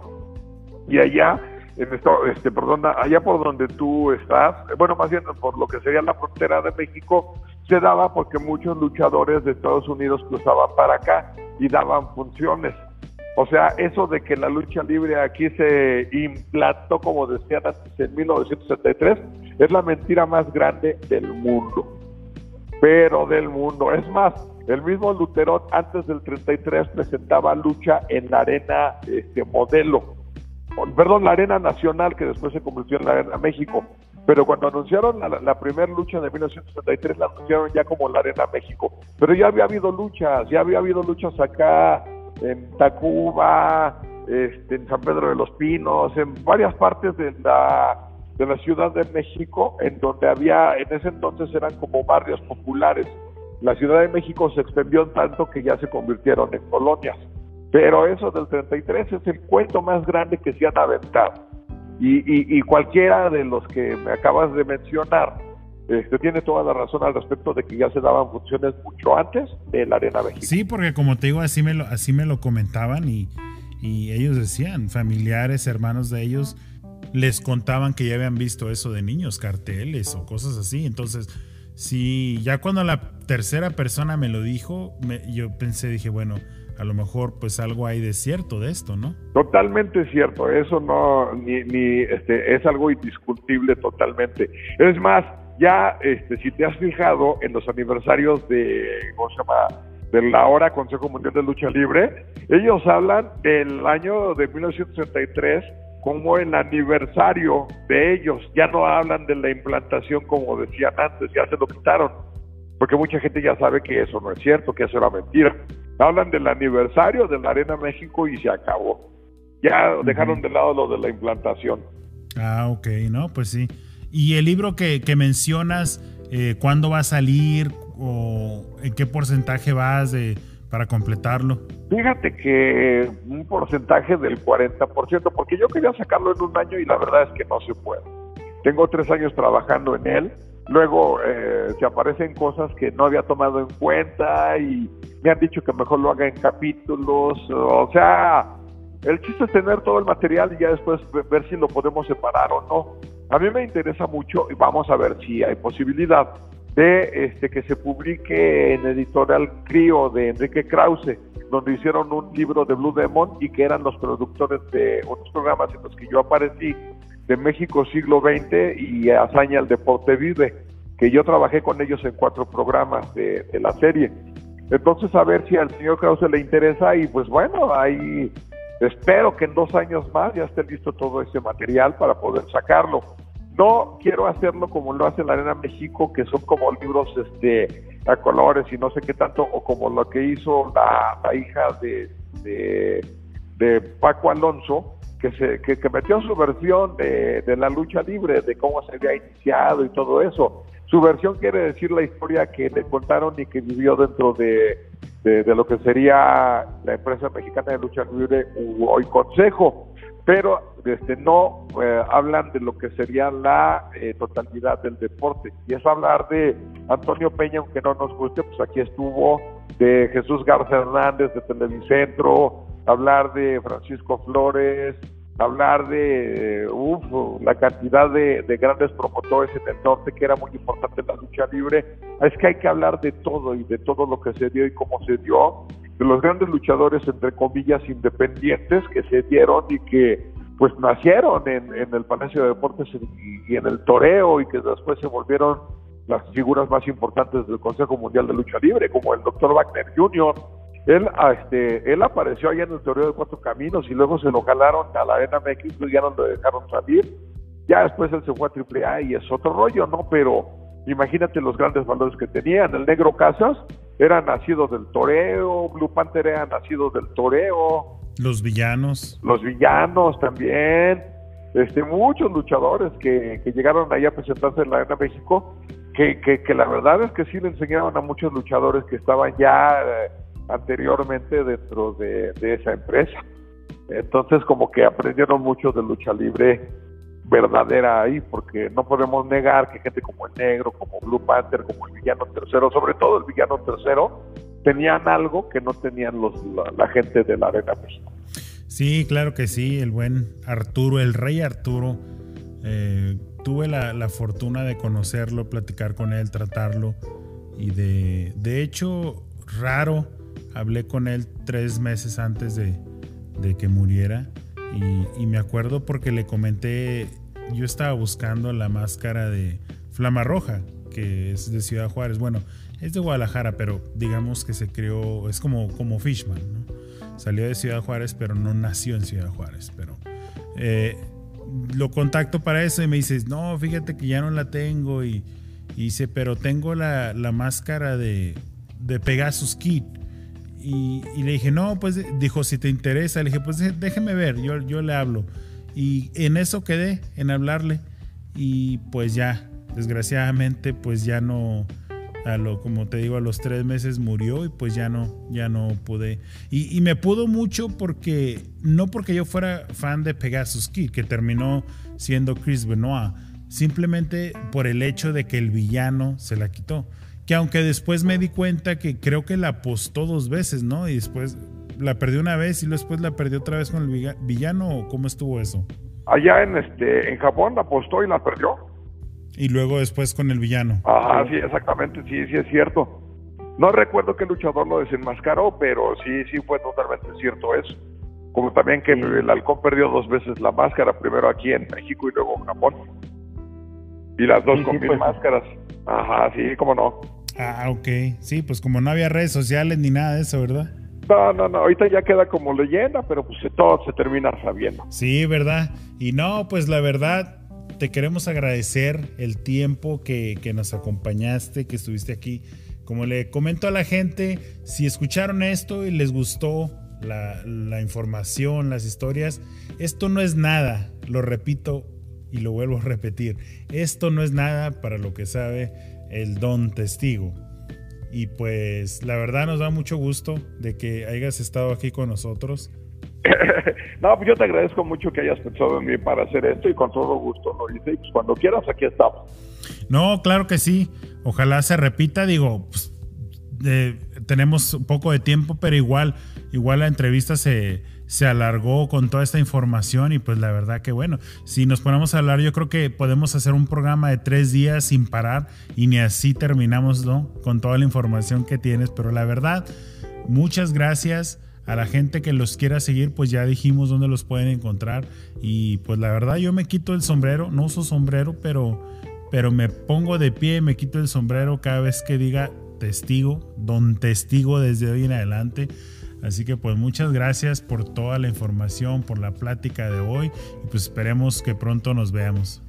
Y allá en esto, este, perdón, allá por donde tú estás, bueno, más bien por lo que sería la frontera de México, se daba porque muchos luchadores de Estados Unidos cruzaban para acá y daban funciones. O sea, eso de que la lucha libre aquí se implantó, como decían antes, en 1973, es la mentira más grande del mundo. Pero del mundo. Es más, el mismo Luterón antes del 33 presentaba lucha en la arena este, modelo perdón, la Arena Nacional, que después se convirtió en la Arena México. Pero cuando anunciaron la, primera lucha de 1973, la anunciaron ya como la Arena México. Pero ya había habido luchas, ya había habido luchas acá en Tacuba, este, en San Pedro de los Pinos, en varias partes de la, de la Ciudad de México, en donde había, en ese entonces eran como barrios populares. La Ciudad de México se extendió tanto que ya se convirtieron en colonias. Pero eso del 33 es el cuento más grande que se han aventado. Y, y, cualquiera de los que me acabas de mencionar este, tiene toda la razón al respecto de que ya se daban funciones mucho antes de la Arena México. Sí, porque como te digo, así me lo, así me lo comentaban y, y ellos decían, familiares, hermanos de ellos, les contaban que ya habían visto eso de niños, carteles o cosas así. Entonces, sí, ya cuando la tercera persona me lo dijo, yo pensé, dije, bueno, a lo mejor pues algo hay de cierto de esto, ¿no? Totalmente cierto, eso no, ni, ni este, es algo indiscutible totalmente. Es más, ya este, si te has fijado en los aniversarios de, ¿cómo se llama? de la hora Consejo Mundial de Lucha Libre, ellos hablan del año de 1963 como el aniversario de ellos, ya no hablan de la implantación como decían antes, ya se lo quitaron, porque mucha gente ya sabe que eso no es cierto, que eso era mentira hablan del aniversario de la Arena México y se acabó. Ya dejaron de lado lo de la implantación. Ah, ok, no, pues sí. ¿Y el libro que, mencionas, eh, cuándo va a salir o en qué porcentaje vas de, para completarlo? Fíjate que un porcentaje del 40%, porque yo quería sacarlo en un año y la verdad es que no se puede. Tengo tres años trabajando en él Luego eh, se aparecen cosas que no había tomado en cuenta y me han dicho que mejor lo haga en capítulos. O sea, el chiste es tener todo el material y ya después ver si lo podemos separar o no. A mí me interesa mucho y vamos a ver si hay posibilidad de este que se publique en editorial Crío de Enrique Krause, donde hicieron un libro de Blue Demon y que eran los productores de otros programas en los que yo aparecí de México siglo XX y Hazaña el Deporte Vive, que yo trabajé con ellos en cuatro programas de, la serie. Entonces, a ver si al señor Krause le interesa y pues bueno, ahí espero que en dos años más ya esté listo todo ese material para poder sacarlo. No quiero hacerlo como lo hace la Arena México, que son como libros este, a colores y no sé qué tanto, o como lo que hizo la, hija de, de Paco Alonso, que, se, que, metió su versión de, la lucha libre, de cómo se había iniciado y todo eso. Su versión quiere decir la historia que le contaron y que vivió dentro de, de, lo que sería la empresa mexicana de lucha libre hoy Consejo, pero este, no eh, hablan de lo que sería la eh, totalidad del deporte. Y es hablar de Antonio Peña, aunque no nos guste, pues aquí estuvo, de Jesús Garza Hernández de Televicentro, hablar de Francisco Flores, hablar de la cantidad de, grandes promotores en el norte, que era muy importante la lucha libre. Es que hay que hablar de todo y de todo lo que se dio y cómo se dio, de los grandes luchadores, entre comillas, independientes que se dieron y que pues nacieron en, el Palacio de Deportes y, y en el toreo y que después se volvieron las figuras más importantes del Consejo Mundial de Lucha Libre, como el Dr. Wagner Jr., él, ah, este, él apareció allá en el Toreo de Cuatro Caminos y luego se lo jalaron a la Arena México y ya no lo dejaron salir. Ya después él se fue a AAA y es otro rollo, ¿no? Pero imagínate los grandes valores que tenían. El Negro Casas era nacido del toreo, Blue Panther era nacido del toreo. Los villanos. Los villanos también. Este, muchos luchadores que, que llegaron ahí a presentarse en la Arena México, que, que, que, la verdad es que sí le enseñaron a muchos luchadores que estaban ya... Eh, anteriormente dentro de, esa empresa. Entonces como que aprendieron mucho de lucha libre verdadera ahí, porque no podemos negar que gente como el negro, como Blue Panther, como el villano tercero, sobre todo el villano tercero, tenían algo que no tenían los, la, gente de la Arena México. Sí, claro que sí, el buen Arturo, el rey Arturo. Eh, tuve la, fortuna de conocerlo, platicar con él, tratarlo. Y de, de hecho, raro, hablé con él tres meses antes de, que muriera. Y, me acuerdo porque le comenté, yo estaba buscando la máscara de Flama Roja, que es de Ciudad Juárez. Bueno, es de Guadalajara, pero digamos que se creó, es como, como Fishman, Salió de Ciudad Juárez, pero no nació en Ciudad Juárez. Pero eh, lo contacto para eso y me dice, no, fíjate que ya no la tengo. Y, dice, pero tengo la, máscara de, de Pegasus Kid. Y, le dije, no, pues dijo, si te interesa, le dije, pues déjeme ver, yo, yo le hablo. Y en eso quedé, en hablarle. Y pues ya, desgraciadamente, pues ya no, a lo, como te digo, a los tres meses murió y pues ya no, ya no pude. Y, y, me pudo mucho porque, no porque yo fuera fan de Pegasus Kid, que terminó siendo Chris Benoit, simplemente por el hecho de que el villano se la quitó. Que aunque después me di cuenta que creo que la apostó dos veces, ¿no? Y después la perdió una vez y después la perdió otra vez con el villano, ¿o cómo estuvo eso? Allá en, este, en Japón la apostó y la perdió y luego después con el villano. Ah, sí, exactamente, sí, sí es cierto. No recuerdo que el luchador lo desenmascaró, pero sí, sí fue totalmente cierto eso. Como también que el halcón perdió dos veces la máscara, primero aquí en México y luego en Japón. Y las dos con mil pues. máscaras. Ajá, sí, cómo no. Ah, ok. Sí, pues como no había redes sociales ni nada de eso, ¿verdad? No, no, no, ahorita ya queda como leyenda, pero pues todo se termina sabiendo. Sí, ¿verdad? Y no, pues la verdad, te queremos agradecer el tiempo que, nos acompañaste, que estuviste aquí. Como le comento a la gente, si escucharon esto y les gustó la, la información, las historias, esto no es nada, lo repito y lo vuelvo a repetir, esto no es nada para lo que sabe el don testigo. Y pues la verdad nos da mucho gusto de que hayas estado aquí con nosotros. no, pues yo te agradezco mucho que hayas pensado en mí para hacer esto y con todo gusto lo hice. Y pues cuando quieras, aquí estamos. No, claro que sí. Ojalá se repita. Digo, pues, tenemos un poco de tiempo, pero igual, igual la entrevista se, se alargó con toda esta información y pues la verdad que bueno, si nos ponemos a hablar yo creo que podemos hacer un programa de tres días sin parar y ni así terminamos ¿no? con toda la información que tienes, pero la verdad, muchas gracias a la gente que los quiera seguir, pues ya dijimos dónde los pueden encontrar. Y pues la verdad yo me quito el sombrero, no uso sombrero, pero, pero me pongo de pie, me quito el sombrero cada vez que diga testigo, don testigo desde hoy en adelante. Así que pues muchas gracias por toda la información, por la plática de hoy y pues esperemos que pronto nos veamos.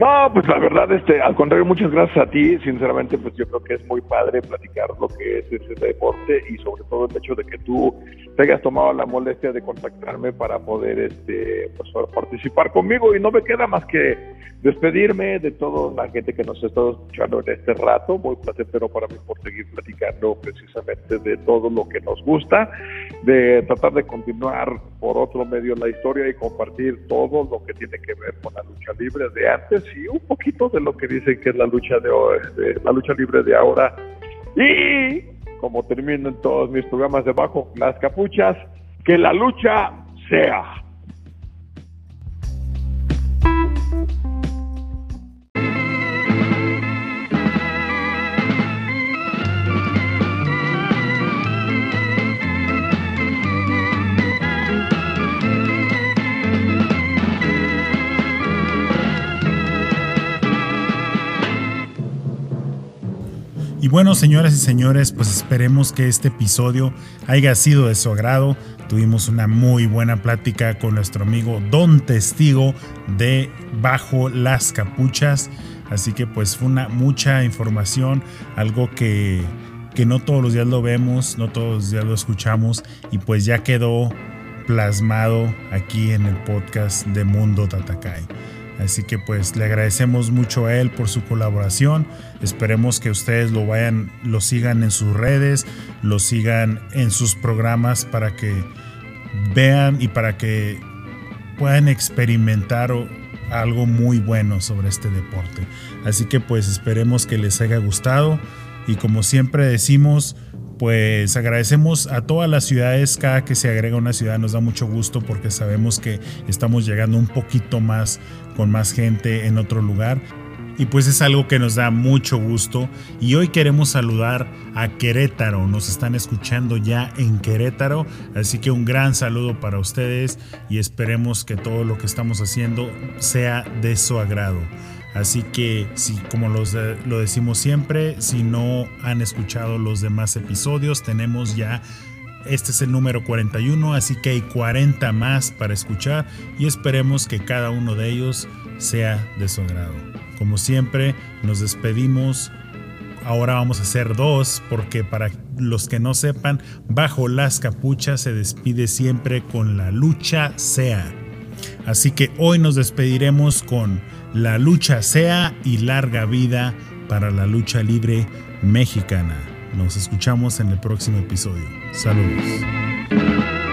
No, pues la verdad, este, al contrario, muchas gracias a ti. Sinceramente, pues yo creo que es muy padre platicar lo que es ese deporte y sobre todo el hecho de que tú te hayas tomado la molestia de contactarme para poder, este, pues, participar conmigo y no me queda más que despedirme de toda la gente que nos ha estado escuchando en este rato. Muy placentero para mí por seguir platicando precisamente de todo lo que nos gusta, de tratar de continuar por otro medio la historia y compartir todo lo que tiene que ver con la lucha libre de antes y un poquito de lo que dicen que es la lucha de, la lucha libre de ahora. Y como termino en todos mis programas de bajo las capuchas, que la lucha sea. Y bueno, señoras y señores, pues esperemos que este episodio haya sido de su agrado. Tuvimos una muy buena plática con nuestro amigo Don Testigo de Bajo las Capuchas. Así que pues fue una mucha información, algo que, que no todos los días lo vemos, no todos los días lo escuchamos y pues ya quedó plasmado aquí en el podcast de Mundo Tatakai. Así que pues le agradecemos mucho a él por su colaboración. Esperemos que ustedes lo vayan, lo sigan en sus redes, lo sigan en sus programas para que vean y para que puedan experimentar algo muy bueno sobre este deporte. Así que pues esperemos que les haya gustado y como siempre decimos, pues agradecemos a todas las ciudades, cada que se agrega una ciudad nos da mucho gusto porque sabemos que estamos llegando un poquito más con más gente en otro lugar y pues es algo que nos da mucho gusto. Y hoy queremos saludar a Querétaro. Nos están escuchando ya en Querétaro. Así que un gran saludo para ustedes y esperemos que todo lo que estamos haciendo sea de su agrado. Así que, si, como los, lo decimos siempre, si no han escuchado los demás episodios, tenemos ya este es el número 41, así que hay 40 más para escuchar y esperemos que cada uno de ellos sea de su agrado. Como siempre, nos despedimos. Ahora vamos a hacer dos porque para los que no sepan, bajo las capuchas se despide siempre con la lucha sea. Así que hoy nos despediremos con la lucha sea y larga vida para la lucha libre mexicana. Nos escuchamos en el próximo episodio. Saludos.